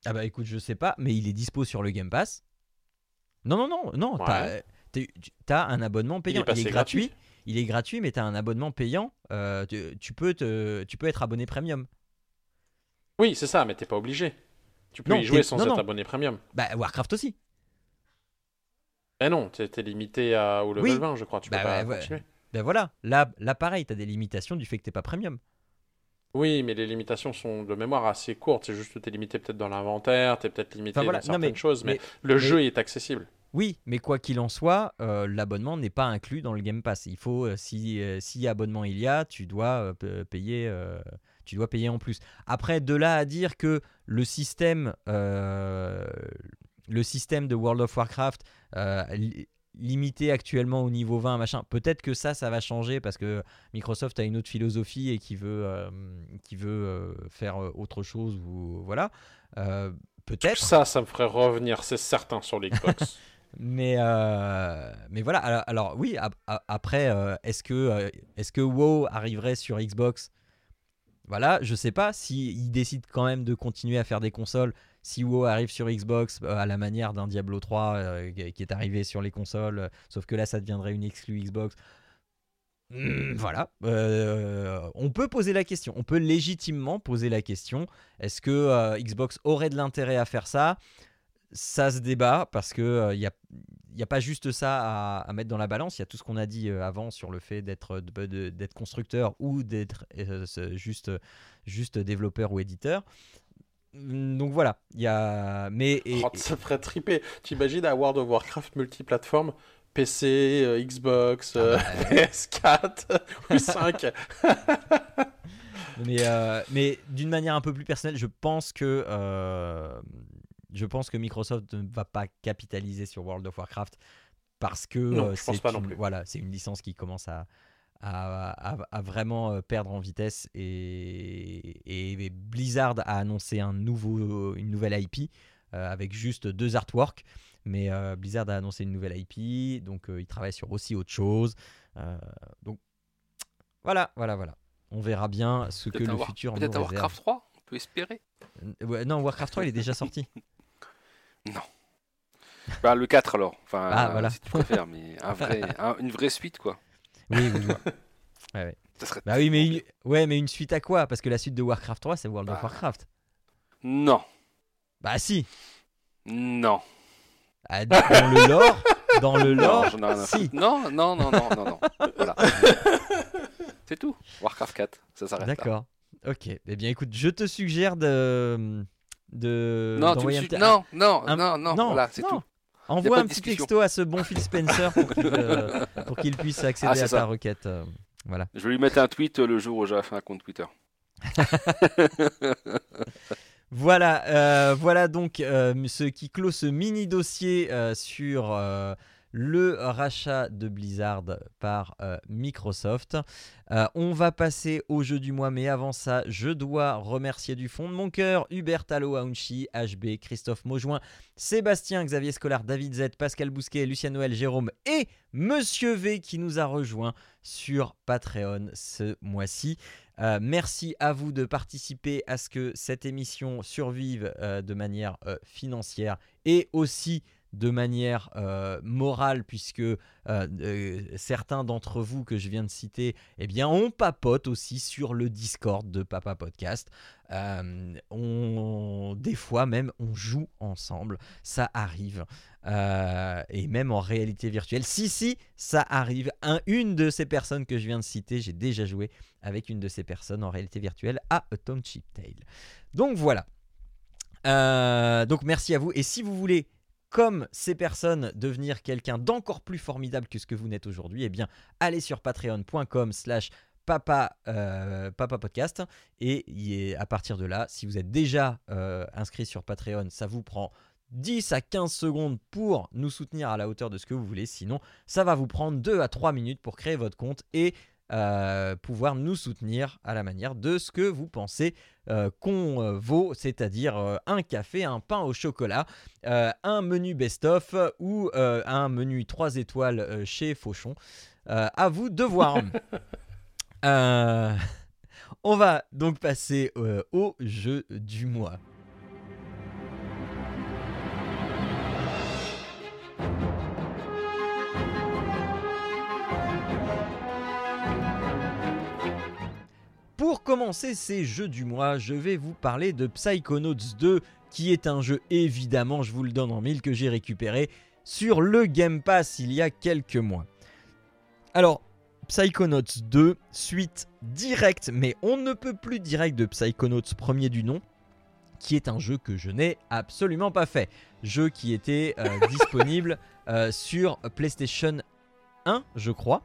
Ah bah écoute, je sais pas, mais il est dispo sur le Game Pass. Non, non, non, non, Ouais. t'as, un abonnement payant. Il est gratuit. gratuit. Il est gratuit, mais t'as un abonnement payant. Euh, tu, tu peux te, tu peux être abonné premium. Oui, c'est ça, mais t'es pas obligé. Tu peux Non, y jouer sans non, être non. abonné premium. Bah Warcraft aussi. Eh non, t'es limité à, au level Oui. 20, je crois. Tu Bah peux pas continuer. Ben voilà, là, là pareil, t'as des limitations du fait que t'es pas premium. Oui, mais les limitations sont de mémoire assez courtes. C'est juste que t'es limité peut-être dans l'inventaire, t'es peut-être limité Enfin, voilà. dans Non, certaines mais- choses, mais, mais- le mais- jeu est accessible. Oui, mais quoi qu'il en soit, euh, l'abonnement n'est pas inclus dans le Game Pass. Il faut, euh, si, euh, si abonnement il y a, tu dois payer, tu dois payer en plus. Après, de là à dire que le système, le système de World of Warcraft limité actuellement au niveau 20, machin, peut-être que ça, ça va changer parce que Microsoft a une autre philosophie et qui veut, euh, qui veut euh, faire euh, autre chose ou voilà. Euh, peut-être. Ça, ça me ferait revenir, c'est certain, sur l'Xbox. Mais, mais voilà, alors, alors oui, a- après, est-ce que, est-ce que WoW arriverait sur Xbox? Voilà, je sais pas s'ils décident quand même de continuer à faire des consoles. Si WoW arrive sur Xbox euh, à la manière d'un Diablo 3 euh, qui est arrivé sur les consoles, euh, sauf que là ça deviendrait une exclue Xbox. Hmm, voilà, Euh, on peut poser la question, on peut légitimement poser la question. Est-ce que euh, Xbox aurait de l'intérêt à faire ça? Ça se débat parce que il n'y a, y a pas juste ça à, mettre dans la balance. Il y a tout ce qu'on a dit euh, avant sur le fait d'être constructeur ou d'être euh, juste développeur ou éditeur. Donc voilà, il y a mais et- Oh, ça ferait triper. T'imagines à World of Warcraft multiplateforme PC, euh, Xbox, Ah euh, bah, PS4 ou 5 Mais, euh, mais d'une manière un peu plus personnelle, je pense que euh, je pense que Microsoft ne va pas capitaliser sur World of Warcraft parce que Non, euh, je pense pas non plus. voilà, c'est une licence qui commence à, à, à- à vraiment euh, perdre en vitesse et, et Blizzard a annoncé un nouveau, une nouvelle IP euh, avec juste deux artworks. Mais euh, Blizzard a annoncé une nouvelle IP, donc euh, ils travaillent sur aussi autre chose. Euh, donc voilà, voilà, voilà. On verra bien ce que le War- futur nous Peut-être. Warcraft 3, on peut espérer. Euh, ouais, non, Warcraft 3 il est déjà sorti. Bah, le 4 alors, enfin, Ah, voilà. si tu préfères, mais un vrai, un- une vraie suite quoi. Oui, oui, oui. Ça serait Bah oui, mais une... ouais, mais une suite à quoi? Parce que la suite de Warcraft 3, c'est World of Bah. Warcraft. Non, Bah si. non. Ah, Dans le lore, dans le Non, lore, rien à si. Non, non, non, non, non, non. Voilà. C'est tout. Warcraft 4, ça s'arrête. D'accord. Ok. Eh bien, écoute, je te suggère de de Non, tu me d'envoyer un non, non, un- non, non, non, voilà, c'est non. tout. Envoie un petit discussion. texto à ce bon Phil Spencer pour qu'il euh, puisse accéder Ah, c'est à ta requête. euh, voilà. Je vais lui mettre un tweet euh, le jour où fait un compte Twitter. Voilà, voilà donc ce qui clôt ce mini dossier sur le rachat de Blizzard par euh, Microsoft. Euh, on va passer au jeu du mois, mais avant ça, je dois remercier du fond de mon cœur Hubert Allo Aounchi, HB, Christophe Maujoin, Sébastien, Xavier Scolar, David Z, Pascal Bousquet, Lucien Noël, Jérôme et Monsieur V qui nous a rejoint sur Patreon ce mois-ci. Euh, merci à vous de participer à ce que cette émission survive de manière financière et aussi de manière euh, morale puisque euh, euh, certains d'entre vous que je viens de citer eh bien on papote aussi sur le Discord de Papa Podcast on, des fois même on joue ensemble ça arrive et même en réalité virtuelle si si ça arrive Un- une de ces personnes que je viens de citer j'ai déjà joué avec une de ces personnes en réalité virtuelle à A Township Tale. Donc voilà. Donc merci à vous. Et si vous voulez, comme ces personnes, devenir quelqu'un d'encore plus formidable que ce que vous n'êtes aujourd'hui, eh bien, allez sur patreon.com slash papa, euh, papa podcast. Et à partir de là, si vous êtes déjà euh, inscrit sur Patreon, ça vous prend 10 à 15 secondes pour nous soutenir à la hauteur de ce que vous voulez. Sinon, ça va vous prendre 2 à 3 minutes pour créer votre compte et euh, pouvoir nous soutenir à la manière de ce que vous pensez euh, qu'on euh, vaut, c'est-à-dire un café, un pain au chocolat, un menu best-of ou un menu 3 étoiles chez Fauchon. À vous de voir. On va donc passer au jeu du mois. Pour commencer ces jeux du mois, je vais vous parler de Psychonauts 2, qui est un jeu évidemment, je vous le donne en mille, que j'ai récupéré sur le Game Pass il y a quelques mois. Alors, Psychonauts 2, suite directe, mais on ne peut plus direct de Psychonauts premier du nom, qui est un jeu que je n'ai absolument pas fait. Jeu qui était euh, disponible euh, sur PlayStation 1, je crois.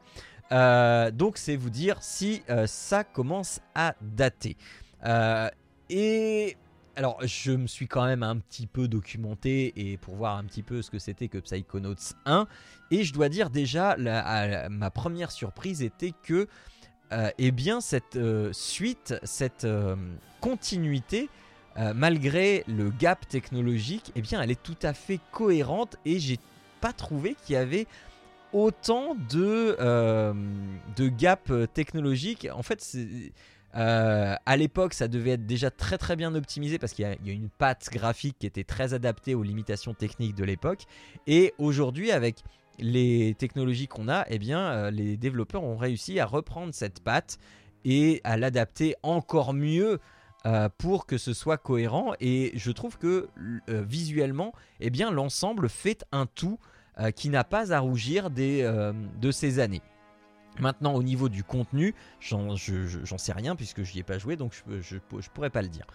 Euh, donc c'est vous dire si euh, ça commence à dater. Euh, et alors je me suis quand même un petit peu documenté et pour voir un petit peu ce que c'était que Psychonauts 1. Et je dois dire déjà, ma première surprise était que, eh bien, cette suite, cette continuité, malgré le gap technologique, eh bien, elle est tout à fait cohérente et j'ai pas trouvé qu'il y avait autant de, euh, de gap euh, technologique. En fait, euh, à l'époque, ça devait être déjà très très bien optimisé parce qu'il y, y a une patte graphique qui était très adaptée aux limitations techniques de l'époque. Et aujourd'hui, avec les technologies qu'on a, eh bien, euh, les développeurs ont réussi à reprendre cette patte et à l'adapter encore mieux pour que ce soit cohérent. Et je trouve que visuellement, eh bien, l'ensemble fait un tout euh, qui n'a pas à rougir euh, de ces années. Maintenant, au niveau du contenu, j'en je- je- sais rien puisque je n'y ai pas joué, donc je ne pourrais pas le dire.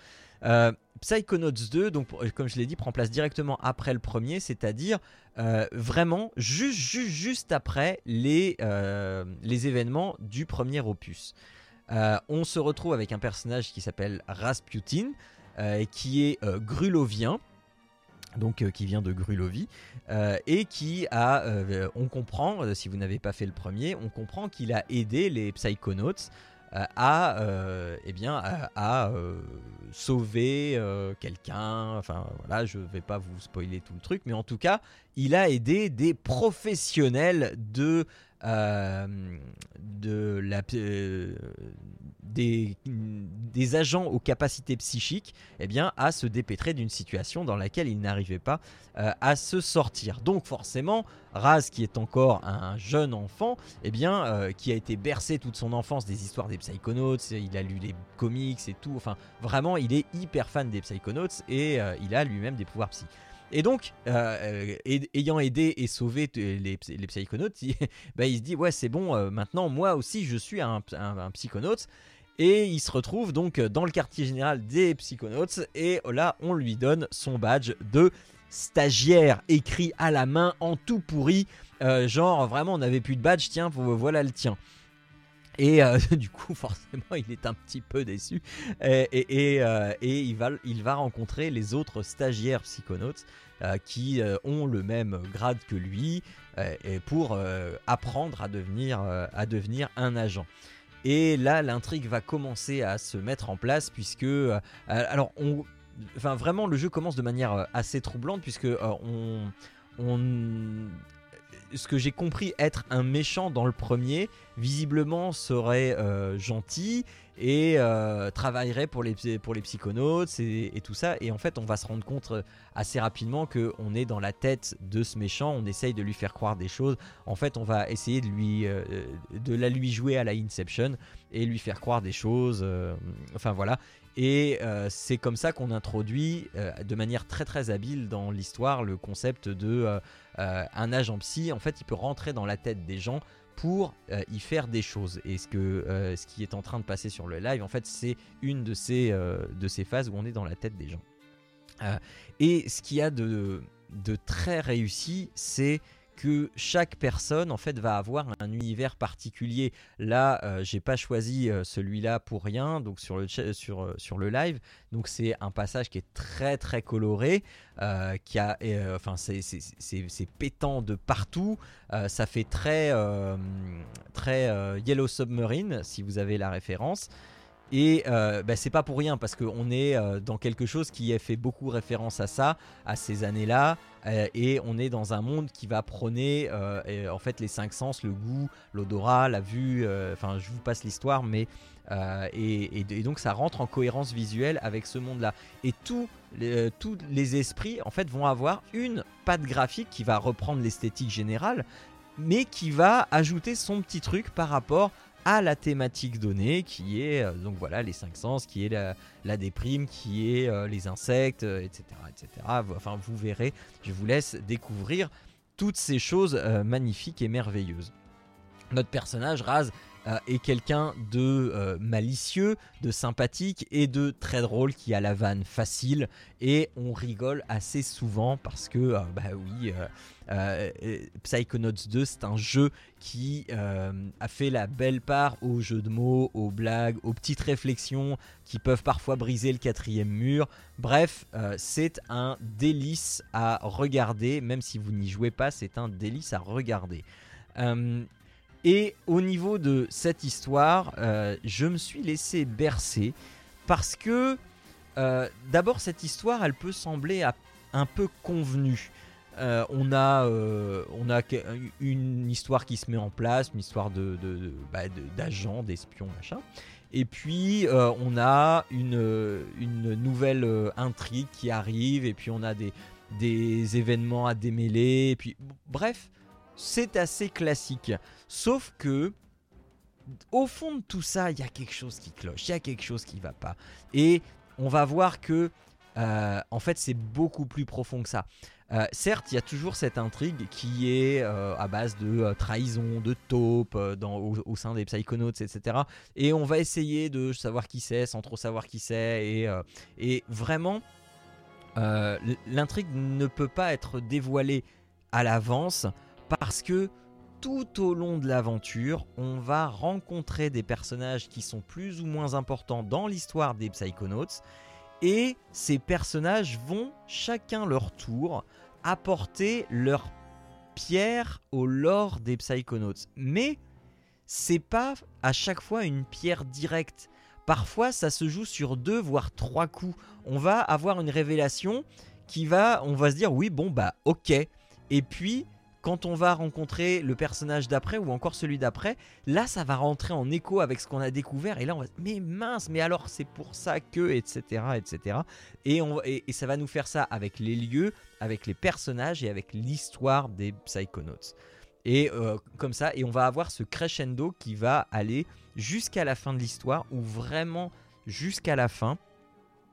Euh, Psychonauts 2, donc, comme je l'ai dit, prend place directement après le premier, c'est-à-dire vraiment juste, après les, les événements du premier opus. On se retrouve avec un personnage qui s'appelle Rasputin, qui est grulovien. Donc euh, qui vient de Grulovi, euh, et qui a, euh, on comprend, euh, si vous n'avez pas fait le premier, on comprend qu'il a aidé les Psychonauts euh, à, eh bien, à, sauver quelqu'un. Enfin voilà, je vais pas vous spoiler tout le truc, mais en tout cas, il a aidé des professionnels de de la, euh, des, agents aux capacités psychiques eh bien, à se dépêtrer d'une situation dans laquelle ils n'arrivaient pas euh, à se sortir. Donc forcément, Raz, qui est encore un jeune enfant, eh bien, euh, qui a été bercé toute son enfance des histoires des Psychonauts, il a lu les comics et tout, enfin vraiment, il est hyper fan des Psychonauts et euh, il a lui-même des pouvoirs psy. Et donc, euh, euh, ayant aidé et sauvé les, il, bah, il se dit ouais c'est bon, euh, maintenant moi aussi je suis un, un, un Psychonaut. Et il se retrouve donc dans le quartier général des Psychonauts et là on lui donne son badge de stagiaire écrit à la main en tout pourri. Genre vraiment on n'avait plus de badge, tiens vo- voilà le tien. Et euh, du coup, forcément, il est un petit peu déçu. Et, euh, il, va, rencontrer les autres stagiaires psychonautes euh, qui ont le même grade que lui et pour apprendre à devenir, un agent. Et là, l'intrigue va commencer à se mettre en place puisque, alors, on, enfin, vraiment, le jeu commence de manière assez troublante puisque on, ce que j'ai compris être un méchant dans le premier, visiblement serait euh, gentil et euh, travaillerait pour les, pour les psychonautes et, tout ça. Et en fait, on va se rendre compte euh, assez rapidement qu'on est dans la tête de ce méchant, on essaye de lui faire croire des choses. En fait, on va essayer de, lui, de la lui jouer à la Inception et lui faire croire des choses. enfin voilà. Et c'est comme ça qu'on introduit de manière très très habile dans l'histoire le concept de euh, un agent psy. En fait, il peut rentrer dans la tête des gens pour euh, y faire des choses. Et ce, que, euh, ce qui est en train de passer sur le live, en fait, c'est une de ces, de ces phases où on est dans la tête des gens. Et ce qu'il y a de, de très réussi, c'est que chaque personne en fait va avoir un univers particulier. Là, euh, j'ai pas choisi euh, celui-là pour rien, donc sur le sur euh, sur le live. Donc c'est un passage qui est très très coloré, qui a, enfin c'est c'est pétant de partout. Ça fait très très Yellow Submarine si vous avez la référence. Et euh, bah, c'est pas pour rien parce qu'on est euh, dans quelque chose qui a fait beaucoup référence à ça, à ces années-là, euh, et on est dans un monde qui va prôner euh, et, en fait les cinq sens, le goût, l'odorat, la vue. Enfin, je vous passe l'histoire, mais et, donc ça rentre en cohérence visuelle avec ce monde-là. Et tous les, tous les esprits en fait vont avoir une patte graphique qui va reprendre l'esthétique générale, mais qui va ajouter son petit truc par rapport à la thématique donnée qui est euh, donc voilà les cinq sens qui est la, déprime qui est euh, les insectes euh, etc etc enfin vous verrez je vous laisse découvrir toutes ces choses magnifiques et merveilleuses. Notre personnage Raz euh, est quelqu'un de euh, malicieux, de sympathique et de très drôle qui a la vanne facile et on rigole assez souvent parce que euh, bah oui euh, euh, euh, Psychonauts 2 c'est un jeu qui euh, a fait la belle part aux jeux de mots, aux blagues, aux petites réflexions qui peuvent parfois briser le quatrième mur. Bref, euh, c'est un délice à regarder, même si vous n'y jouez pas, c'est un délice à regarder. Euh, et au niveau de cette histoire, euh, je me suis laissé bercer parce que euh, d'abord cette histoire, elle peut sembler un peu convenue. Euh, on a, on a une histoire qui se met en place, une histoire de, bah, d'agents, d'espions, machin. Et puis on a une, une nouvelle intrigue qui arrive, et puis on a des, des événements à démêler, et puis bref, c'est assez classique. Sauf que au fond de tout ça, il y a quelque chose qui cloche, il y a quelque chose qui va pas. Et on va voir que euh, en fait c'est beaucoup plus profond que ça. Euh, certes, il y a toujours cette intrigue qui est euh, à base de trahison, de taupe au, sein des Psychonauts, etc. Et on va essayer de savoir qui c'est sans trop savoir qui c'est. Et, vraiment, l'intrigue ne peut pas être dévoilée à l'avance parce que tout au long de l'aventure, on va rencontrer des personnages qui sont plus ou moins importants dans l'histoire des Psychonauts Et ces personnages vont chacun leur tour apporter leur pierre au lore des Psychonauts. Mais c'est pas à chaque fois une pierre directe. Parfois, ça se joue sur deux voire trois coups. On va avoir une révélation qui va, on va se dire oui, bon bah ok. Et puis quand on va rencontrer le personnage d'après ou encore celui d'après, là ça va rentrer en écho avec ce qu'on a découvert et là on va mais mince, mais alors c'est pour ça que etc etc et, on, et, ça va nous faire ça avec les lieux, avec les personnages et avec l'histoire des Psychonauts. Et euh, comme ça, et on va avoir ce crescendo qui va aller jusqu'à la fin de l'histoire, ou vraiment jusqu'à la fin,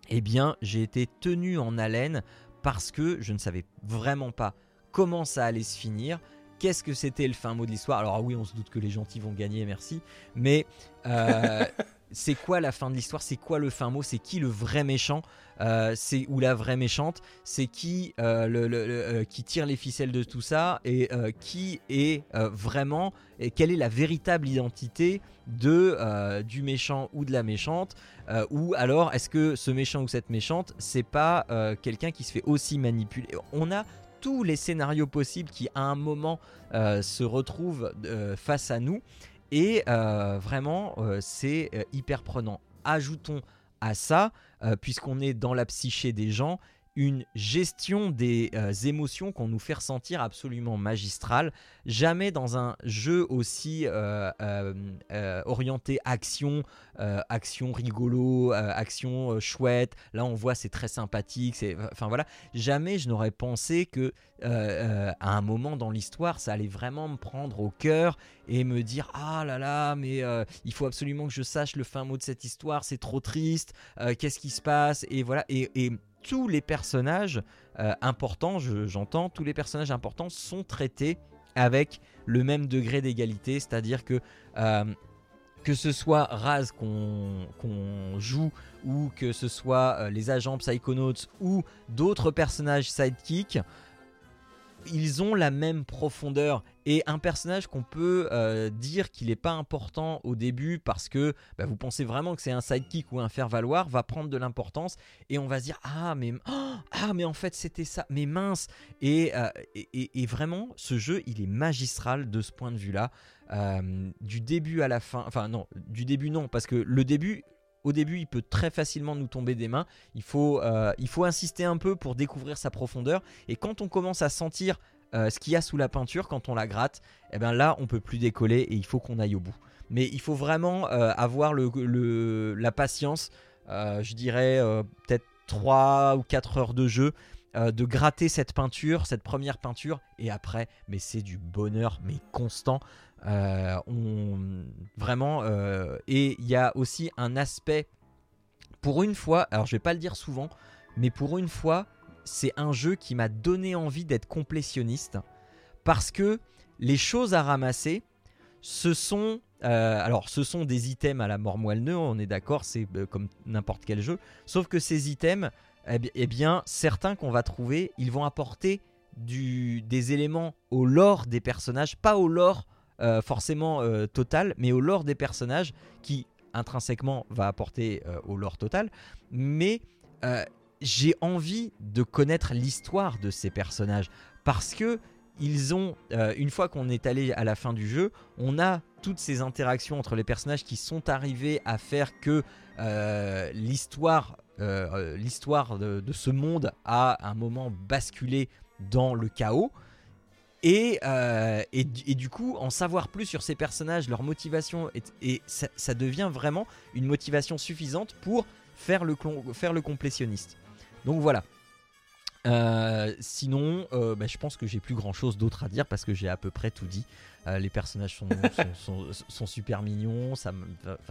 eh bien j'ai été tenu en haleine parce que je ne savais vraiment pas comment ça allait se finir, qu'est-ce que c'était le fin mot de l'histoire. Alors oui, on se doute que les gentils vont gagner, merci. Mais euh, c'est quoi la fin de l'histoire? C'est quoi le fin mot? C'est qui le vrai méchant? Euh, C'est ou la vraie méchante? C'est qui euh, le, qui tire les ficelles de tout ça? Et qui est vraiment et quelle est la véritable identité de du méchant ou de la méchante? Ou alors est-ce que ce méchant ou cette méchante c'est pas quelqu'un qui se fait aussi manipuler? On a tous les scénarios possibles qui à un moment euh, se retrouvent euh, face à nous. Et euh, vraiment, c'est hyper prenant. Ajoutons à ça, puisqu'on est dans la psyché des gens, une gestion des euh, émotions qu'on nous fait ressentir absolument magistrale. Jamais dans un jeu aussi euh, euh, orienté action, action rigolo, action chouette. Là, on voit c'est très sympathique. C'est, enfin voilà. Jamais je n'aurais pensé que à un moment dans l'histoire, ça allait vraiment me prendre au cœur et me dire ah là là, mais il faut absolument que je sache le fin mot de cette histoire. C'est trop triste. qu'est-ce qui se passe? Et voilà. et, tous les personnages euh, importants, j'entends, tous les personnages importants sont traités avec le même degré d'égalité, c'est-à-dire que euh, que ce soit Raz qu'on joue ou que ce soit euh, les agents Psychonauts ou d'autres personnages sidekick, ils ont la même profondeur. Et un personnage qu'on peut euh, dire qu'il n'est pas important au début parce que bah, vous pensez vraiment que c'est un sidekick ou un faire-valoir va prendre de l'importance et on va se dire ah mais oh, ah mais en fait c'était ça. Mais mince! Euh, et, et, vraiment ce jeu il est magistral de ce point de vue là euh, du début à la fin enfin non du début non parce que le début au début, il peut très facilement nous tomber des mains. Il faut, euh, il faut insister un peu pour découvrir sa profondeur. Et quand on commence à sentir euh, ce qu'il y a sous la peinture, quand on la gratte, eh ben là, on peut plus décoller et il faut qu'on aille au bout. Mais il faut vraiment euh, avoir la patience, je dirais peut-être 3 ou 4 heures de jeu de gratter cette peinture, cette première peinture, et après, mais c'est du bonheur, mais constant. Euh, on, vraiment, euh, et il y a aussi un aspect, pour une fois, alors je vais pas le dire souvent, mais pour une fois, c'est un jeu qui m'a donné envie d'être complétionniste, parce que les choses à ramasser, ce sont euh, alors, ce sont des items à la mort moelle on est d'accord, c'est comme n'importe quel jeu. Sauf que ces items, eh, eh bien, certains qu'on va trouver, ils vont apporter du, des éléments au lore des personnages, pas au lore euh, forcément euh, total, mais au lore des personnages qui intrinsèquement va apporter euh, au lore total. Mais j'ai envie de connaître l'histoire de ces personnages parce que ils ont, une fois qu'on est allé à la fin du jeu, on a toutes ces interactions entre les personnages qui sont arrivés à faire que l'histoire, de, ce monde a un moment basculé dans le chaos. Euh, et, du coup, en savoir plus sur ces personnages, leur motivation, et, ça, devient vraiment une motivation suffisante pour faire le, faire le complétionniste. Donc voilà. Euh, sinon, euh, bah, je pense que j'ai plus grand chose d'autre à dire parce que j'ai à peu près tout dit. Euh, les personnages sont, sont, super mignons, ça,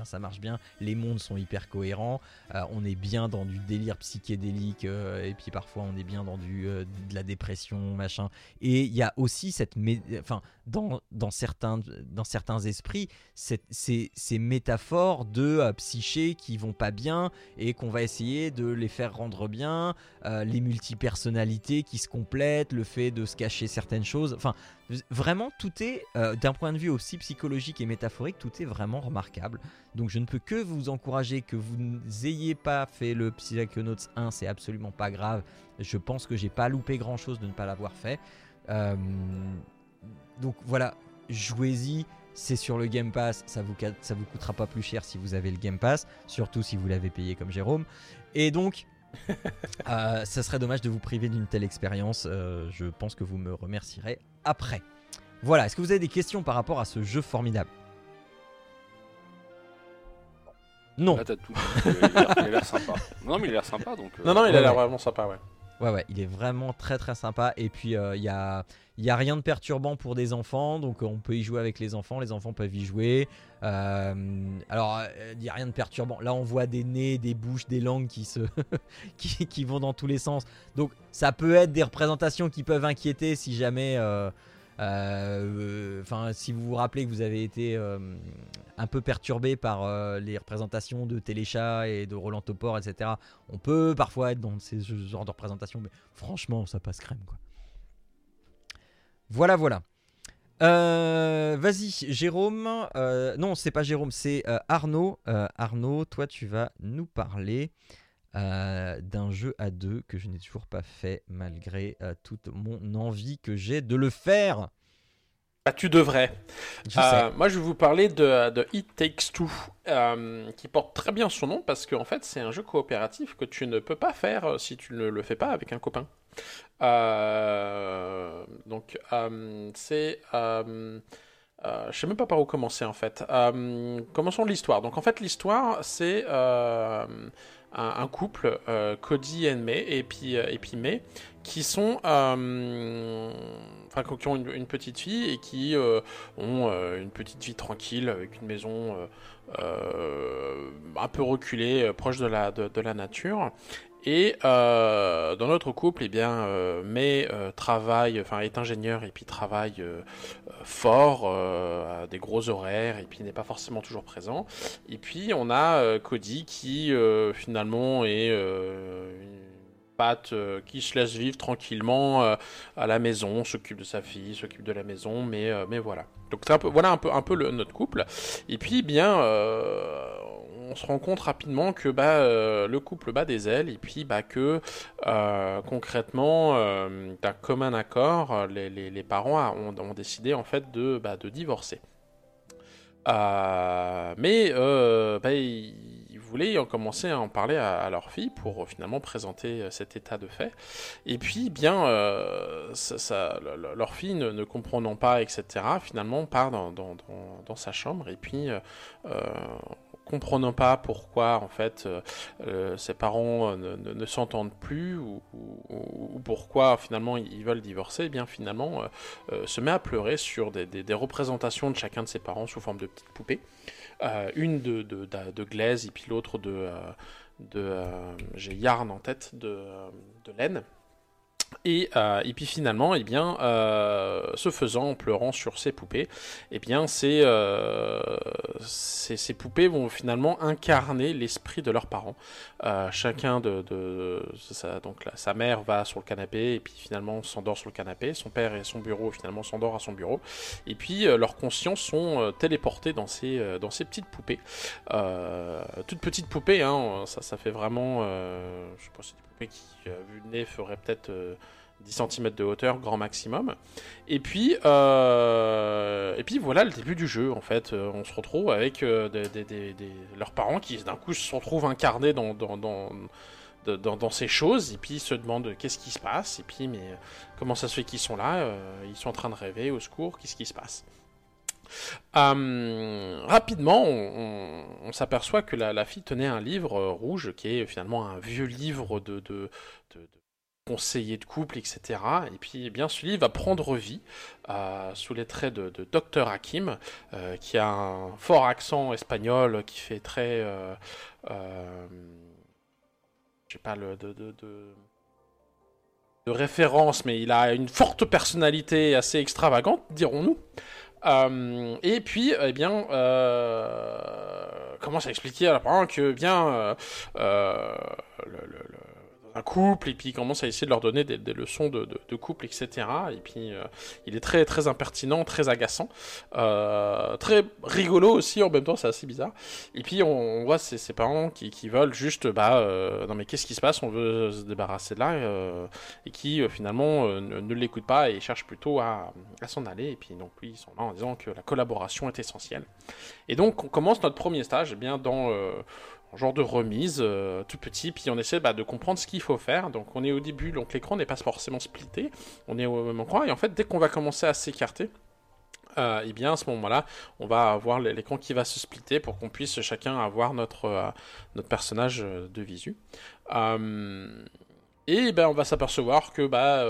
ça marche bien. Les mondes sont hyper cohérents. Euh, on est bien dans du délire psychédélique euh, et puis parfois on est bien dans du, de la dépression, machin. Et il y a aussi cette. Enfin, dans, certains, dans certains esprits, ces, métaphores de psyché qui vont pas bien et qu'on va essayer de les faire rendre bien. les multipersonnalités personnalités qui se complètent, le fait de se cacher certaines choses. Enfin, vraiment, tout est, euh, d'un point de vue aussi psychologique et métaphorique, tout est vraiment remarquable. Donc je ne peux que vous encourager que vous n'ayez pas fait le Psychonauts 1, c'est absolument pas grave. Je pense que j'ai pas loupé grand chose de ne pas l'avoir fait. Euh, donc voilà, jouez-y. C'est sur le Game Pass, ça vous, ça vous coûtera pas plus cher si vous avez le Game Pass, surtout si vous l'avez payé comme Jérôme. Et donc, euh, ça serait dommage de vous priver d'une telle expérience. Euh, je pense que vous me remercierez après. Voilà, est-ce que vous avez des questions par rapport à ce jeu formidable? Non. Là, t'as tout. Il a l'air sympa. Non, mais il a l'air sympa donc. euh, Non, non, il a l'air ouais. vraiment sympa, ouais. Ouais, ouais, il est vraiment très très sympa. Et puis, il y, a, y a rien de perturbant pour des enfants. Donc, on peut y jouer avec les enfants. Les enfants peuvent y jouer. Euh, alors, il n'y a rien de perturbant. Là, on voit des nez, des bouches, des langues qui, se qui, vont dans tous les sens. Donc, ça peut être des représentations qui peuvent inquiéter si jamais. euh, euh, Enfin, si vous vous rappelez que vous avez été euh, un peu perturbé par euh, les représentations de Téléchat et de Roland Topor, etc. On peut parfois être dans ces ce genre de représentations, mais franchement, ça passe crème, quoi. Voilà, voilà. Euh, Vas-y, Jérôme. euh, non, c'est pas Jérôme, c'est euh, Arnaud. Euh, Arnaud, toi, tu vas nous parler euh, d'un jeu à deux que je n'ai toujours pas fait, malgré euh, toute mon envie que j'ai de le faire. Bah, tu devrais. Je Euh, moi, je vais vous parler de, de It Takes Two, euh, qui porte très bien son nom parce qu'en fait, c'est un jeu coopératif que tu ne peux pas faire si tu ne le fais pas avec un copain. Euh, donc, c'est. Euh, je sais même pas par où commencer en fait. Euh, commençons l'histoire. Donc en fait l'histoire c'est euh, un, couple, euh, Cody et May, et puis, euh, et puis May, qui sont, euh, enfin qui ont une, petite fille et qui ont une petite vie tranquille avec une maison un peu reculée, proche de la, de la nature. Et euh, dans notre couple, eh bien, euh, May euh, travaille, enfin est ingénieur et puis travaille euh, fort, à des gros horaires et puis n'est pas forcément toujours présent. Et puis on a Cody qui finalement est une patte qui se laisse vivre tranquillement à la maison, s'occupe de sa fille, s'occupe de la maison, mais, mais voilà. Donc un peu, voilà un peu, un peu notre couple. Et puis bien, euh, on se rend compte rapidement que bah, euh, le couple bat des ailes et puis bah, que euh, concrètement, euh, d'un commun accord, les, les, les parents ont, décidé en fait de, bah, de divorcer. Mais bah, ils voulaient en commencer à en parler à, leur fille pour finalement présenter cet état de fait. Et puis, bien, ça, ça- le- le- leur fille, ne, comprenant pas, etc., finalement part dans, dans, dans, dans sa chambre et puis, comprenant pas pourquoi, en fait, euh, euh, ses parents euh, ne, s'entendent plus ou, ou- ou pourquoi, finalement, ils veulent divorcer, eh bien, finalement, se met à pleurer sur des, représentations de chacun de ses parents sous forme de petites poupées. Une de, de, de, glaise et puis l'autre de, de j'ai yarn en tête de, de laine. Et, euh, et puis finalement, eh bien, euh, ce faisant, en pleurant sur ces poupées, eh bien, ces, euh, poupées vont finalement incarner l'esprit de leurs parents. Chacun de, sa mère va sur le canapé et puis finalement s'endort sur le canapé. Son père et son bureau finalement s'endort à son bureau. Et puis leurs consciences sont téléportés dans ces, dans petites poupées. Toutes petites poupées, hein, ça, ça fait vraiment. Qui, euh, vu le nez, feraient peut-être euh, 10 cm de hauteur, grand maximum. Et puis, euh, et puis voilà le début du jeu, en fait. Euh, on se retrouve avec euh, leurs parents qui, d'un coup, se retrouvent incarnés dans. ces choses et puis ils se demandent qu'est-ce qui se passe? Et puis mais euh, comment ça se fait qu'ils sont là? Euh, ils sont en train de rêver au secours qu'est-ce qui se passe? Euh, rapidement, on, s'aperçoit que la, fille tenait un livre euh, rouge qui est finalement un vieux livre de, de, de- de couple, etc. Et puis, eh bien, ce livre va prendre vie euh, sous les traits de, de Dr Hakim, qui a un fort accent espagnol qui fait très, je sais pas le de de référence, mais il a une forte personnalité assez extravagante, dirons-nous. Euh, et puis, eh bien, euh, commence à expliquer à la que, bien, euh, euh, le- le- le- un couple, et puis il commence à essayer de leur donner des, leçons de, couple, etc. Et puis euh, il est très très impertinent, très agaçant, euh, très rigolo aussi en même temps, c'est assez bizarre. Et puis on, voit ses, parents qui, veulent juste, bah, euh, non mais qu'est-ce qui se passe? On veut se débarrasser de là, et qui finalement ne, ne l'écoutent pas et cherchent plutôt à, s'en aller. Et puis donc oui, ils sont là en disant que la collaboration est essentielle. Et donc on commence notre premier stage eh bien dans genre de remise euh, tout petit, puis on essaie bah, de comprendre ce qu'il faut faire. Donc on est au début, donc l'écran n'est pas forcément splitté, on est au même endroit, et en fait dès qu'on va commencer à s'écarter, euh, et bien à ce moment-là, on va avoir l'écran qui va se splitter pour qu'on puisse chacun avoir notre, euh, personnage de visu. Et ben, on va s'apercevoir que bah,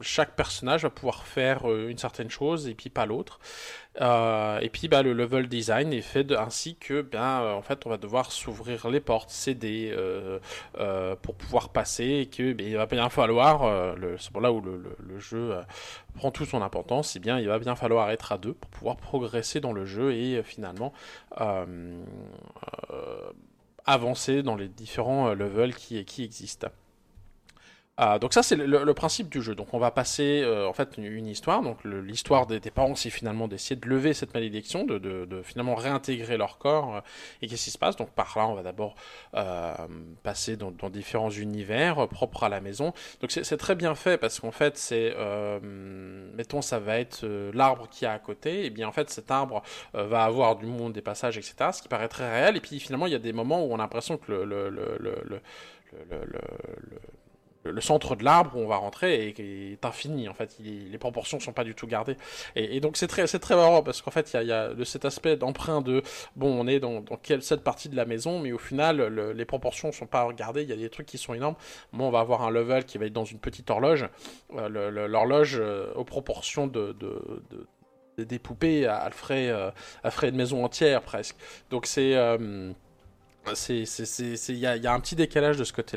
chaque personnage va pouvoir faire une certaine chose et puis pas l'autre. Euh, et puis bah, le level design est fait ainsi que ben, en fait, on va devoir s'ouvrir les portes, céder euh, pour pouvoir passer et que ben, il va bien falloir, c'est pour là où le, le, le jeu prend toute son importance, et bien il va bien falloir être à deux pour pouvoir progresser dans le jeu et finalement avancer dans les différents levels qui existent. Ah, donc ça c'est le, principe du jeu. Donc on va passer euh, en fait une, histoire. Donc l'histoire des, parents c'est finalement d'essayer de lever cette malédiction, de, finalement réintégrer leur corps. Euh, et qu'est-ce qui se passe? Donc par là on va d'abord euh, passer dans, différents univers propres à la maison. Donc c'est très bien fait parce qu'en fait c'est mettons ça va être l'arbre qui est à côté. Et bien en fait cet arbre va avoir du monde, des passages, etc. Ce qui paraît très réel. Et puis finalement il y a des moments où on a l'impression que le, le, le, le, centre de l'arbre où on va rentrer est, est infini en fait. Les proportions sont pas du tout gardées. Et, donc c'est très c'est très marrant parce qu'en fait il y a, de cet aspect d'emprunt de bon on est dans, quelle cette partie de la maison mais au final le, les proportions sont pas regardées. Il y a des trucs qui sont énormes. Bon on va avoir un level qui va être dans une petite horloge. Euh, l'horloge euh, aux proportions de, de, de des poupées à, ferait euh, à une maison entière presque. Donc c'est euh, c'est il y a, un petit décalage de ce côté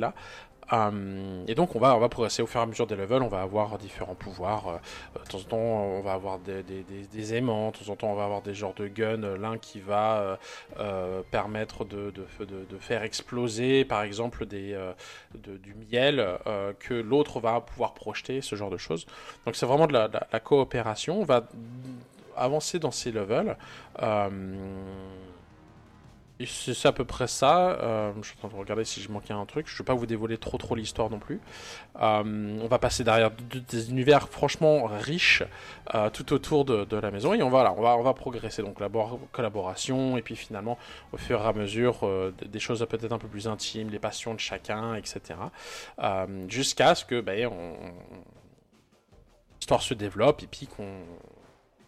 Um, et donc on va, progresser au fur et à mesure des levels, on va avoir différents pouvoirs. Euh, de temps en temps on va avoir des, aimants, de temps en temps on va avoir des genres de guns. L'un qui va euh, euh, permettre de, faire exploser par exemple euh, du miel euh, que l'autre va pouvoir projeter, ce genre de choses. Donc c'est vraiment de la, coopération. On va avancer dans ces levels. C'est à peu près ça. Euh, je suis en train de regarder si je manquais un truc. Je ne vais pas vous dévoiler trop trop l'histoire non plus. Euh, on va passer derrière des univers franchement riches euh, tout autour de, de, la maison et on va, là, on va, on va progresser. Donc la collaboration et puis finalement au fur et à mesure des choses peut-être un peu plus intimes, les passions de chacun, etc. Jusqu'à ce que on... l'histoire se développe et puis qu'on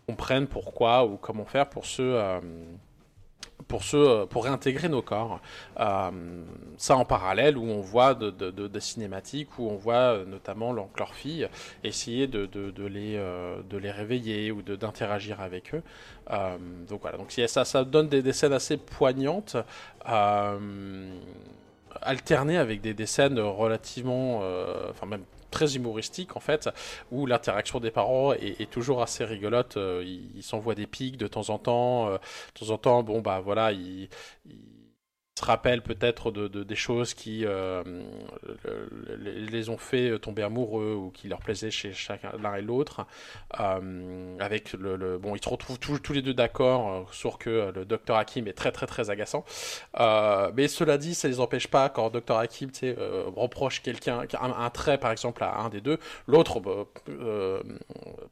comprenne pourquoi ou comment faire pour se pour, pour réintégrer nos corps. Euh, ça en parallèle où on voit de, de, cinématiques, où on voit euh, notamment leur, leur fille essayer de, les, euh, de les réveiller ou d'interagir avec eux. Donc voilà, donc ça, ça donne des, des scènes assez poignantes. Alternées avec des, des scènes relativement, enfin même très humoristique en fait, où l'interaction des parents est, toujours assez rigolote. Euh, ils, s'envoient des pics de temps en temps. Euh, de temps en temps, bon bah voilà, ils se rappellent peut-être de, de, des choses qui euh, les, ont fait tomber amoureux ou qui leur plaisaient chez chacun l'un et l'autre. Euh, avec le, bon, ils se retrouvent tous, les deux d'accord euh, sur que le docteur Hakim est très très très agaçant. Mais cela dit, ça les empêche pas quand docteur Hakim reproche quelqu'un un, trait par exemple à un des deux, l'autre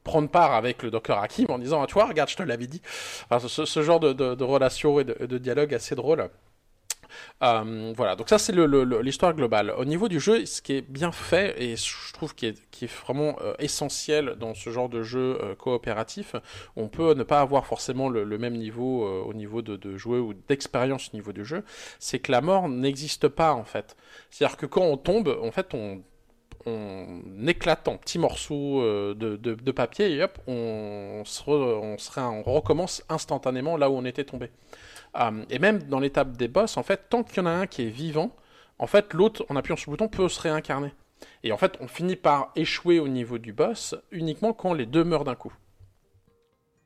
prendre part avec le docteur Hakim en disant ah, tu vois regarde je te l'avais dit. Ce, genre de relation et de, de dialogue assez drôle. Euh, voilà, donc ça c'est l'histoire globale. Au niveau du jeu, ce qui est bien fait et je trouve qui est, vraiment euh, essentiel dans ce genre de jeu euh, coopératif, on peut ne pas avoir forcément le, même niveau au niveau de, jouer ou d'expérience au niveau du jeu, c'est que la mort n'existe pas en fait. C'est-à-dire que quand on tombe, en fait on éclate en petits morceaux de, papier et hop, on, se on recommence instantanément là où on était tombé. Um, et même dans l'étape des boss, en fait, tant qu'il y en a un qui est vivant, en fait, l'autre, en appuyant sur le bouton, peut se réincarner. Et en fait, on finit par échouer au niveau du boss uniquement quand les deux meurent d'un coup.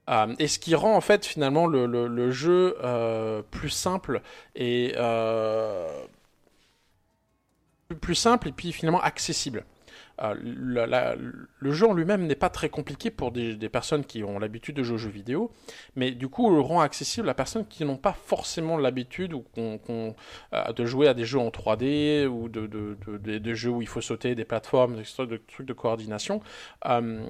Um, et ce qui rend en fait finalement le, jeu euh, plus simple et euh, plus simple et puis finalement accessible. Euh, le, jeu en lui-même n'est pas très compliqué pour des, personnes qui ont l'habitude de jouer aux jeux vidéo, mais du coup, on le rend accessible à personnes qui n'ont pas forcément l'habitude ou qu'on- euh, de jouer à des jeux en 3D ou de, jeux où il faut sauter des plateformes, des trucs de, coordination. Euh,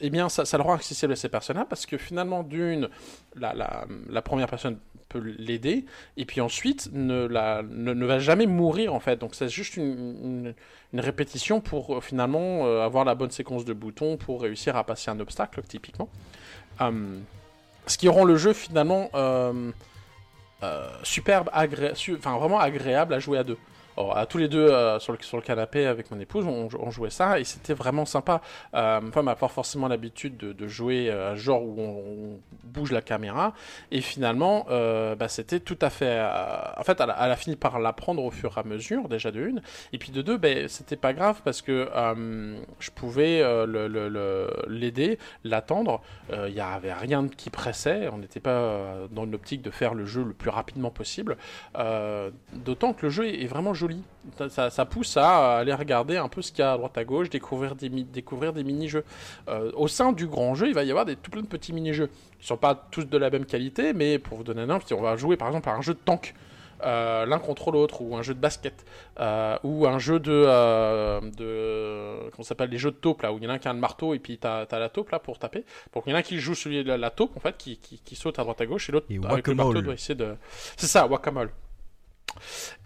eh bien, ça le rend accessible à ces personnes-là parce que finalement, d'une, la, la, première personne peut l'aider et puis ensuite ne, la, ne, ne va jamais mourir en fait. Donc c'est juste une, une, répétition pour euh, finalement euh, avoir la bonne séquence de boutons pour réussir à passer un obstacle typiquement. Euh, ce qui rend le jeu finalement euh, superbe, agré- enfin vraiment agréable à jouer à deux. Alors, à tous les deux euh, sur, le, canapé avec mon épouse, on, jouait ça et c'était vraiment sympa. Euh, ma femme n'a pas forcément l'habitude de, jouer euh, un genre où on, bouge la caméra et finalement, euh, bah, c'était tout à fait. euh, en fait, elle a, fini par l'apprendre au fur et à mesure, déjà de une, et puis de deux, ben, c'était pas grave parce que euh, je pouvais euh, l'aider, l'attendre. Il n'y avait rien qui pressait, on n'était pas euh, dans une optique de faire le jeu le plus rapidement possible. Euh, D'autant que le jeu est vraiment joli. Ça, pousse à aller regarder un peu ce qu'il y a à droite à gauche, découvrir des, découvrir des mini-jeux. Euh, au sein du grand jeu, il va y avoir des, tout plein de petits mini-jeux. Ils ne sont pas tous de la même qualité, mais pour vous donner un exemple, si on va jouer par exemple à un jeu de tank. euh, l'un contre l'autre, ou un jeu de basket, euh, ou un jeu de, euh, de comment s'appelle, les jeux de taupe là, où il y en a un qui a le marteau et puis t'as as la taupe là pour taper. Donc il y en a un qui joue celui de la, la taupe en fait, qui, qui, qui saute à droite à gauche, et l'autre avec le marteau doit essayer de. C'est ça, whack-a-mole.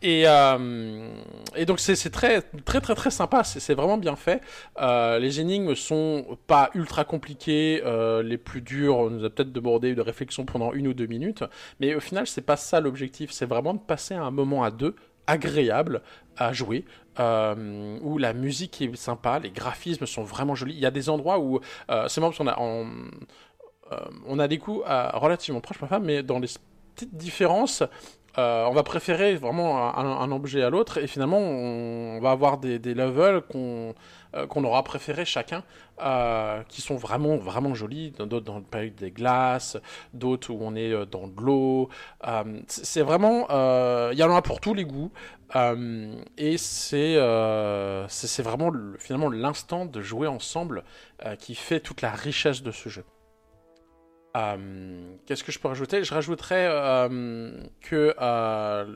Et, euh, et donc c'est très très très très sympa, c'est vraiment bien fait. Euh, les énigmes sont pas ultra compliquées, euh, les plus dures nous a peut-être demandé de réflexion pendant une ou deux minutes, mais au final c'est pas ça l'objectif, c'est vraiment de passer un moment à deux agréable à jouer, où la musique est sympa, les graphismes sont vraiment jolis. Il y a des endroits où c'est marrant parce qu'on a on des coups relativement proches, ma mais dans les petites différences, euh, on va préférer vraiment un, objet à l'autre et finalement on va avoir des, levels qu'on euh, aura préféré chacun euh, qui sont vraiment vraiment jolis. D'autres dans le pays des glaces d'autres où on est dans de l'eau. C'est vraiment il y en a pour tous les goûts. Et c'est c'est vraiment le- finalement l'instant de jouer ensemble qui fait toute la richesse de ce jeu euh, Qu'est-ce que je peux rajouter? Je rajouterais euh, que euh,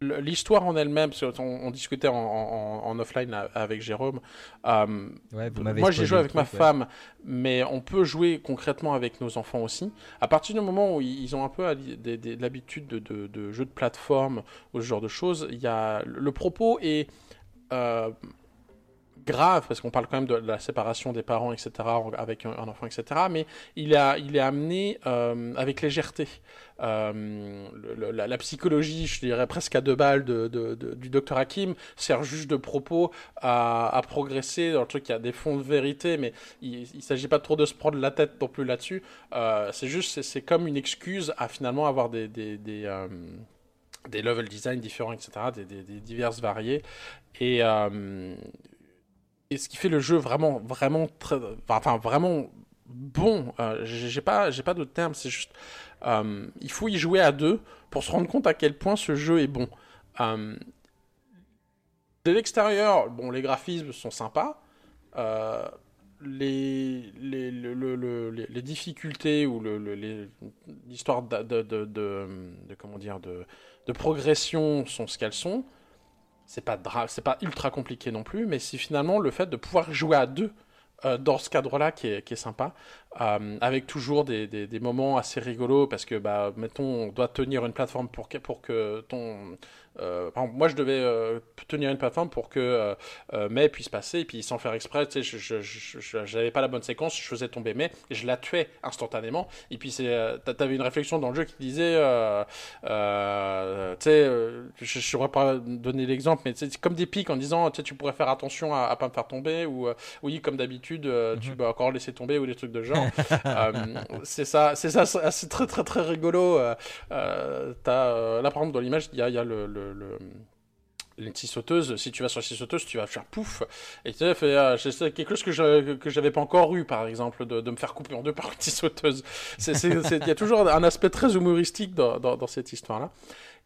l'histoire en elle-même, on discutait en, en- en offline avec Jérôme. Ouais, vous m'avez moi, j'ai joué avec ma ouais. femme, mais on peut jouer concrètement avec nos enfants aussi. À partir du moment où ils ont un peu l'habitude de, de, de jeux de plateforme ou ce genre de choses, il y a le propos est grave parce qu'on parle quand même de la séparation des parents, etc., avec un, enfant, etc. Mais il, a, il est amené euh, avec légèreté. Euh, la, psychologie, je dirais presque à deux balles de, du docteur Hakim, sert juste de propos à, progresser dans le truc. Il y a des fonds de vérité, mais il ne s'agit pas trop de se prendre la tête non plus là-dessus. Euh, c'est juste, c'est- comme une excuse à finalement avoir des, des, des, des level design différents, etc., des, diverses variés. Et, et ce qui fait le jeu vraiment, vraiment, enfin, vraiment bon. Euh, j'ai pas, j'ai pas d'autres termes. C'est juste, euh, il faut y jouer à deux pour se rendre compte à quel point ce jeu est bon. Euh, de l'extérieur, bon, les graphismes sont sympas. Euh, les, les, le- le- le- les, difficultés ou l'histoire de, de, de, comment dire de progression sont ce qu'elles sont. C'est pas c'est pas ultra compliqué non plus, mais c'est finalement le fait de pouvoir jouer à deux euh, dans ce cadre-là qui est, qui est sympa, euh, avec toujours des, des, des moments assez rigolos parce que bah mettons on doit tenir une plateforme pour que, pour que ton euh, par exemple, moi, je devais euh, tenir une plateforme pour que May puisse passer, et puis sans faire exprès, tu sais, je, je, je, j'avais pas la bonne séquence, je faisais tomber May, et je la tuais instantanément. Et puis, c'est, t'a- t'avais une réflexion dans le jeu qui disait, tu sais, je, je saurais pas donner l'exemple, mais c'est comme des pics en disant, tu pourrais faire attention à, à pas me faire tomber, ou oui, comme d'habitude, tu Mhm. vas encore laisser tomber, ou des trucs de genre. Euh, c'est ça, c'est ça, c'est très très très rigolo. euh, euh, là, par exemple, dans l'image, il y y a le, le, le-. Si tu vas sur la scie sauteuse, tu vas faire pouf. Et tu sais, c'est quelque chose que je que j'avais pas encore eu, par exemple, de, de me faire couper en deux par une scie sauteuse. Il y a toujours un aspect très humoristique dans, cette histoire-là.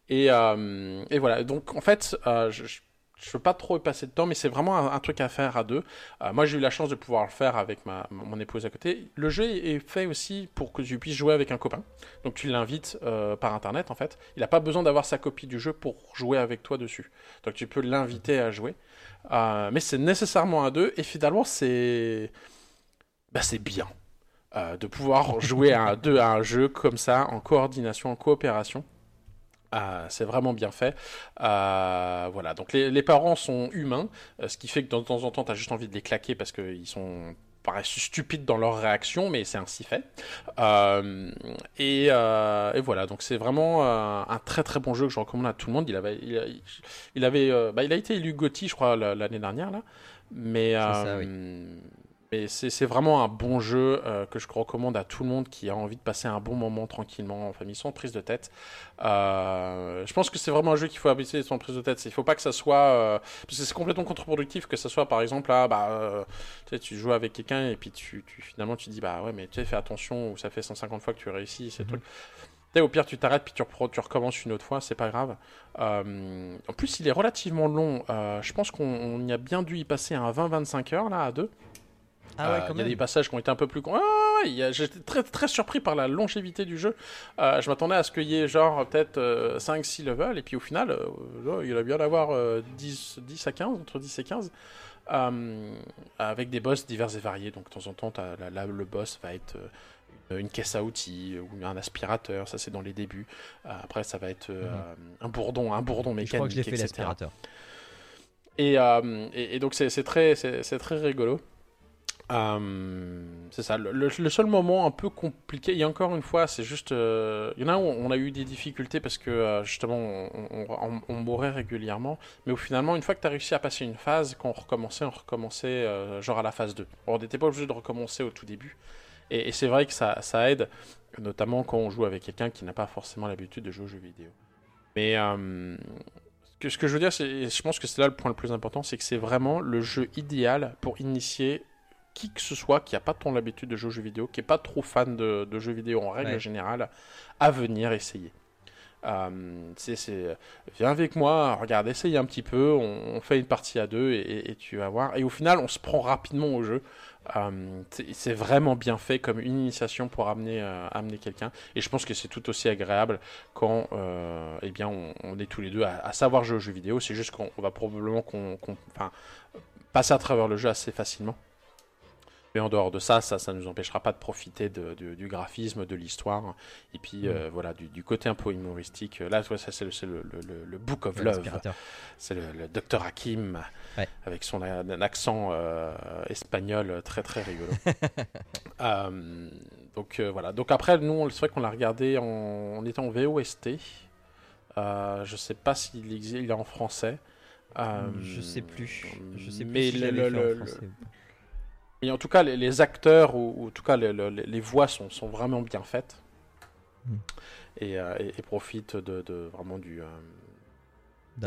Et, et voilà. Donc en fait, je je veux pas trop y passer de temps, mais c'est vraiment un, truc à faire à deux. Euh, moi, j'ai eu la chance de pouvoir le faire avec ma, mon épouse à côté. Le jeu est fait aussi pour que tu puisses jouer avec un copain. Donc, tu l'invites euh, par internet, en fait. Il n'a pas besoin d'avoir sa copie du jeu pour jouer avec toi dessus. Donc, tu peux l'inviter à jouer. Euh, mais c'est nécessairement à deux, et finalement, c'est. Bah, c'est bien. de pouvoir jouer à deux à un jeu comme ça, en coordination, en coopération. Euh, c'est vraiment bien fait. Euh, voilà, donc les, les parents sont humains, euh, ce qui fait que de temps en temps, tu as juste envie de les claquer parce qu'ils sont paraissent stupides dans leur réaction, mais c'est ainsi fait. Euh, et, euh, et voilà, donc c'est vraiment euh, un très très bon jeu que je recommande à tout le monde. Il avait, il, avait, euh, bah, il a été élu GOTY, je crois, la- l'année dernière là. Mais, ça, euh, mais c'est vraiment un bon jeu euh, que je recommande à tout le monde qui a envie de passer un bon moment tranquillement en famille sans prise de tête. Euh, je pense que c'est vraiment un jeu qu'il faut habiter sans prise de tête. Il faut pas que ça soit euh, parce que c'est complètement contre-productif que ça soit par exemple là, bah, tu sais, tu joues avec quelqu'un et puis tu, tu- finalement tu dis bah ouais mais tu sais fais attention ou ça fait 150 fois que tu réussis ces Mhm. trucs. Au pire tu t'arrêtes puis tu, recommences une autre fois, c'est pas grave. Euh, en plus il est relativement long. Euh, je pense qu'on on y a bien dû y passer un 20-25 heures là à deux. Ah ouais, Euh, quand Il y a même. des passages qui ont été un peu plus. Ah, a- J'étais très, très surpris par la longévité du jeu. Euh, je m'attendais à ce qu'il y ait genre peut-être 5-6 levels, et puis au final, euh, il a bien d'avoir euh, 10, 10 à 15, entre 10 et 15, euh, avec des boss divers et variés. Donc de temps en temps, là, là, le boss va être. euh, une caisse à outils ou un aspirateur, ça c'est dans les débuts. Euh, après, ça va être euh, un bourdon, un bourdon mécanique, je crois que je l'ai fait l'aspirateur. Et, euh, et, et donc c'est très, très rigolo. Euh, c'est ça. Le, seul moment un peu compliqué, et encore une fois, c'est juste. euh, Il y en a où on a eu des difficultés parce que euh, justement on, on, mourait régulièrement. Mais au finalement, une fois que tu as réussi à passer une phase, quand on recommençait, on recommençait euh, genre à la phase 2. On n'était pas obligé de recommencer au tout début. Et, c'est vrai que ça, aide, notamment quand on joue avec quelqu'un qui n'a pas forcément l'habitude de jouer aux jeux vidéo. Mais ce que, je veux dire, et je pense que c'est là le point le plus important, c'est que c'est vraiment le jeu idéal pour initier qui que ce soit qui n'a pas tant l'habitude de jouer aux jeux vidéo, qui n'est pas trop fan de, de jeux vidéo en règle Ouais. générale, à venir essayer. Euh, c'est, viens avec moi, regarde, essaye un petit peu, on, on fait une partie à deux et, et- et tu vas voir. Et au final, on se prend rapidement au jeu. Euh, c'est, vraiment bien fait comme une initiation pour amener, euh, amener quelqu'un. Et je pense que c'est tout aussi agréable quand eh bien, on, on est tous les deux à, à savoir jouer aux jeux vidéo. C'est juste qu'on on va probablement qu'on, enfin, passer à travers le jeu assez facilement. Mais en dehors de ça, ça ne nous empêchera pas de profiter de- de- du graphisme, de l'histoire, et puis euh, voilà, du, du côté un peu humoristique. Là, ça c'est le, le, le- le- le Book of Love, c'est le, Dr Hakim, Ouais. avec son un accent euh, espagnol très très rigolo. Euh, donc euh, voilà, donc après, nous, c'est vrai qu'on l'a regardé en, on était en VOST. Euh, je sais pas s'il il est en français. Euh, je sais plus. Je sais plus mais si le- français. Mais en tout cas, les, les acteurs ou, ou en tout cas le- le- les voix sont, sont vraiment bien faites Hmm. et, euh, et- et profitent de, de- vraiment du. euh,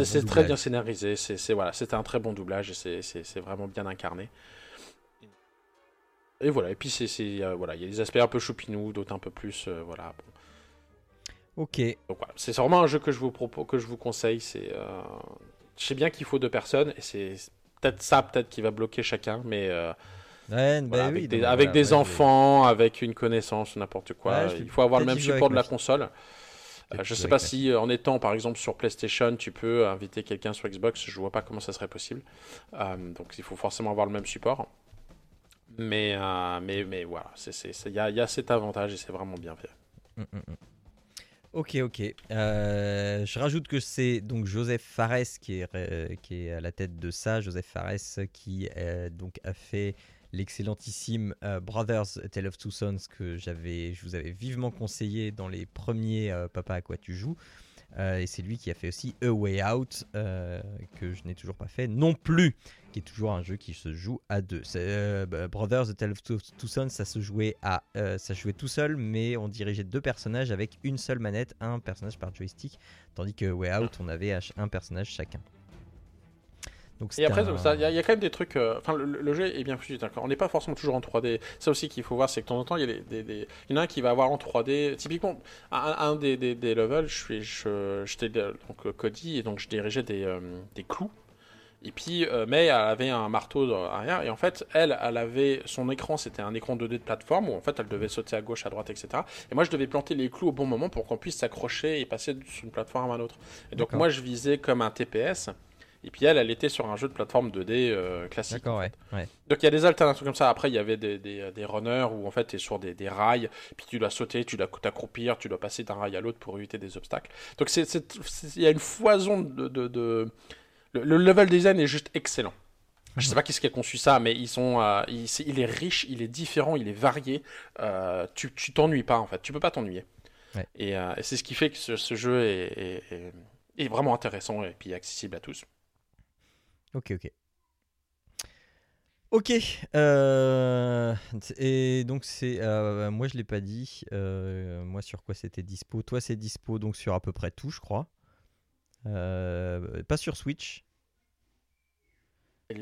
c'est bon très bien scénarisé. C'est voilà, c'était un très bon doublage et c'est- vraiment bien incarné. Et voilà. Et puis c'est euh, voilà, il y a des aspects un peu choupinous, d'autres un peu plus voilà. bon. Ok. Donc voilà, c'est vraiment un jeu que je vous propose, que je vous conseille. C'est, euh, je sais bien qu'il faut deux personnes et c'est peut-être ça peut-être qui va bloquer chacun, mais euh, Ouais, bah voilà, oui, avec des, donc avec voilà, des ouais, enfants, avec une connaissance, n'importe quoi. Il faut avoir le même support de la console. je- Euh, je jouer sais pas si en étant par exemple sur PlayStation, tu peux inviter quelqu'un sur Xbox. Je vois pas comment ça serait possible. Euh, donc il faut forcément avoir le même support. Mais euh, mais mais voilà, il y a, il y a cet avantage et c'est vraiment bien fait. Mm, mm, mm. Ok, ok. Euh, je rajoute que c'est donc Joseph Fares qui est, euh, qui est à la tête de ça. Joseph Fares qui euh, donc a fait l'excellentissime euh, Brothers A Tale of Two Sons que j'avais, je vous avais vivement conseillé dans les premiers euh, Papa à quoi tu joues. Euh, et c'est lui qui a fait aussi A Way Out que je n'ai toujours pas fait non plus, qui est toujours un jeu qui se joue à deux. Bah, Brothers A Tale of Two, Two Sons, ça se jouait à, ça jouait tout seul, mais on dirigeait deux personnages avec une seule manette, un personnage par joystick, tandis que Way Out, on avait un personnage chacun. Donc Et après, il y, a- il y a quand même des trucs. euh, Enfin, le, le jeu est bien d'accord. On n'est pas forcément toujours en 3D. Ça aussi qu'il faut voir, c'est que de temps en temps, il y, a des, y en a un qui va avoir en 3D. Typiquement, un, un des, des, des levels, je suis, je, j'étais donc euh, Cody et donc je dirigeais des, euh, des clous. Et puis euh, May, elle avait un marteau derrière. Et en fait, elle, elle avait son écran, c'était un écran 2D de plateforme où en fait, elle devait sauter à gauche, à droite, etc. Et moi, je devais planter les clous au bon moment pour qu'on puisse s'accrocher et passer d'une plateforme à l'autre. Et donc moi, je visais comme un TPS. Et puis elle, elle était sur un jeu de plateforme 2D euh, classique. D'accord, ouais. ouais. Donc il y a des alternatives comme ça. Après, il y avait des, des, des runners où en fait tu es sur des, des rails, puis tu dois sauter, tu dois t'accroupir, tu dois passer d'un rail à l'autre pour éviter des obstacles. Donc il y a une foison de. de, de- Le, le level design est juste excellent. Je sais pas qui ce qui a conçu ça, mais ils sont, euh, il, est riche, il est différent, il est varié. Euh, tu tu t'ennuies pas en fait, tu peux pas t'ennuyer. Ouais. Et, euh, et c'est ce qui fait que ce, ce jeu est- est- est vraiment intéressant et puis accessible à tous. Ok, ok. Ok. euh, et donc c'est, euh, moi je l'ai pas dit. euh, moi sur quoi c'était dispo. Toi c'est dispo donc sur à peu près tout, je crois. Pas sur Switch,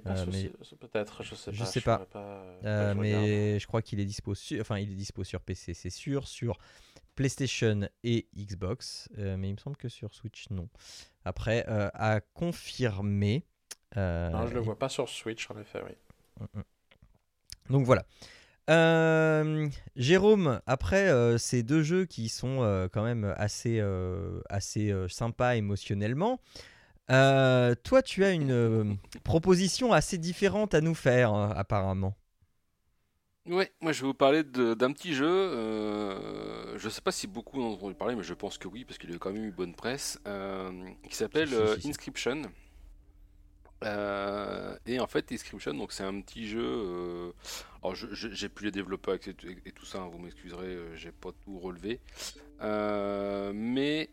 pas mais- peut-être, je sais je pas. sais saurais pas. je regarde. mais je crois qu'il est dispo sur, enfin il est dispo sur PC, c'est sûr, sur PlayStation et Xbox, mais il me semble que sur Switch non. Après à confirmer. Euh, Non, je le vois pas sur Switch, en effet, oui. Donc voilà. Euh, Jérôme, après euh, ces deux jeux qui sont euh, quand même assez, euh, assez euh, sympas émotionnellement, euh, toi tu as une proposition assez différente à nous faire euh, apparemment. Ouais, moi je vais vous parler de- d'un petit jeu. euh, je sais pas si beaucoup en ont entendu parler, mais je pense que oui, parce qu'il a quand même eu bonne presse. euh, qui s'appelle Si, si, si, si. Inscription. Euh, et en fait, Inscription, donc c'est un petit jeu. euh, alors, j'ai plus les développeurs et, tout ça, hein, vous m'excuserez, euh, j'ai pas tout relevé. Euh, mais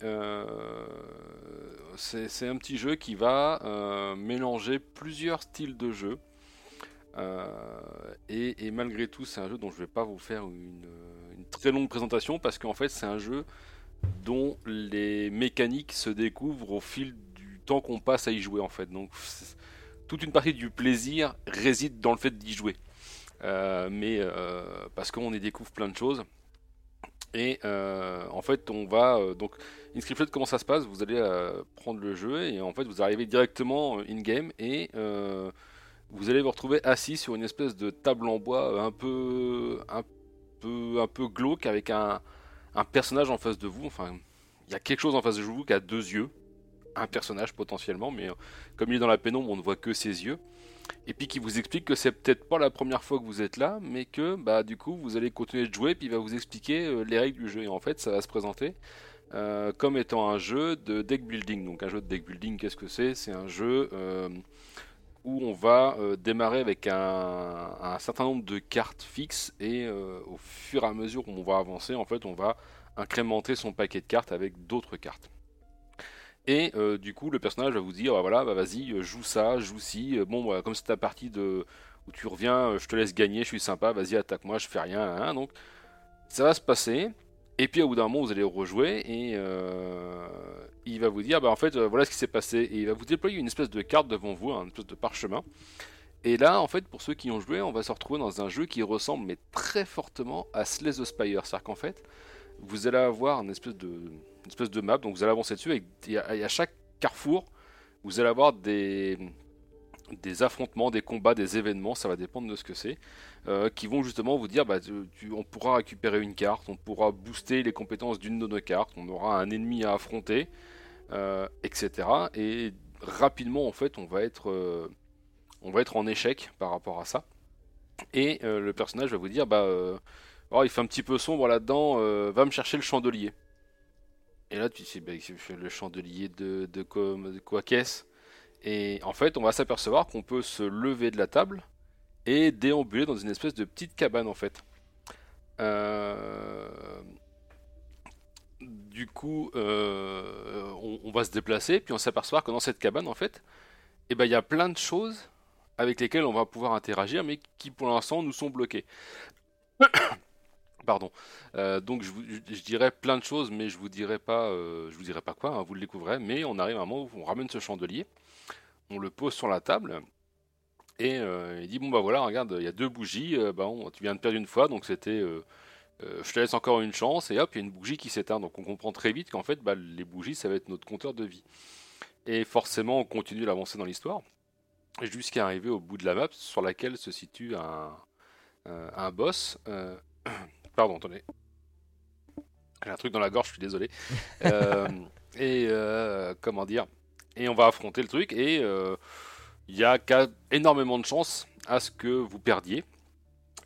c'est un petit jeu qui va mélanger plusieurs styles de jeu. Et, malgré tout, c'est un jeu dont je vais pas vous faire une, une très longue présentation parce qu'en fait, c'est un jeu dont les mécaniques se découvrent au fil du temps qu'on passe à y jouer en fait. Donc toute une partie du plaisir réside dans le fait d'y jouer. Euh, mais euh, parce qu'on y découvre plein de choses. Et euh, en fait, on va donc Inscription, comment ça se passe? Vous allez prendre le jeu et en fait, vous arrivez directement in game et vous allez vous retrouver assis sur une espèce de table en bois un peu glauque avec un, un personnage en face de vous. Enfin, il y a quelque chose en face de vous qui a deux yeux, un personnage potentiellement, mais euh, comme il est dans la pénombre, on ne voit que ses yeux. Et puis qui vous explique que c'est peut-être pas la première fois que vous êtes là, mais que bah du coup vous allez continuer de jouer, puis il va vous expliquer euh, les règles du jeu. Et en fait, ça va se présenter euh, comme étant un jeu de deck building. Donc un jeu de deck building, qu'est-ce que c'est? C'est un jeu où on va démarrer avec un, un certain nombre de cartes fixes et au fur et à mesure où on va avancer, en fait, on va incrémenter son paquet de cartes avec d'autres cartes. Et euh, du coup, le personnage va vous dire, bah voilà, bah vas-y, euh, joue ça, joue ci. Euh, Bon, bah, comme c'est ta partie de où tu reviens, je te laisse gagner, je suis sympa, vas-y, attaque-moi, je fais rien. hein. Donc, ça va se passer. Et puis, au bout d'un moment, vous allez rejouer et il va vous dire, bah en fait, voilà ce qui s'est passé. Et il va vous déployer une espèce de carte devant vous, un espèce de parchemin. Et là, en fait, pour ceux qui ont joué, on va se retrouver dans un jeu qui ressemble, mais très fortement, à Slay the Spire. C'est-à-dire qu'en fait, vous allez avoir une espèce de, map, donc vous allez avancer dessus, et à, chaque carrefour, vous allez avoir des, des affrontements, des combats, des événements, ça va dépendre de ce que c'est, euh, qui vont justement vous dire, bah, on pourra récupérer une carte, on pourra booster les compétences d'une de nos cartes, on aura un ennemi à affronter, euh, etc. Et rapidement, en fait, on va être, euh, on va être en échec par rapport à ça. Et le personnage va vous dire, bah, Oh, il fait un petit peu sombre là-dedans, euh, va me chercher le chandelier. Et là, tu sais, bah, le chandelier de, quoi, qu'est-ce Et en fait, on va s'apercevoir qu'on peut se lever de la table et déambuler dans une espèce de petite cabane, en fait. Euh, Du coup, euh, on, on va se déplacer, puis on s'aperçoit que dans cette cabane, en fait, eh ben, il y a plein de choses avec lesquelles on va pouvoir interagir, mais qui pour l'instant nous sont bloquées. Pardon. Euh, donc je, dirais plein de choses, mais je vous dirai pas, euh, je vous dirai pas quoi. hein, vous le découvrez. Mais on arrive à un moment où on ramène ce chandelier. on le pose sur la table. Et il dit bon bah voilà regarde il y a deux bougies bah, tu viens de perdre une fois donc c'était je te laisse encore une chance et hop il y a une bougie qui s'éteint donc on comprend très vite qu'en fait bah, les bougies ça va être notre compteur de vie et forcément on continue d'avancer dans l'histoire jusqu'à arriver au bout de la map sur laquelle se situe un boss pardon attendez j'ai un truc dans la gorge, je suis désolé. Euh, et euh, comment dire? Et on va affronter le truc et euh, il y a énormément de chances à ce que vous perdiez.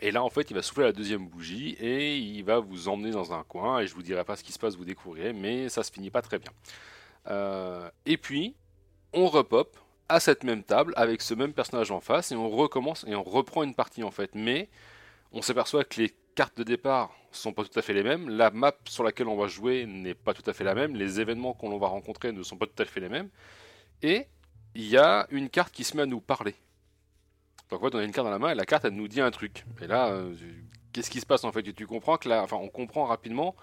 Et là, en fait, il va souffler la deuxième bougie et il va vous emmener dans un coin. Et je vous dirai pas ce qui se passe, vous découvrirez, mais ça se finit pas très bien. et puis, on repop à cette même table avec ce même personnage en face et on recommence et on reprend une partie en fait. Mais on s'aperçoit que les cartes de départ sont pas tout à fait les mêmes, la map sur laquelle on va jouer n'est pas tout à fait la même, les événements qu'on va rencontrer ne sont pas tout à fait les mêmes, et il y a une carte qui se met à nous parler. Donc en fait, on a une carte dans la main et la carte elle nous dit un truc. Et là, euh, qu'est-ce qui se passe en fait? Tu comprends que là, enfin, on comprend rapidement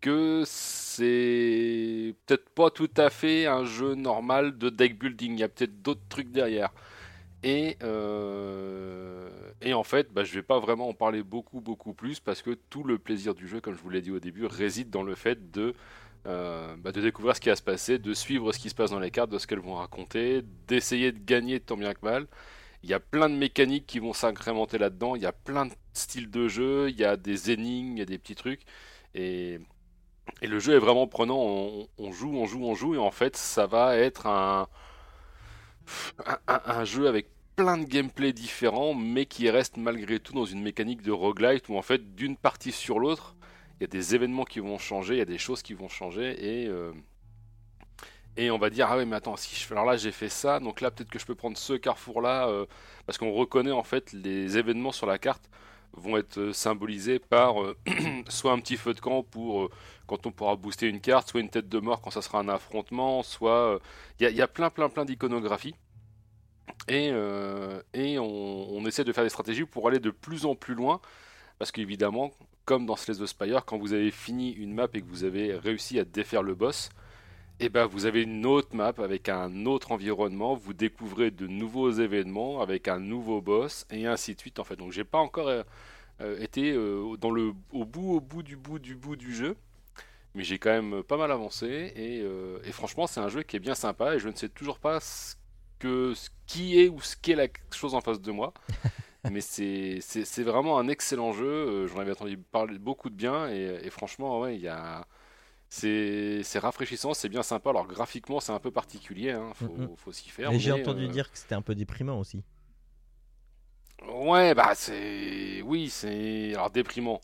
que c'est peut-être pas tout à fait un jeu normal de deck building. Il y a peut-être d'autres trucs derrière. Et, euh, et en fait, bah, je vais pas vraiment en parler beaucoup, beaucoup plus parce que tout le plaisir du jeu, comme je vous l'ai dit au début, réside dans le fait de, euh, bah, de découvrir ce qui va se passer, de suivre ce qui se passe dans les cartes, de ce qu'elles vont raconter, d'essayer de gagner tant bien que mal. Il y a plein de mécaniques qui vont s'incrémenter là-dedans, il y a plein de styles de jeu, il y a des énigmes, il y a des petits trucs. Et, le jeu est vraiment prenant, on, joue, on joue, on joue, et en fait, ça va être un un, jeu avec plein de gameplay différents, mais qui reste malgré tout dans une mécanique de roguelite où en fait d'une partie sur l'autre, il y a des événements qui vont changer, il y a des choses qui vont changer et euh, et on va dire ah oui mais attends si je fais alors là j'ai fait ça donc là peut-être que je peux prendre ce carrefour là euh, parce qu'on reconnaît en fait les événements sur la carte vont être euh, symbolisés par soit un petit feu de camp pour quand on pourra booster une carte, soit une tête de mort quand ça sera un affrontement, soit il y, a plein plein plein d'iconographie et, euh, on, essaie de faire des stratégies pour aller de plus en plus loin. Parce qu'évidemment, comme dans Slay the Spire, quand vous avez fini une map et que vous avez réussi à défaire le boss, et eh ben vous avez une autre map avec un autre environnement, vous découvrez de nouveaux événements avec un nouveau boss et ainsi de suite en fait. Donc j'ai pas encore euh, euh, été au bout au bout du bout du bout du jeu, mais j'ai quand même pas mal avancé et, et franchement c'est un jeu qui est bien sympa et je ne sais toujours pas ce que ce qui est ou ce qu'est la chose en face de moi. Mais c'est vraiment un excellent jeu. Euh, j'en avais entendu parler beaucoup de bien et, franchement, ouais, il y a. C'est rafraîchissant, c'est bien sympa. Alors graphiquement, c'est un peu particulier, hein, faut, faut s'y faire. Mais, j'ai entendu euh, dire que c'était un peu déprimant aussi. Ouais, bah c'est. Oui, c'est. Alors déprimant.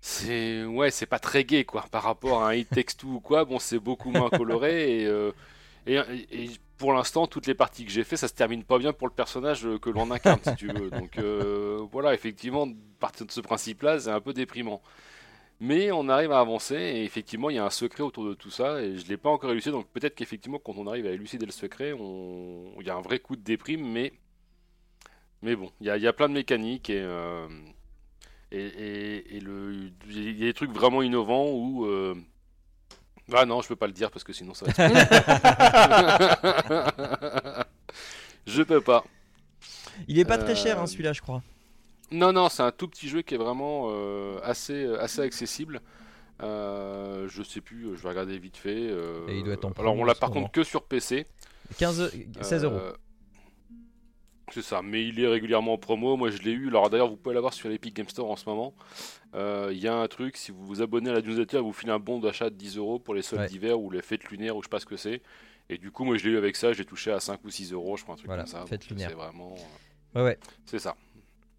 C'est. Ouais, c'est pas très gay quoi. Par rapport à un It Takes ou quoi, bon, c'est beaucoup moins coloré et, euh, et, et pour l'instant, toutes les parties que j'ai fait, ça se termine pas bien pour le personnage que l'on incarne, si tu veux. Donc euh, voilà, effectivement, partir de ce principe-là, c'est un peu déprimant. Mais on arrive à avancer et effectivement, il y a un secret autour de tout ça et je l'ai pas encore élucidé. Donc peut-être qu'effectivement, quand on arrive à élucider le secret, on... il y a un vrai coup de déprime, mais mais bon, il y a, plein de mécaniques et euh, et, le... il y a des trucs vraiment innovants où euh, ah non, je peux pas le dire parce que sinon ça va être. je peux pas. Il est pas très cher hein, euh, celui-là, je crois. Non, non, c'est un tout petit jeu qui est vraiment euh, assez, assez accessible. Euh, je sais plus, je vais regarder vite fait. Et il doit être en Alors on l'a par contre que sur PC. 15, 16 euros. C'est ça, mais il est régulièrement en promo. Moi, je l'ai eu. Alors d'ailleurs, vous pouvez l'avoir sur l'Epic Game Store en ce moment. Euh, il y a un truc, si vous vous abonnez à la newsletter, vous filez un bon d'achat de 10 euros pour les soldes d'hiver ou les fêtes lunaires ou je sais pas ce que c'est. Et du coup, moi, je l'ai eu avec ça. J'ai touché à 5 ou 6 euros, je crois, un truc comme ça. C'est vraiment. Ouais, ouais. C'est ça.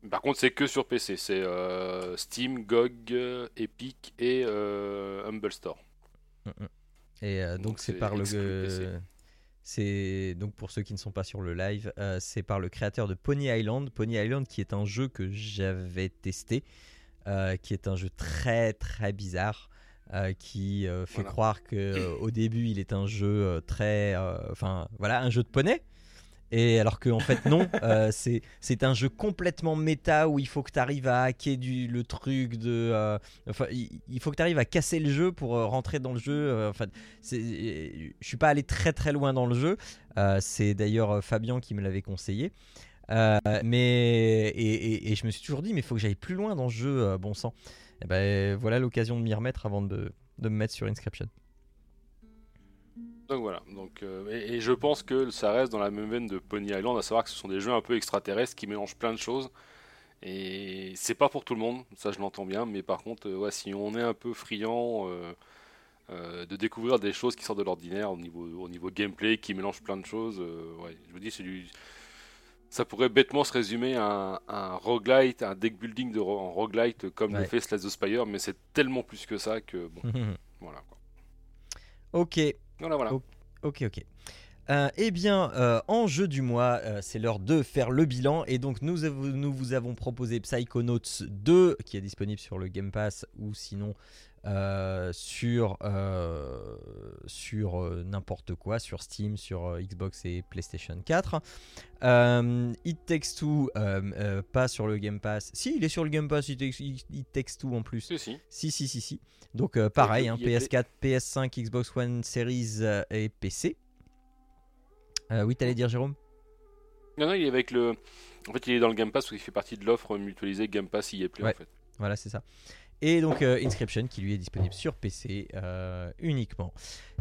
Par contre, c'est que sur PC. C'est euh, Steam, GOG, Epic et euh, Humble Store. Mm, mm. Et donc, c'est par le. C'est donc pour ceux qui ne sont pas sur le live, euh, c'est par le créateur de Pony Island. Pony Island qui est un jeu que j'avais testé, euh, qui est un jeu très très bizarre, euh, qui fait croire que au début il est un jeu très, enfin voilà, un jeu de poney. Et alors que en fait non, euh, c'est un jeu complètement méta où il faut que tu arrives à hacker du, le truc de, euh, enfin il, faut que tu arrives à casser le jeu pour euh, rentrer dans le jeu. Enfin, je suis pas allé très très loin dans le jeu. C'est d'ailleurs Fabien qui me l'avait conseillé. Mais et, et- je me suis toujours dit mais il faut que j'aille plus loin dans ce jeu, bon sang. Et ben voilà l'occasion de m'y remettre avant de, de me mettre sur Inscription. Donc voilà, donc, euh, et, et je pense que ça reste dans la même veine de Pony Island, à savoir que ce sont des jeux un peu extraterrestres qui mélangent plein de choses. Et c'est pas pour tout le monde, ça je l'entends bien, mais par contre, euh, ouais, si on est un peu friand euh, de découvrir des choses qui sortent de l'ordinaire au niveau, au niveau gameplay, qui mélangent plein de choses, ouais, je me dis, c'est du. Ça pourrait bêtement se résumer à un, un roguelite, un deck building de ro- en roguelite comme le fait Slay the Spire, mais c'est tellement plus que ça que bon, voilà quoi. ok, Voilà, voilà. Ok, ok. Euh, eh bien, euh, en jeu du mois, euh, c'est l'heure de faire le bilan. Et donc, nous, nous vous avons proposé Psychonauts 2, qui est disponible sur le Game Pass ou sinon euh, sur, euh, sur euh, n'importe quoi, sur Steam, sur Xbox et PlayStation 4. Euh, It Takes Two, pas sur le Game Pass. Si, il est sur le Game Pass, It Takes, It Takes Two en plus. Si, si. Si, si, si, si. Donc pareil, hein, il y a PS4, PS5, Xbox One Series et PC. Oui, t'allais dire Jérôme? Non, non, il est avec le. En fait, il est dans le Game Pass parce qu'il fait partie de l'offre mutualisée Game Pass y est plus Ouais. en fait. Voilà, c'est ça. Et donc euh, Inscription qui lui est disponible sur PC euh, uniquement.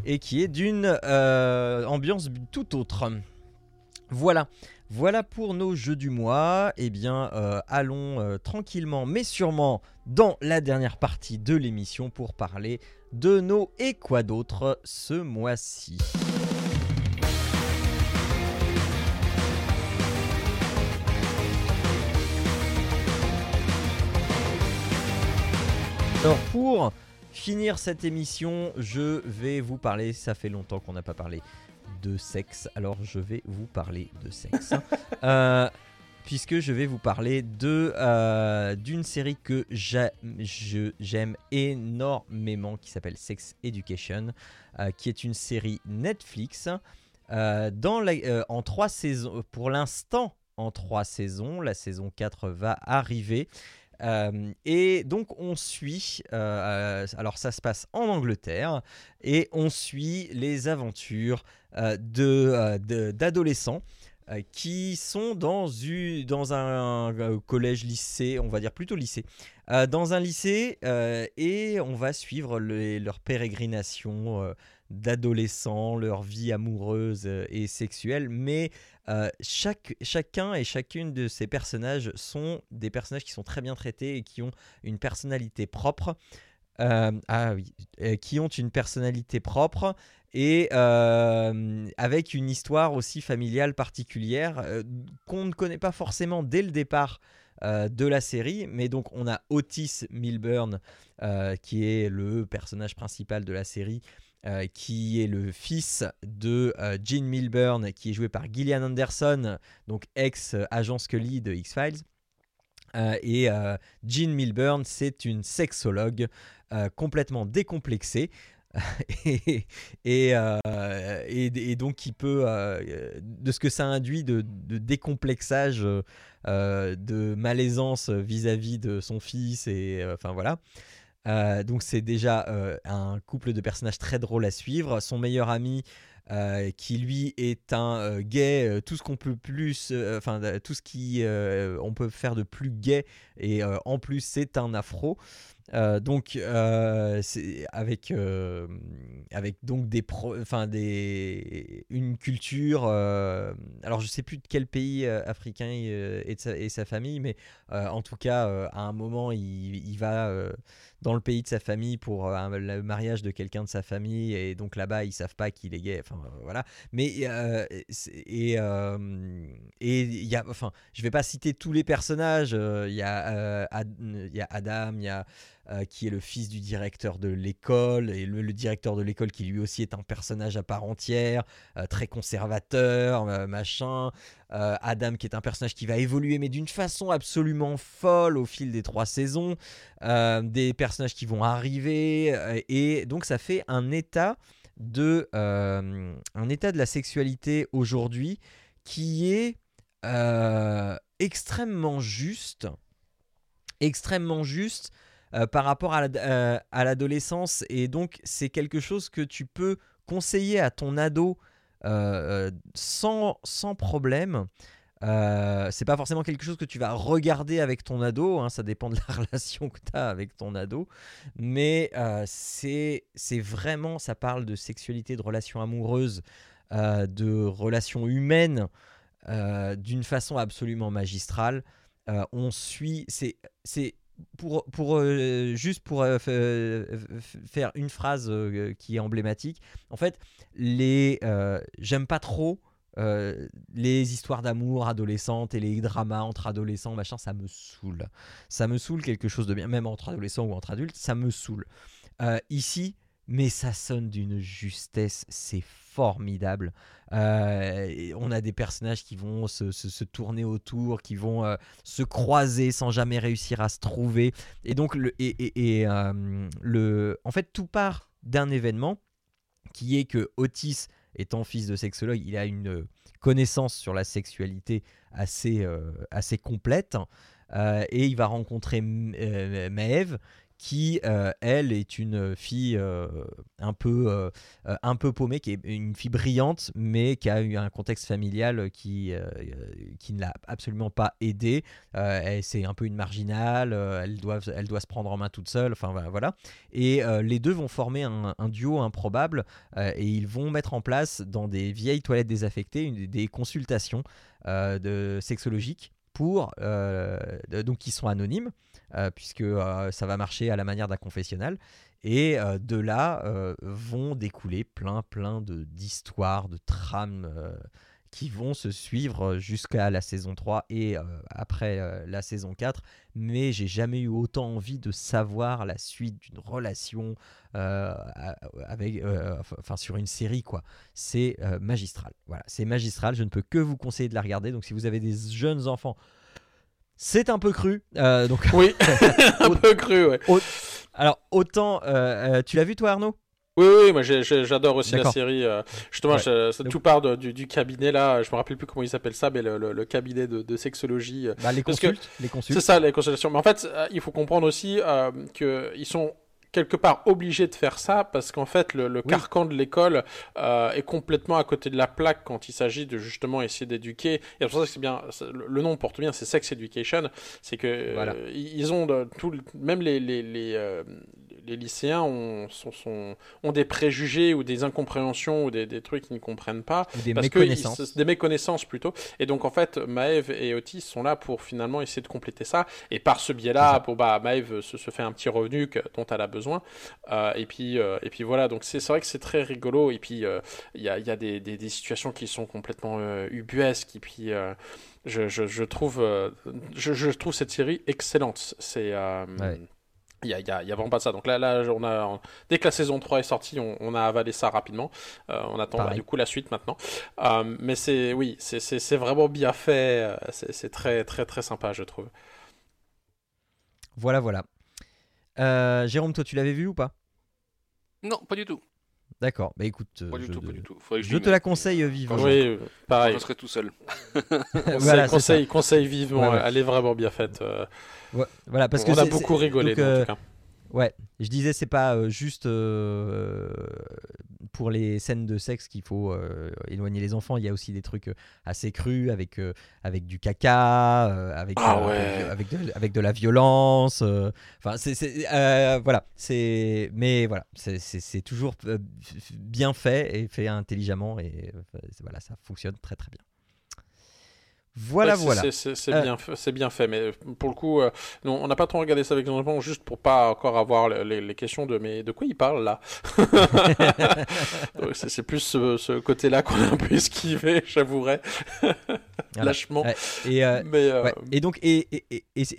Et qui est d'une euh, ambiance tout autre. Voilà. Voilà pour nos jeux du mois. Eh bien, allons tranquillement mais sûrement dans la dernière partie de l'émission pour parler de nos et quoi d'autre ce mois-ci. Alors pour finir cette émission, je vais vous parler, ça fait longtemps qu'on n'a pas parlé de sexe, alors je vais vous parler de sexe. Euh, puisque je vais vous parler de euh, d'une série que j'aime énormément qui s'appelle Sex Education, euh, qui est une série Netflix dans la- en trois saisons. Pour l'instant, en trois saisons, la saison 4 va arriver. Euh, et donc on suit, euh, euh, alors ça se passe en Angleterre, et on suit les aventures euh, de, de- d'adolescents qui sont dans, u- dans un, collège, lycée, on va dire plutôt lycée, dans un lycée, et on va suivre le- leur pérégrination euh, d'adolescents, leur vie amoureuse euh, et sexuelle, mais euh, chaque, chacun et chacune de ces personnages sont des personnages qui sont très bien traités et qui ont une personnalité propre. Euh, ah oui, qui ont une personnalité propre et avec une histoire aussi familiale particulière qu'on ne connaît pas forcément dès le départ de la série. Mais donc on a Otis Milburn qui est le personnage principal de la série. Euh, qui est le fils de euh, Gene Milburn, qui est joué par Gillian Anderson, donc ex-agent Scully de X-Files. Euh, et euh, Jean Milburn, c'est une sexologue complètement décomplexée. et, et, donc qui peut, de ce que ça induit de, décomplexage, de malaisance vis-à-vis de son fils, et enfin voilà. Euh, donc c'est déjà euh, un couple de personnages très drôle à suivre. Son meilleur ami, euh, qui lui est un gay, tout ce qu'on peut plus, enfin tout ce qui on peut faire de plus gay, et en plus c'est un afro. Donc avec avec donc des enfin des une culture alors je sais plus de quel pays africain est de sa, est sa famille mais en tout cas à un moment il, va dans le pays de sa famille pour euh, le mariage de quelqu'un de sa famille et donc là-bas ils savent pas qu'il est gay enfin euh, voilà. Mais euh, et et il y a enfin je vais pas citer tous les personnages il y a il y a Adam il y a euh, qui est le fils du directeur de l'école, et le, directeur de l'école qui lui aussi est un personnage à part entière, euh, très conservateur, euh, machin. Adam qui est un personnage qui va évoluer mais d'une façon absolument folle au fil des trois saisons. Des personnages qui vont arriver, et donc ça fait un état de, un état de la sexualité aujourd'hui qui est extrêmement juste, extrêmement juste euh, par rapport euh, à l'adolescence. Et donc, c'est quelque chose que tu peux conseiller à ton ado euh, sans, sans problème. Euh, c'est pas forcément quelque chose que tu vas regarder avec ton ado, hein, ça dépend de la relation que tu as avec ton ado, mais c'est vraiment, ça parle de sexualité, de relations amoureuses, de relations humaines d'une façon absolument magistrale. On suit, c'est pour, pour euh, juste pour euh, f- faire une phrase euh, qui est emblématique. En fait, les euh, j'aime pas trop euh, les histoires d'amour adolescentes et les dramas entre adolescents, machin, ça me saoule. Ça me saoule quelque chose de bien, même entre adolescents ou entre adultes, ça me saoule. Euh, ici, mais ça sonne d'une justesse, c'est formidable. Euh, on a des personnages qui vont se, tourner autour, qui vont euh, se croiser sans jamais réussir à se trouver. Et donc, le, et, euh, le, en fait, tout part d'un événement qui est que Otis, étant fils de sexologue, il a une connaissance sur la sexualité assez, assez complète. Et il va rencontrer Maeve, qui, euh, elle, est une fille euh, un, peu, euh, un peu paumée, qui est une fille brillante, mais qui a eu un contexte familial qui, qui ne l'a absolument pas aidée. C'est un peu une marginale, elle, doit, elle doit se prendre en main toute seule, enfin voilà. Et les deux vont former un, duo improbable et ils vont mettre en place dans des vieilles toilettes désaffectées une- des consultations de sexologiques pour euh, de- donc qui sont anonymes euh, puisque euh, ça va marcher à la manière d'un confessionnal. Et euh, de là euh, vont découler plein plein de d'histoires de trames euh, qui vont se suivre jusqu'à la saison 3 et euh, après euh, la saison 4 mais j'ai jamais eu autant envie de savoir la suite d'une relation euh, avec euh, enfin sur une série quoi. C'est euh, magistral. Voilà c'est magistral. Je ne peux que vous conseiller de la regarder. Donc si vous avez des jeunes enfants c'est un peu cru euh, donc Oui, un peu cru, ouais. alors autant euh, euh, tu l'as vu toi Arnaud? Oui, oui, moi j'adore aussi la série. euh, justement, Ouais. je- ça- tout part de- du, du cabinet là. Je me rappelle plus comment il s'appelle ça, mais le, le- le cabinet de, de sexologie. euh, Bah, les consultes C'est ça, les consultations. Mais en fait, euh, il faut comprendre aussi euh, qu'ils sont quelque part obligés de faire ça parce qu'en fait, le, le Oui. carcan de l'école euh, est complètement à côté de la plaque quand il s'agit de justement essayer d'éduquer. Et c'est pour ça que c'est bien, le nom porte bien, c'est Sex Education. C'est que Voilà. ils ils ont de, tout, même les, les, les, euh, les lycéens ont, sont, sont- ont des préjugés ou des incompréhensions ou des, des trucs qu'ils ne comprennent pas. des Parce que ils- méconnaissances c'est des méconnaissances plutôt. Et donc en fait, Maeve et Otis sont là pour finalement essayer de compléter ça. Et par ce biais-là, pour bah Maeve se, se fait un petit revenu que- dont elle a besoin. Euh, et puis euh, et puis voilà. Donc c'est vrai que c'est très rigolo. Et puis euh, il y a, il y a des, des, des situations qui sont complètement ubuesques. Et puis je, je, je trouve je, je trouve cette série excellente. C'est euh, Ouais. Il y a, y a- il y a vraiment pas ça. Donc là, là on a, on- dès que la saison 3 est sortie, on, on a avalé ça rapidement. Euh, on attend bah, du coup la suite maintenant. Euh, mais c'est, oui, c'est- vraiment bien fait. euh, C'est c'est très, très, très sympa, je trouve. voilà voilà Euh, Jérôme toi tu l'avais vu ou pas? Non, pas du tout. D'accord bah écoute euh, Pas du je, tout, pas du tout. Faudrait que je m'y te la conseille euh, euh, vivement Oui, je- pareil. je serai tout seul. Conseil, Voilà, conseil, conseil vivement. Ouais, ouais. Elle est vraiment bien faite. Ouais, voilà parce que on a c'est- beaucoup rigolé, donc, en euh, tout cas. Ouais, je disais c'est pas euh, juste euh, pour les scènes de sexe qu'il faut euh, éloigner les enfants. Il y a aussi des trucs assez crus avec avec du caca, avec Ah ouais. avec, de, avec de la violence. Enfin c'est voilà c'est mais voilà c'est- toujours bien fait et fait intelligemment et voilà ça fonctionne très très bien. Voilà Ouais, voilà. c'est- Euh, bien, fait- c'est bien fait, mais pour le coup, euh, non, on n'a pas trop regardé ça avec nos enfants, juste pour pas encore avoir le- les, les questions de mais de quoi il parle là C'est plus ce, ce côté-là qu'on a un peu esquivé, j'avouerais, lâchement. Et euh, Mais Ouais. Et donc, et,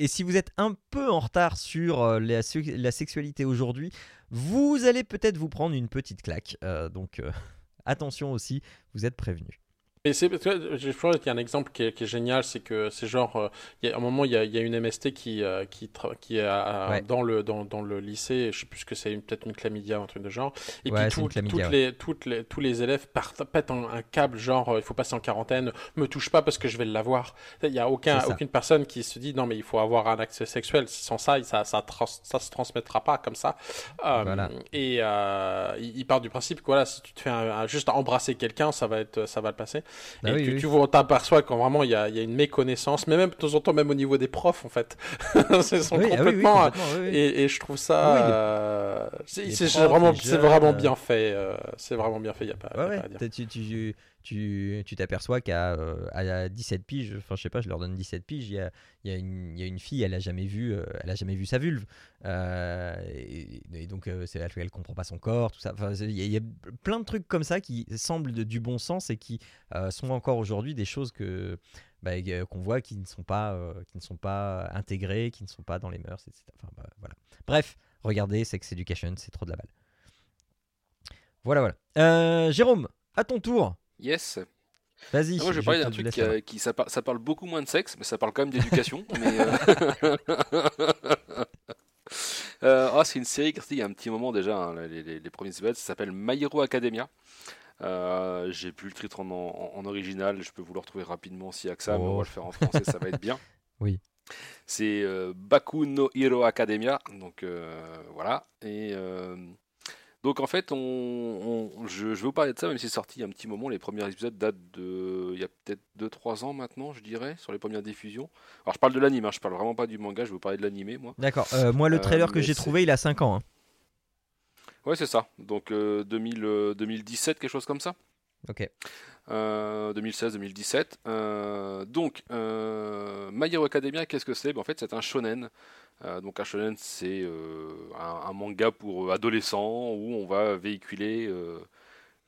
si vous êtes un peu en retard sur euh, la, la sexualité aujourd'hui, vous allez peut-être vous prendre une petite claque. Donc, attention aussi, vous êtes prévenus. Et c'est parce que je trouve qu'il y a un exemple qui est, qui est génial, c'est que c'est genre, euh, il y a un moment, il y a, il y a une MST qui, euh, qui, tra- qui est à- à- Ouais. dans, le, dans, dans le lycée, je sais plus ce que c'est, peut-être une chlamydia ou un truc de genre. Et Ouais, puis tout- les, toutes les, tous les élèves partent, pètent un, un câble, genre, euh, il faut passer en quarantaine, me touche pas parce que je vais l'avoir. Il y a aucun, aucune personne qui se dit non, mais il faut avoir un accès sexuel. Sans ça, ça, ça, trans- ça se transmettra pas comme ça. Euh, Voilà. Et euh, il, il part du principe que voilà, si tu te fais un- un- juste embrasser quelqu'un, ça va être, ça va le passer. Bah et oui, tu, oui. tu vois, on t'aperçoit quand vraiment il y a, il y a une méconnaissance, mais même de temps en temps, même au niveau des profs, en fait. Ils sont Oui, ah complètement. oui. et, et je trouve ça. Les- euh, c'est vraiment, jeunes, euh, bien fait. euh, c'est vraiment bien fait, il n'y a pas, y a pas ouais. à dire. t'as- Tu, tu, tu, t'aperçois qu'à euh, à 17 piges, enfin je sais pas, je leur donne 17 piges, il y a, y a, y a une fille, elle a jamais vu, euh, elle a jamais vu sa vulve. Euh, et, donc c'est elle, elle comprend pas son corps, tout ça. Il y, y a plein de trucs comme ça qui semblent de- du bon sens et qui sont encore aujourd'hui des choses que bah, qu'on voit qui ne sont pas euh, qui ne sont pas intégrées, qui ne sont pas dans les mœurs, etc. Enfin, bah, voilà. Bref, regardez Sex Education, c'est trop de la balle. Voilà, voilà. Jérôme, à ton tour. Yes. Vas-y. Moi, je vais parler d'un truc qui, main. qui- ça, par- ça parle beaucoup moins de sexe, mais ça parle quand même d'éducation. euh, euh, ah, c'est une série qui est il y a un petit moment déjà, hein, les, les- les premiers épisodes, ça s'appelle My Hero Academia. Euh, J'ai plus le titre en, en- en original, je peux vous le retrouver rapidement s'il y a que ça, mais on Oh. va le faire en français, ça va être bien. Oui. C'est euh, Baku no Hero Academia, donc euh, voilà. Et euh, donc en fait, on, on- je, je vous parler de ça, même si c'est sorti il y a un petit moment. Les premiers épisodes datent de, il y a peut-être 2-3 ans maintenant, je dirais, sur les premières diffusions. Alors je parle de l'anime, hein, je parle vraiment pas du manga, je vous parler de l'animé, moi. D'accord. Euh, moi, le Euh, trailer que j'ai trouvé, il a 5 ans. hein. Ouais, c'est ça. Donc euh, 2000, euh, 2017, quelque chose comme ça. Ok. Euh, 2016-2017. Euh, donc, euh, My Hero Academia, qu'est-ce que c'est? Ben, En fait, c'est un shonen. Euh, donc, un shonen, c'est euh, un, manga pour euh, adolescents où on va véhiculer euh,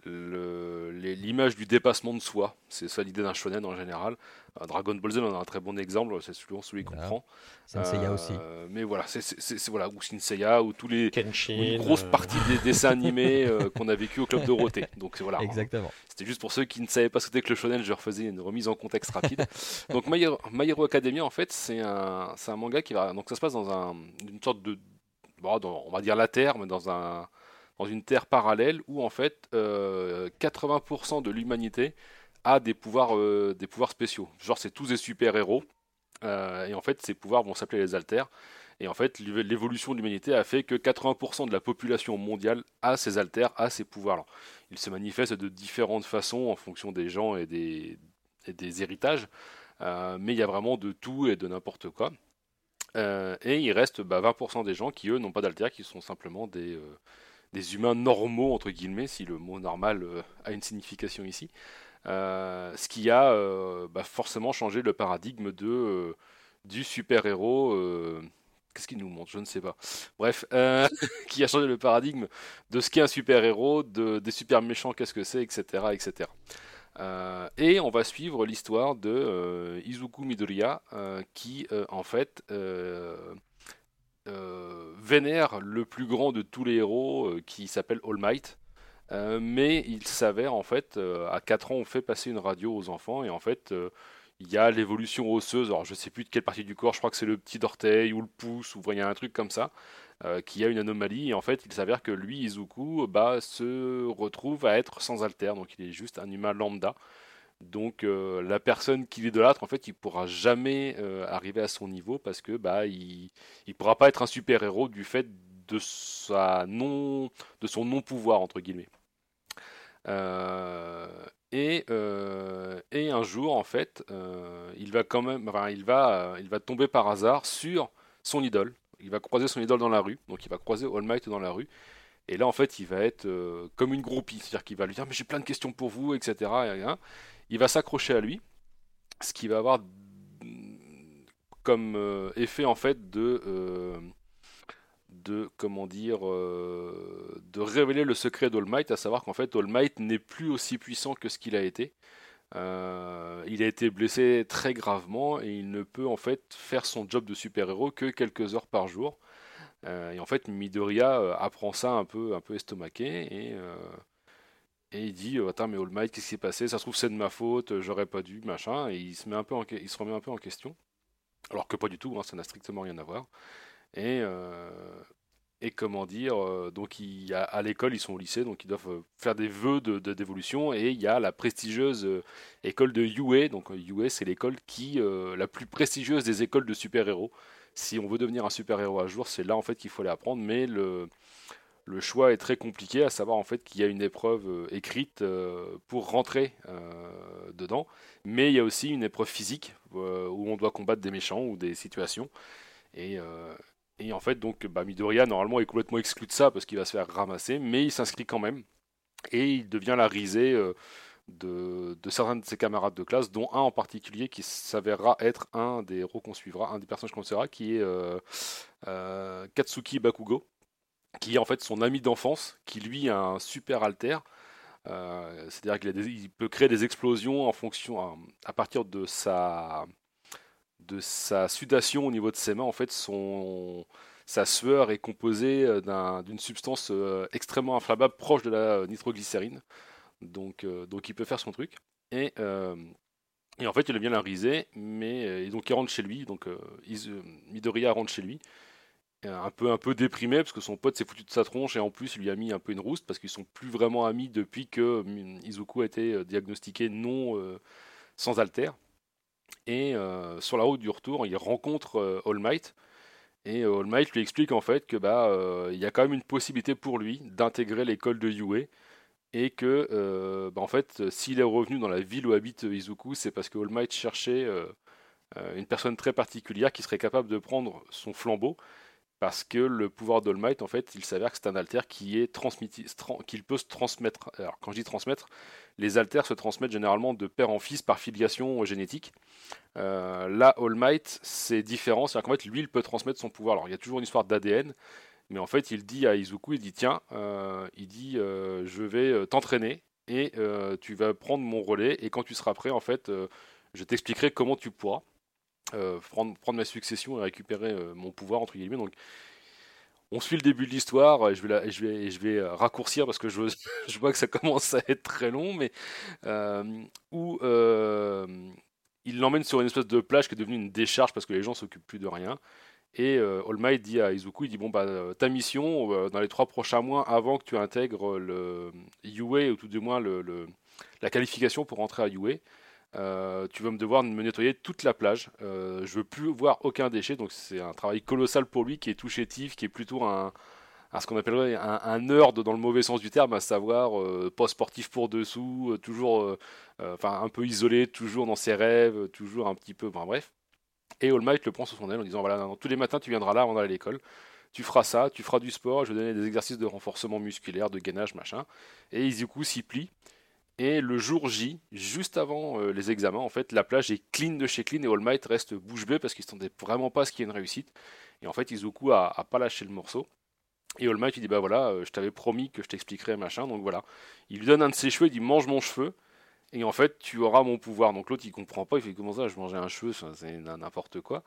l'image du dépassement de soi. C'est ça l'idée d'un shonen en général. Euh, Dragon Ball Z en a un très bon exemple, c'est souvent celui qu'on Voilà. prend. Senseiya Euh, aussi. Mais voilà, c'est voilà, ou Senseiya, ou tous les, Kenshin. ou une grosse euh, partie des dessins animés euh, qu'on a vécu au club Dorothée. Donc voilà. Exactement. C'était juste pour ceux qui ne savaient pas ce que c'était que le shonen, je refaisais une remise en contexte rapide. donc My Hero, My Hero Academia, en fait, c'est un, c'est un manga qui va. Donc ça se passe dans un, une sorte de. bon, dans- on va dire la Terre, mais dans, un, dans une Terre parallèle où en fait euh, 80% de l'humanité a des pouvoirs, euh, des pouvoirs spéciaux. Genre, c'est tous des super-héros. euh, et en fait, ces pouvoirs vont s'appeler les alters. Et en fait, l'évolution de l'humanité a fait que 80% de la population mondiale a ces alters, a ces pouvoirs-là. Ils se manifestent de différentes façons en fonction des gens et des, héritages. Euh, mais il y a vraiment de tout et de n'importe quoi. Euh, et il reste bah, 20% des gens qui, eux, n'ont pas d'alter, qui sont simplement des, euh, des humains normaux, entre guillemets, si le mot normal euh, a une signification ici. Euh, ce qui a euh, bah, forcément changé le paradigme de, du super-héros. Qu'est-ce qu'il nous montre? Je ne sais pas. Bref, qui a changé le paradigme de ce qu'est un super-héros, de, des super méchants, qu'est-ce que c'est, etc. etc. Et on va suivre l'histoire de Izuku Midoriya, qui en fait vénère le plus grand de tous les héros, euh, qui s'appelle All Might. Euh, mais il s'avère en fait, euh, à 4 ans, on fait passer une radio aux enfants, et en fait, euh, il y a l'évolution osseuse. Alors, je sais plus de quelle partie du corps, je crois que c'est le petit orteil ou le pouce, ou il y a un truc comme ça, euh, qui a une anomalie. Et en fait, il s'avère que lui, Izuku, bah, se retrouve à être sans alter, donc il est juste un humain lambda. Donc, euh, la personne qui l'idolâtre, en fait, il pourra jamais euh, arriver à son niveau parce que bah, il, il pourra pas être un super héros du fait de sa non, de son non pouvoir entre guillemets. Euh, et, et un jour, en fait, il va quand même, il va, il va tomber par hasard sur son idole. Il va croiser son idole dans la rue, donc il va croiser All Might dans la rue. Et là, en fait, il va être comme une groupie, c'est-à-dire qu'il va lui dire mais j'ai plein de questions pour vous, etc. Et. Il va s'accrocher à lui, ce qui va avoir mm, comme euh, effet en fait de euh, comment dire euh, de révéler le secret d'All Might, à savoir qu'en fait All Might n'est plus aussi puissant que ce qu'il a été. Il a été blessé très gravement et il ne peut en fait faire son job de super-héros que quelques heures par jour. Et en fait Midoriya apprend ça un peu un peu estomaqué et Et il dit Attends, mais All Might, qu'est-ce qui s'est passé? Ça se trouve, c'est de ma faute, j'aurais pas dû, machin. Et il se, met un peu il se remet un peu en question. Alors que pas du tout, hein, ça n'a strictement rien à voir. Et, et comment dire, donc il, à, à l'école, ils sont au lycée, donc ils doivent faire des vœux de, d'évolution. Et il y a la prestigieuse école de UA. Donc UA, c'est l'école qui, la plus prestigieuse des écoles de super-héros. Si on veut devenir un super-héros à jour, c'est là en fait qu'il faut aller apprendre. Mais le, le choix est très compliqué, à savoir en fait qu'il y a une épreuve euh, écrite euh, pour rentrer euh, dedans, mais il y a aussi une épreuve physique où on doit combattre des méchants ou des situations. Et, en fait, donc, bah, Midoriya normalement est complètement exclu de ça parce qu'il va se faire ramasser, mais il s'inscrit quand même et il devient la risée. De, certains de ses camarades de classe, dont un en particulier qui s'avérera être un des héros qu'on suivra, un des personnages qu'on suivra, qui est Katsuki Bakugo, qui est en fait son ami d'enfance, qui lui a un super alter. Euh, c'est-à-dire qu'il peut créer des explosions en fonction, à, partir de sa, de sa sudation au niveau de ses mains. En fait, son, sa sueur est composée euh, d'une substance euh, extrêmement inflammable proche de la nitroglycérine. Donc, donc il peut faire son truc. Et, et en fait, il vient la riser, mais et donc il rentre chez lui. Donc Midoriya rentre chez lui un peu un peu déprimé parce que son pote s'est foutu de sa tronche et en plus lui a mis un peu une rouste parce qu'ils sont plus vraiment amis depuis que Izuku a été euh, diagnostiqué non euh, sans alter. Et euh, sur la route du retour, il rencontre All Might et All Might lui explique en fait que bah il y a quand même une possibilité pour lui d'intégrer l'école de Yue et que bah, en fait s'il est revenu dans la ville où habite Izuku, c'est parce que All Might cherchait une personne très particulière qui serait capable de prendre son flambeau parce que le pouvoir d'All en fait, il s'avère que c'est un alter qui est qu'il peut se transmettre. Alors, quand je dis transmettre, les alters se transmettent généralement de père en fils par filiation génétique. Euh, là, All Might, c'est différent, c'est-à-dire qu'en fait, lui, il peut transmettre son pouvoir. Alors, il y a toujours une histoire d'ADN, mais en fait, il dit à Izuku, il dit tiens, euh, il dit euh, je vais t'entraîner et tu vas prendre mon relais et quand tu seras prêt, en fait, je t'expliquerai comment tu pourras. Euh, prendre, ma succession et récupérer euh, mon pouvoir entre guillemets. Donc, on suit le début de l'histoire. Je vais, je vais, je vais euh, raccourcir parce que je, vois que ça commence à être très long, mais où il l'emmène sur une espèce de plage qui est devenue une décharge parce que les gens s'occupent plus de rien. Et All Might dit à Izuku, il dit bon bah ta mission dans les trois prochains mois avant que tu intègres le UA ou tout du moins le, la qualification pour rentrer à UA, euh, tu vas me devoir me nettoyer toute la plage. Euh, je veux plus voir aucun déchet, donc c'est un travail colossal pour lui qui est tout chétif, qui est plutôt un, ce qu'on appellerait un, nerd dans le mauvais sens du terme, à savoir euh, pas sportif pour dessous, euh, toujours, enfin un peu isolé, toujours dans ses rêves, toujours un petit peu, enfin bref. Et All Might le prend sur son aile en disant voilà, tous les matins tu viendras là avant d'aller à l'école tu feras ça, tu feras du sport, je vais donner des exercices de renforcement musculaire, de gainage, machin. Et Izuku s'y plie. Et le jour J, juste avant euh, les examens, en fait, la plage est clean de chez clean et All Might reste bouche bée parce qu'il ne s'attendait vraiment pas à ce qu'il y ait une réussite. Et en fait, Izuku a, a pas lâché le morceau. Et All Might, il dit Bah voilà, euh, je t'avais promis que je t'expliquerais, machin. Donc voilà. Il lui donne un de ses cheveux, il dit Mange mon cheveu. Et en fait, tu auras mon pouvoir. Donc l'autre, il comprend pas. Il fait Comment ça, je mangeais un cheveu C'est n'importe quoi.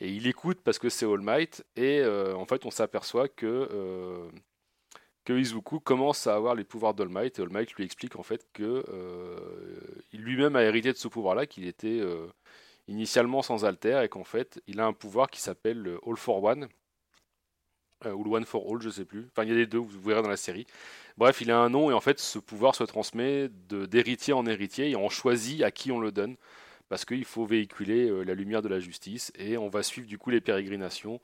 Et il écoute parce que c'est All Might. Et euh, en fait, on s'aperçoit que que Izuku commence à avoir les pouvoirs d'All Might et All lui explique en fait que euh, lui-même a hérité de ce pouvoir-là, qu'il était euh, initialement sans alter et qu'en fait il a un pouvoir qui s'appelle All for One euh, ou One for All, je sais plus. Enfin, il y a les deux, vous verrez dans la série. Bref, il a un nom et en fait ce pouvoir se transmet d'héritier en héritier et on choisit à qui on le donne parce qu'il faut véhiculer la lumière de la justice et on va suivre du coup les pérégrinations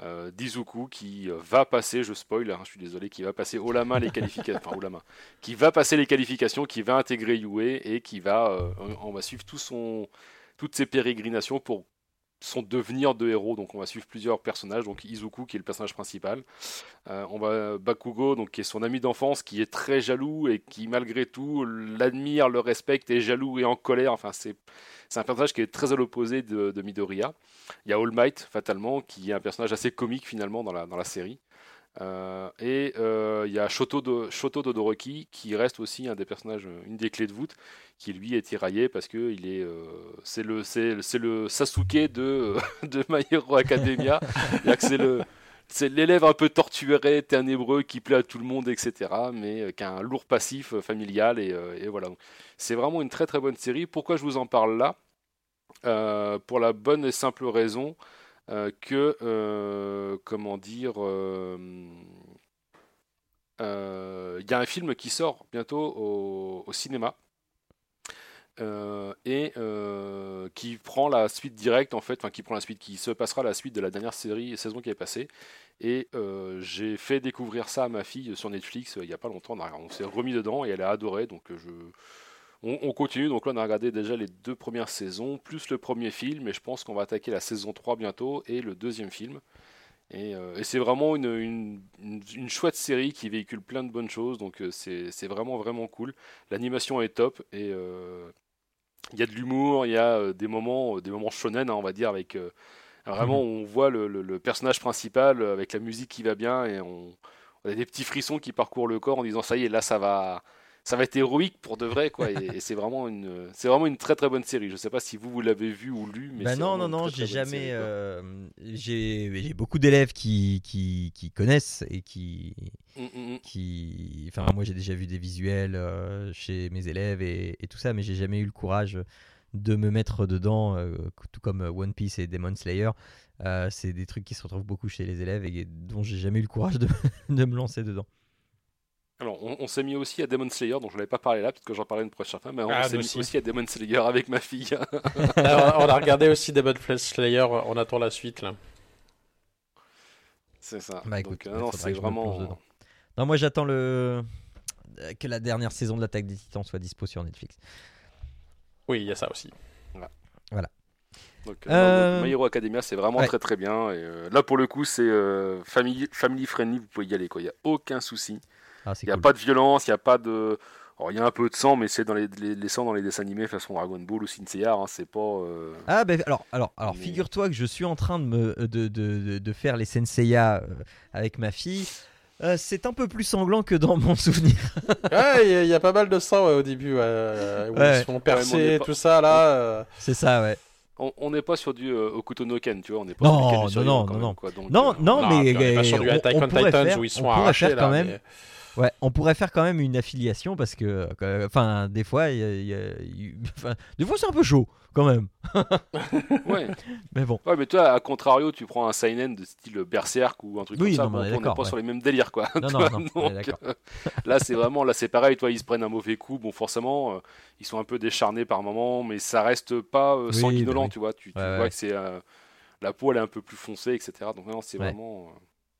euh, Dizuku qui euh, va passer, je spoil, hein, je suis désolé, qui va passer haut la main les qualifications, enfin haut la main, qui va passer les qualifications, qui va intégrer Yue et qui va, euh, on va suivre tout son, toutes ses pérégrinations pour son devenir de héros. Donc on va suivre plusieurs personnages. Donc Izuku qui est le personnage principal. on va Bakugo donc qui est son ami d'enfance, qui est très jaloux et qui malgré tout l'admire, le respecte, est jaloux et en colère. Enfin c'est c'est un personnage qui est très à l'opposé de, Midoriya. Il y a All Might, fatalement, qui est un personnage assez comique finalement dans la, série. Euh, et euh, il y a Shoto, de, Shoto Todoroki qui reste aussi un des personnages, une des clés de voûte, qui lui est tiraillé parce que il est, euh, c'est le, c'est, le Sasuke de, de My Hero Academia. c'est le, c'est l'élève un peu torturé, ténébreux, qui plaît à tout le monde, etc. Mais euh, qui a un lourd passif euh, familial. Et, euh, et voilà. C'est vraiment une très très bonne série. Pourquoi je vous en parle là? Pour la bonne et simple raison que, comment dire, il y a un film qui sort bientôt au cinéma. Euh, et euh, qui prend la suite directe en fait, enfin qui prend la suite, qui se passera la suite de la dernière série saison qui est passée. Et euh, j'ai fait découvrir ça à ma fille sur Netflix il y a pas longtemps. On, s'est remis dedans et elle a adoré. Donc on, on continue. Donc là on a regardé déjà les deux premières saisons plus le premier film. Et je pense qu'on va attaquer la saison 3 bientôt et le deuxième film. Et, c'est vraiment une, une, chouette série qui véhicule plein de bonnes choses. Donc c'est vraiment vraiment cool. L'animation est top et il y a de l'humour, il y a euh, des moments, euh, des moments shonen, hein, on va dire, avec euh, vraiment on voit le, le- le personnage principal avec la musique qui va bien et on, on a des petits frissons qui parcourent le corps en disant ça y est, là ça va, ça va être héroïque pour de vrai quoi. Et, et c'est vraiment une, c'est vraiment une très très bonne série. Je sais pas si vous vous l'avez vu ou lu, mais Bah non, non, non, j'ai jamais. euh, j'ai beaucoup d'élèves qui, qui, qui connaissent et qui. Mm, mm, mm. qui enfin, moi, j'ai déjà vu des visuels euh, chez mes élèves et, et tout ça, mais j'ai jamais eu le courage de me mettre dedans, euh, tout comme One Piece et Demon Slayer. Euh, c'est des trucs qui se retrouvent beaucoup chez les élèves et dont j'ai jamais eu le courage de, de me lancer dedans. Alors, on, on s'est mis aussi à Demon Slayer, dont je n'avais pas parlé là, parce que j'en parlais une prochaine fois, mais on Ah, s'est mis aussi. aussi à Demon Slayer avec ma fille. Alors, on a regardé aussi Demon Slayer, on attend la suite là. c'est ça. Bah écoute, Donc, euh, non, c'est vraiment. Non, moi, j'attends le euh, que la dernière saison de l'attaque des Titans soit dispo sur Netflix. Oui, il y a ça aussi. Donc, Euh, euh, My Hero Academia, c'est vraiment ouais. très très bien. Et, euh, là, pour le coup, c'est euh, family, family friendly, vous pouvez y aller. quoi. Il n'y a aucun souci. Ah, Il n'y a cool. pas de violence, il n'y a pas de. Alors, il y a un peu de sang, mais c'est dans les, les, les sangs dans les dessins animés façon Dragon Ball ou Seiya. Hein, c'est pas. euh, Ah ben alors alors alors Mais- figure-toi que je suis en train de me de, de, de- de faire les Senseiya euh, avec ma fille. Euh, c'est un peu plus sanglant que dans mon souvenir. Ouais, il y, a- il y a pas mal de sang ouais, au début, ouais, euh, où Ouais. ils se font Ouais, percer, mais on est pas- tout ça là. euh, C'est ça ouais. On n'est pas sur du euh, Okuto no Ken, tu vois. On n'est pas Non, sur du non, non, non, même, non. quoi. Donc, Non, euh, non, mais on est pas sur du on- Attack on on pourrait Titans faire- où ils sont on pourrait arrachés faire là. quand même. Ouais, on pourrait faire quand même une affiliation parce que euh, enfin des fois il y a- il y a- il- enfin, des fois c'est un peu chaud quand même. Ouais. Mais bon. ouais, mais toi, à contrario, tu prends un Seinen de style Berserk ou un truc Oui, comme ça. non, bon, on n'est pas ouais. sur les mêmes délires, quoi. Non, non, non, donc, euh, là, c'est vraiment, là, c'est pareil. Toi, ils se prennent un mauvais coup. Bon, forcément, euh, ils sont un peu décharnés par moment, mais ça reste pas euh, Oui, sanguinolent, bah oui. tu vois. Tu, vois que c'est la peau, elle est un peu plus foncée, etc. Donc, non, c'est vraiment,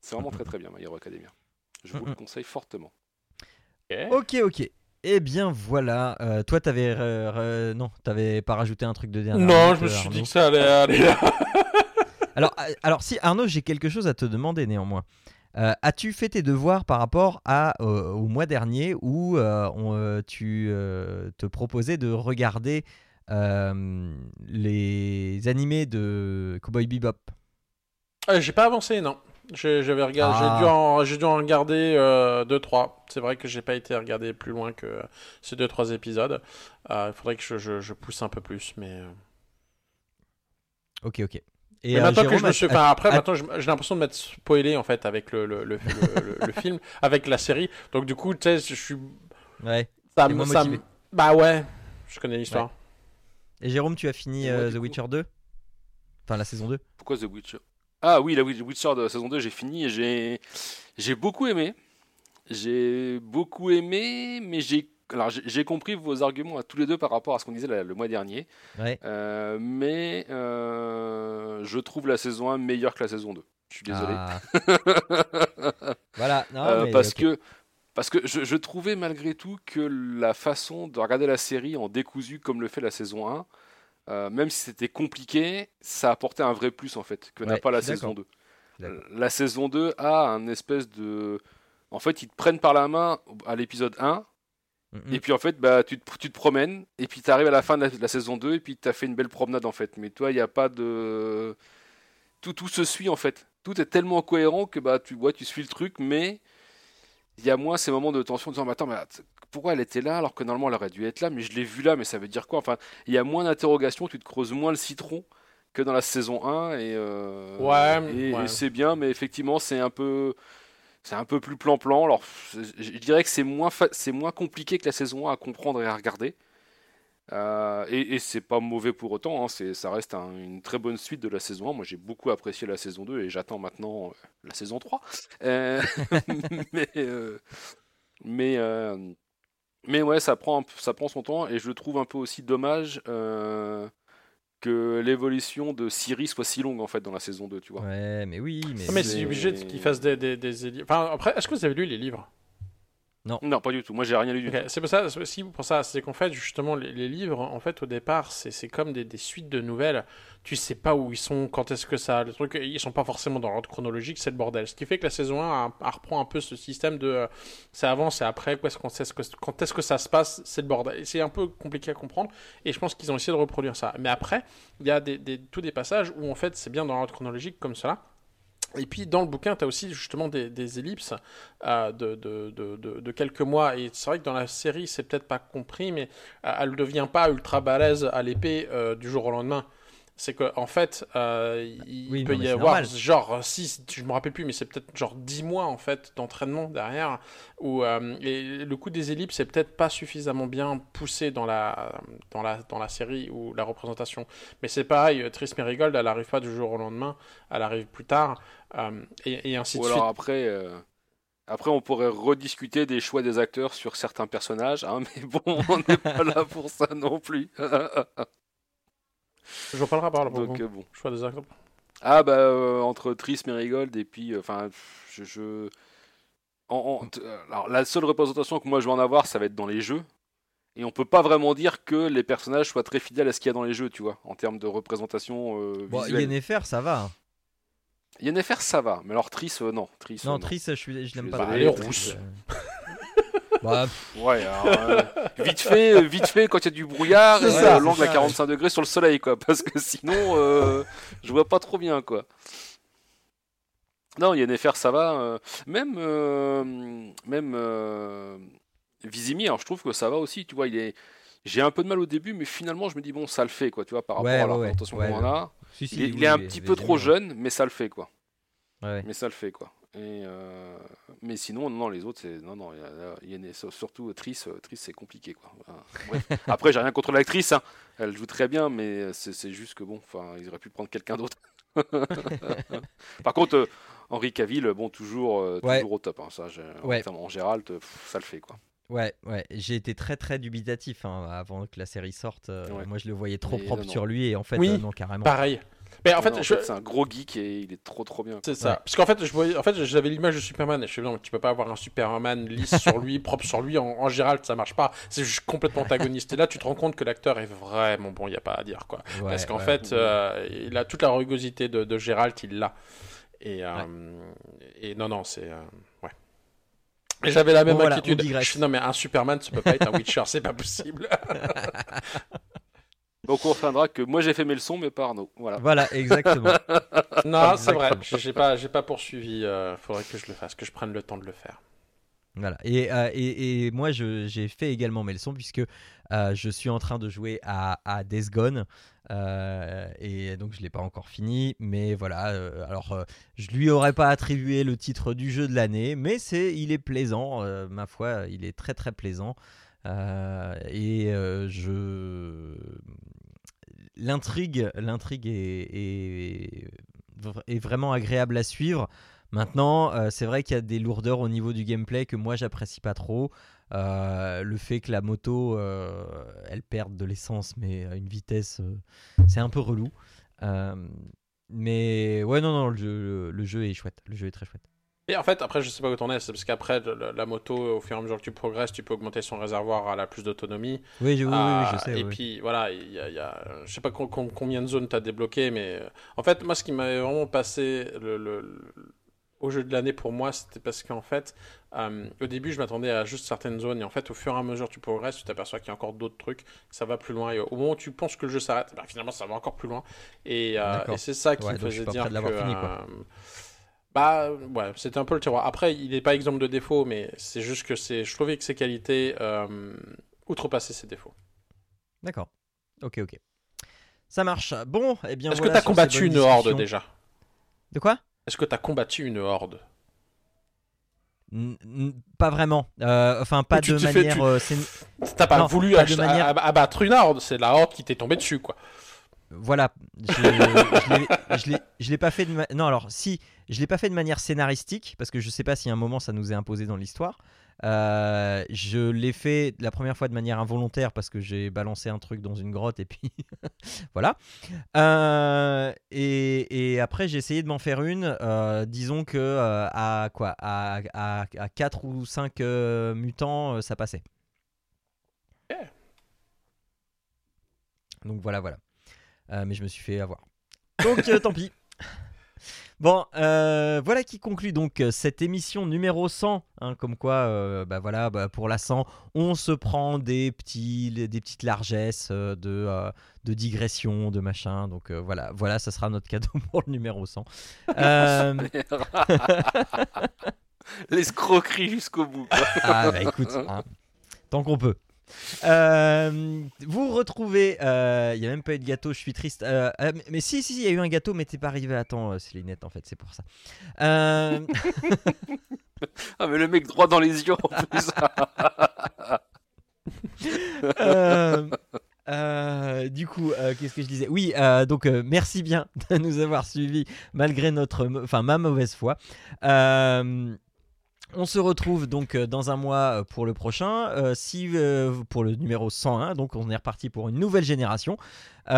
c'est vraiment très très bien, My Hero Academia. Je vous le conseille fortement. Ok ok. Eh bien voilà. Euh, toi t'avais euh, non t'avais pas rajouté un truc de dernière. Non, je me suis Arnaud dit que ça allait aller là. Alors, euh, alors si Arnaud, j'ai quelque chose à te demander néanmoins. Euh, As-tu fait tes devoirs par rapport à, euh, au mois dernier où euh, on, tu euh, te proposais de regarder euh, les animés de Cowboy Bebop? Euh, J'ai pas avancé, non. J'ai j'avais regardé, Ah. j'ai dû en, j'ai dû en regarder 2-3. C'est vrai que j'ai pas été regarder plus loin que ces 2-3 épisodes. Euh, Il faudrait que je, je- je pousse un peu plus, mais. euh, Ok, ok. Mais Et euh, maintenant que je Jérôme, me suis, enfin après, maintenant j'ai l'impression de m'être spoilé en fait avec le le, le, le- le- le film, avec la série. Donc du coup, tu sais, je suis, ouais. ça, me- ça me- bah ouais, je connais l'histoire. Et Jérôme, tu as fini moi, euh, The coup Witcher 2 Enfin, la saison 2 Pourquoi The Witcher? Ah oui, la Witch- Witcher de la saison 2, j'ai fini et j'ai j'ai beaucoup aimé. J'ai beaucoup aimé, mais j'ai alors j'ai j'ai compris vos arguments à tous les deux par rapport à ce qu'on disait le mois dernier. Ouais. Euh, mais euh, je trouve la saison 1 meilleure que la saison 2. Je suis désolé. Ah. voilà. Non, Euh, mais, parce que parce que je, je trouvais malgré tout que la façon de regarder la série en décousu comme le fait la saison 1, euh, même si c'était compliqué, ça apportait un vrai plus en fait que n'a pas la saison 2. Je suis d'accord. La saison 2 a un espèce de en fait, ils te prennent par la main à l'épisode 1 Mhm. et puis en fait, bah, tu, te, tu te promènes, et puis tu arrives à la fin de la, de la saison 2, et puis tu as fait une belle promenade en fait. Mais toi, il n'y a pas de. Tout, tout se suit en fait. Tout est tellement cohérent que bah, tu, ouais, tu suis le truc, mais il y a moins ces moments de tension en disant mais Attends, mais pourquoi elle était là alors que normalement elle aurait dû être là, mais je l'ai vue là, mais ça veut dire quoi? Enfin, il y a moins d'interrogations, tu te creuses moins le citron que dans la saison 1 et, euh, Ouais, et, ouais. et c'est bien, mais effectivement c'est un peu c'est un peu plus plan-plan. Alors je dirais que c'est moins c'est moins compliqué que la saison 1 à comprendre et à regarder. Euh, et, et c'est pas mauvais pour autant, hein, c'est, ça reste un- une très bonne suite de la saison 1. Moi j'ai beaucoup apprécié la saison 2 et j'attends maintenant euh, la saison 3. Euh, mais mais, mais ouais, ça prend, un p- ça prend son temps et je le trouve un peu aussi dommage euh, que l'évolution de Siri soit si longue en fait dans la saison 2, tu vois. Ouais, mais oui, mais. Ah, mais c'est- obligé qu'ils fassent des, des, des Enfin, après, est-ce que vous avez lu les livres? Non, pas du tout. Moi j'ai rien lu du tout. C'est pour ça, c'est aussi pour ça, c'est qu'en fait, justement, les, les livres, en fait, au départ, c'est c'est comme des, des suites de nouvelles. Tu sais pas où ils sont, quand est-ce que ça. Le truc, ils sont pas forcément dans l'ordre chronologique, c'est le bordel. Ce qui fait que la saison 1 a- a- reprend un peu ce système de. euh, c'est avant, c'est après, quoi, est-ce que- quand est-ce que ça se passe, c'est le bordel. Et C'est un peu compliqué à comprendre, et je pense qu'ils ont essayé de reproduire ça. Mais après, il y a des, des- tous des passages où, en fait, c'est bien dans l'ordre chronologique comme cela. Et puis dans le bouquin, tu as aussi justement des, ellipses euh, de quelques mois. Et c'est vrai que dans la série, c'est peut-être pas compris, mais euh, elle ne devient pas ultra balèze à l'épée euh, du jour au lendemain. C'est qu'en en fait, euh, il Oui, peut non, y c'est avoir normal. genre 6, je me rappelle plus, mais c'est peut-être genre 10 mois en fait d'entraînement derrière. Où, euh, et le coup des ellipses est peut-être pas suffisamment bien poussé dans la, dans, la, dans la série ou la représentation. Mais c'est pareil, Tris Merigold, elle arrive pas du jour au lendemain, elle arrive plus tard. euh, et, et ainsi Ou de alors suite. après, euh, après on pourrait rediscuter des choix des acteurs sur certains personnages, hein, mais bon, on n'est pas là pour ça non plus. Je vois pas le rapport là pour Donc vous. euh, bon. Vois des exemples. Ah bah euh, entre Tris Merigold et puis, euh, enfin, je, je... En, alors, la seule représentation que moi je vais en avoir, ça va être dans les jeux. Et on peut pas vraiment dire que les personnages soient très fidèles à ce qu'il y a dans les jeux, tu vois, en termes de représentation euh, Bon, visuelle. Yennefer, ça va. Yennefer, ça va, mais alors Tris, euh, non. Tris, euh, Non, Triss, je, suis- je l'aime pas. désolé, trop. elle est rousse. Euh, bah, Ouais, alors, euh, vite fait, euh, vite fait quand il y a du brouillard et ça, euh, l'angle à ça, 45 degrés sur le soleil, quoi, parce que sinon, euh, je vois pas trop bien, quoi. Non, Yennefer, ça va. euh, même, euh, même euh, Vizimir, je trouve que ça va aussi. Tu vois, il est. J'ai un peu de mal au début, mais finalement, je me dis bon, ça le fait, quoi. Tu vois, par rapport Ouais, à la ouais, ouais, représentation ouais, qu'on a. si, si, Il est, oui, il est un petit peu trop jeune, mais ça le fait, quoi. Ouais. Mais ça le fait, quoi. Et euh, mais sinon, non, les autres, c'est non, non. il y a- y a- surtout euh, Triss, euh, c'est compliqué, quoi. Enfin, bref. Après, j'ai rien contre l'actrice. hein. Elle joue très bien, mais c'est juste que bon, enfin, ils auraient pu prendre quelqu'un d'autre. Par contre, euh, Henri Cavill, bon, toujours, euh, Ouais. toujours au top. hein, ça, Ouais. en Gérald, pff, ça le fait, quoi. Ouais, ouais, j'ai été très très dubitatif hein, avant que la série sorte. euh, Ouais. Moi, je le voyais trop propre non, non. sur lui et en fait, Oui. euh, non, carrément. Pareil. Mais en fait, Non, je- c'est un gros geek et il est trop, trop bien. c'est ça. Ouais. Parce qu'en fait, je voyais, en fait, j'avais l'image de Superman et je suis non, tu peux pas avoir un Superman lisse sur lui, propre sur lui en, en Gérald, ça marche pas. C'est juste complètement antagoniste. Et là, tu te rends compte que l'acteur est vraiment bon, il y a pas à dire quoi. Ouais, Parce qu'en ouais. fait, euh, il a toute la rugosité de, de Gérald, il l'a. Et, euh, et non, non, c'est. euh, ouais. Et j'avais la même Bon, voilà, inquiétude. non, mais un Superman, ça peut pas être un Witcher, c'est pas possible. Donc, on reviendra que moi, j'ai fait mes leçons, mais pas Arnaud. Voilà. Voilà, exactement. non, c'est vrai. J'ai pas, j'ai pas poursuivi. euh, faudrait que je le fasse, que je prenne le temps de le faire. Voilà. Et, euh, et, et moi, je- j'ai fait également mes leçons puisque euh, je suis en train de jouer à, à Days Gone. euh, et donc, je ne l'ai pas encore fini. Mais voilà. euh, alors, euh, je lui aurais pas attribué le titre du jeu de l'année. Mais c'est, il est plaisant. euh, ma foi, il est très très plaisant. Euh, et euh, je. L'intrigue, l'intrigue est, vraiment agréable à suivre. Maintenant, euh, c'est vrai qu'il y a des lourdeurs au niveau du gameplay que moi j'apprécie pas trop. Euh, le fait que la moto, euh, elle perde de l'essence, mais à une vitesse, c'est un peu relou. Mais ouais, non, non, le jeu, le jeu est chouette. Le jeu est très chouette. Et en fait, après, je sais pas où t'en es, c'est parce qu'après, la moto, au fur et à mesure que tu progresses, tu peux augmenter son réservoir à la plus d'autonomie. Oui, oui, oui, oui, Ah, je sais. et oui. puis voilà, il y a, il y a- je sais pas com- com- combien de zones t'as débloqué, mais euh, en fait, moi, ce qui m'avait vraiment passé le, au jeu de l'année pour moi, c'était parce qu'en fait, euh, au début, je m'attendais à juste certaines zones, et en fait, au fur et à mesure que tu progresses, tu t'aperçois qu'il y a encore d'autres trucs, ça va plus loin, et au moment où tu penses que le jeu s'arrête, bah, finalement, ça va encore plus loin, et, euh, et c'est ça qui Ouais, me faisait dire que, bah ouais, c'était un peu le tiroir. Après, il n'est pas exemple de défauts, mais c'est juste que c'est, je trouvais que ses qualités euh, outrepassaient ses défauts. D'accord. Ok, ok. Ça marche. Bon, eh bien. Est-ce voilà que t'as combattu une horde déjà? De quoi? Est-ce que t'as combattu une horde? Pas vraiment. Euh, enfin, pas Tu de fais- manière. tu- T'as pas Non, voulu pas de ach- manière- ab- abattre une horde, c'est la horde qui t'est tombée dessus, quoi. Voilà, je l'ai- pas fait de ma- non alors si je l'ai pas fait de manière scénaristique parce que je sais pas si à un moment ça nous est imposé dans l'histoire. Euh, je l'ai fait la première fois de manière involontaire parce que j'ai balancé un truc dans une grotte et puis voilà. Euh, et, et après j'ai essayé de m'en faire une. euh, disons que à quoi à, à, à 4 ou 5 mutants ça passait. Donc voilà voilà. Euh, mais je me suis fait avoir. Donc euh, tant pis. Bon, euh, voilà qui conclut donc cette émission numéro 100. hein, comme quoi, euh, bah voilà, bah, pour la 100, on se prend des, petits, des petites largesses de, euh, de digression, de machin. Donc euh, voilà, voilà, ça sera notre cadeau pour le numéro 100. Euh, L'escroquerie jusqu'au bout. quoi. ah bah écoute, hein, tant qu'on peut. Euh, vous retrouvez, il n'y a même pas eu de gâteau, je suis triste. Euh, euh, mais, si, si, il y a eu un gâteau, mais t'es pas arrivé à temps, euh, Célinette, en fait, c'est pour ça. Euh, Ah, mais le mec droit dans les yeux en plus. Euh, euh, du coup, euh, qu'est-ce que je disais? Oui, euh, donc euh, merci bien de nous avoir suivis malgré notre, enfin ma mauvaise foi. On se retrouve donc euh, dans un mois euh, pour le prochain, euh, si pour le numéro 101. Donc on est reparti pour une nouvelle génération. Vous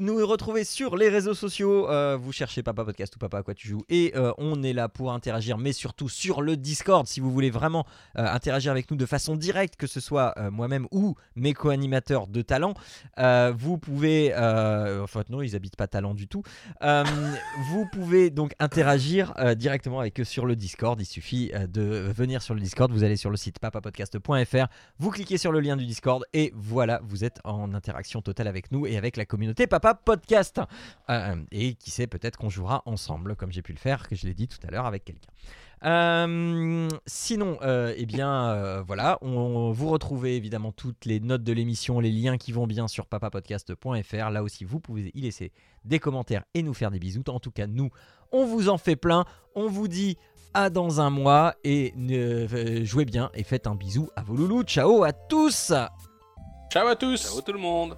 nous retrouvez sur les réseaux sociaux. vous cherchez Papa Podcast ou Papa à quoi tu joues. Et on est là pour interagir, mais surtout sur le Discord. Si vous voulez vraiment interagir avec nous de façon directe, que ce soit moi-même ou mes co-animateurs de talent, vous pouvez. Euh, enfin, non, ils habitent pas talent du tout. Vous pouvez donc interagir euh, directement avec eux sur le Discord. Il suffit euh, de venir sur le Discord. Vous allez sur le site papapodcast.fr, vous cliquez sur le lien du Discord et voilà, vous êtes en interaction totale avec nous et avec la communauté Papa Podcast. Euh, et qui sait, peut-être qu'on jouera ensemble, comme j'ai pu le faire, que je l'ai dit tout à l'heure avec quelqu'un. Euh, sinon, euh, eh bien, euh, voilà, on, vous retrouvez évidemment toutes les notes de l'émission, les liens qui vont bien sur papapodcast.fr. Là aussi, vous pouvez y laisser des commentaires et nous faire des bisous. En tout cas, nous, on vous en fait plein. On vous dit à dans un mois et euh, jouez bien et faites un bisou à vos loulous. Ciao à tous Ciao à tous Ciao tout le monde.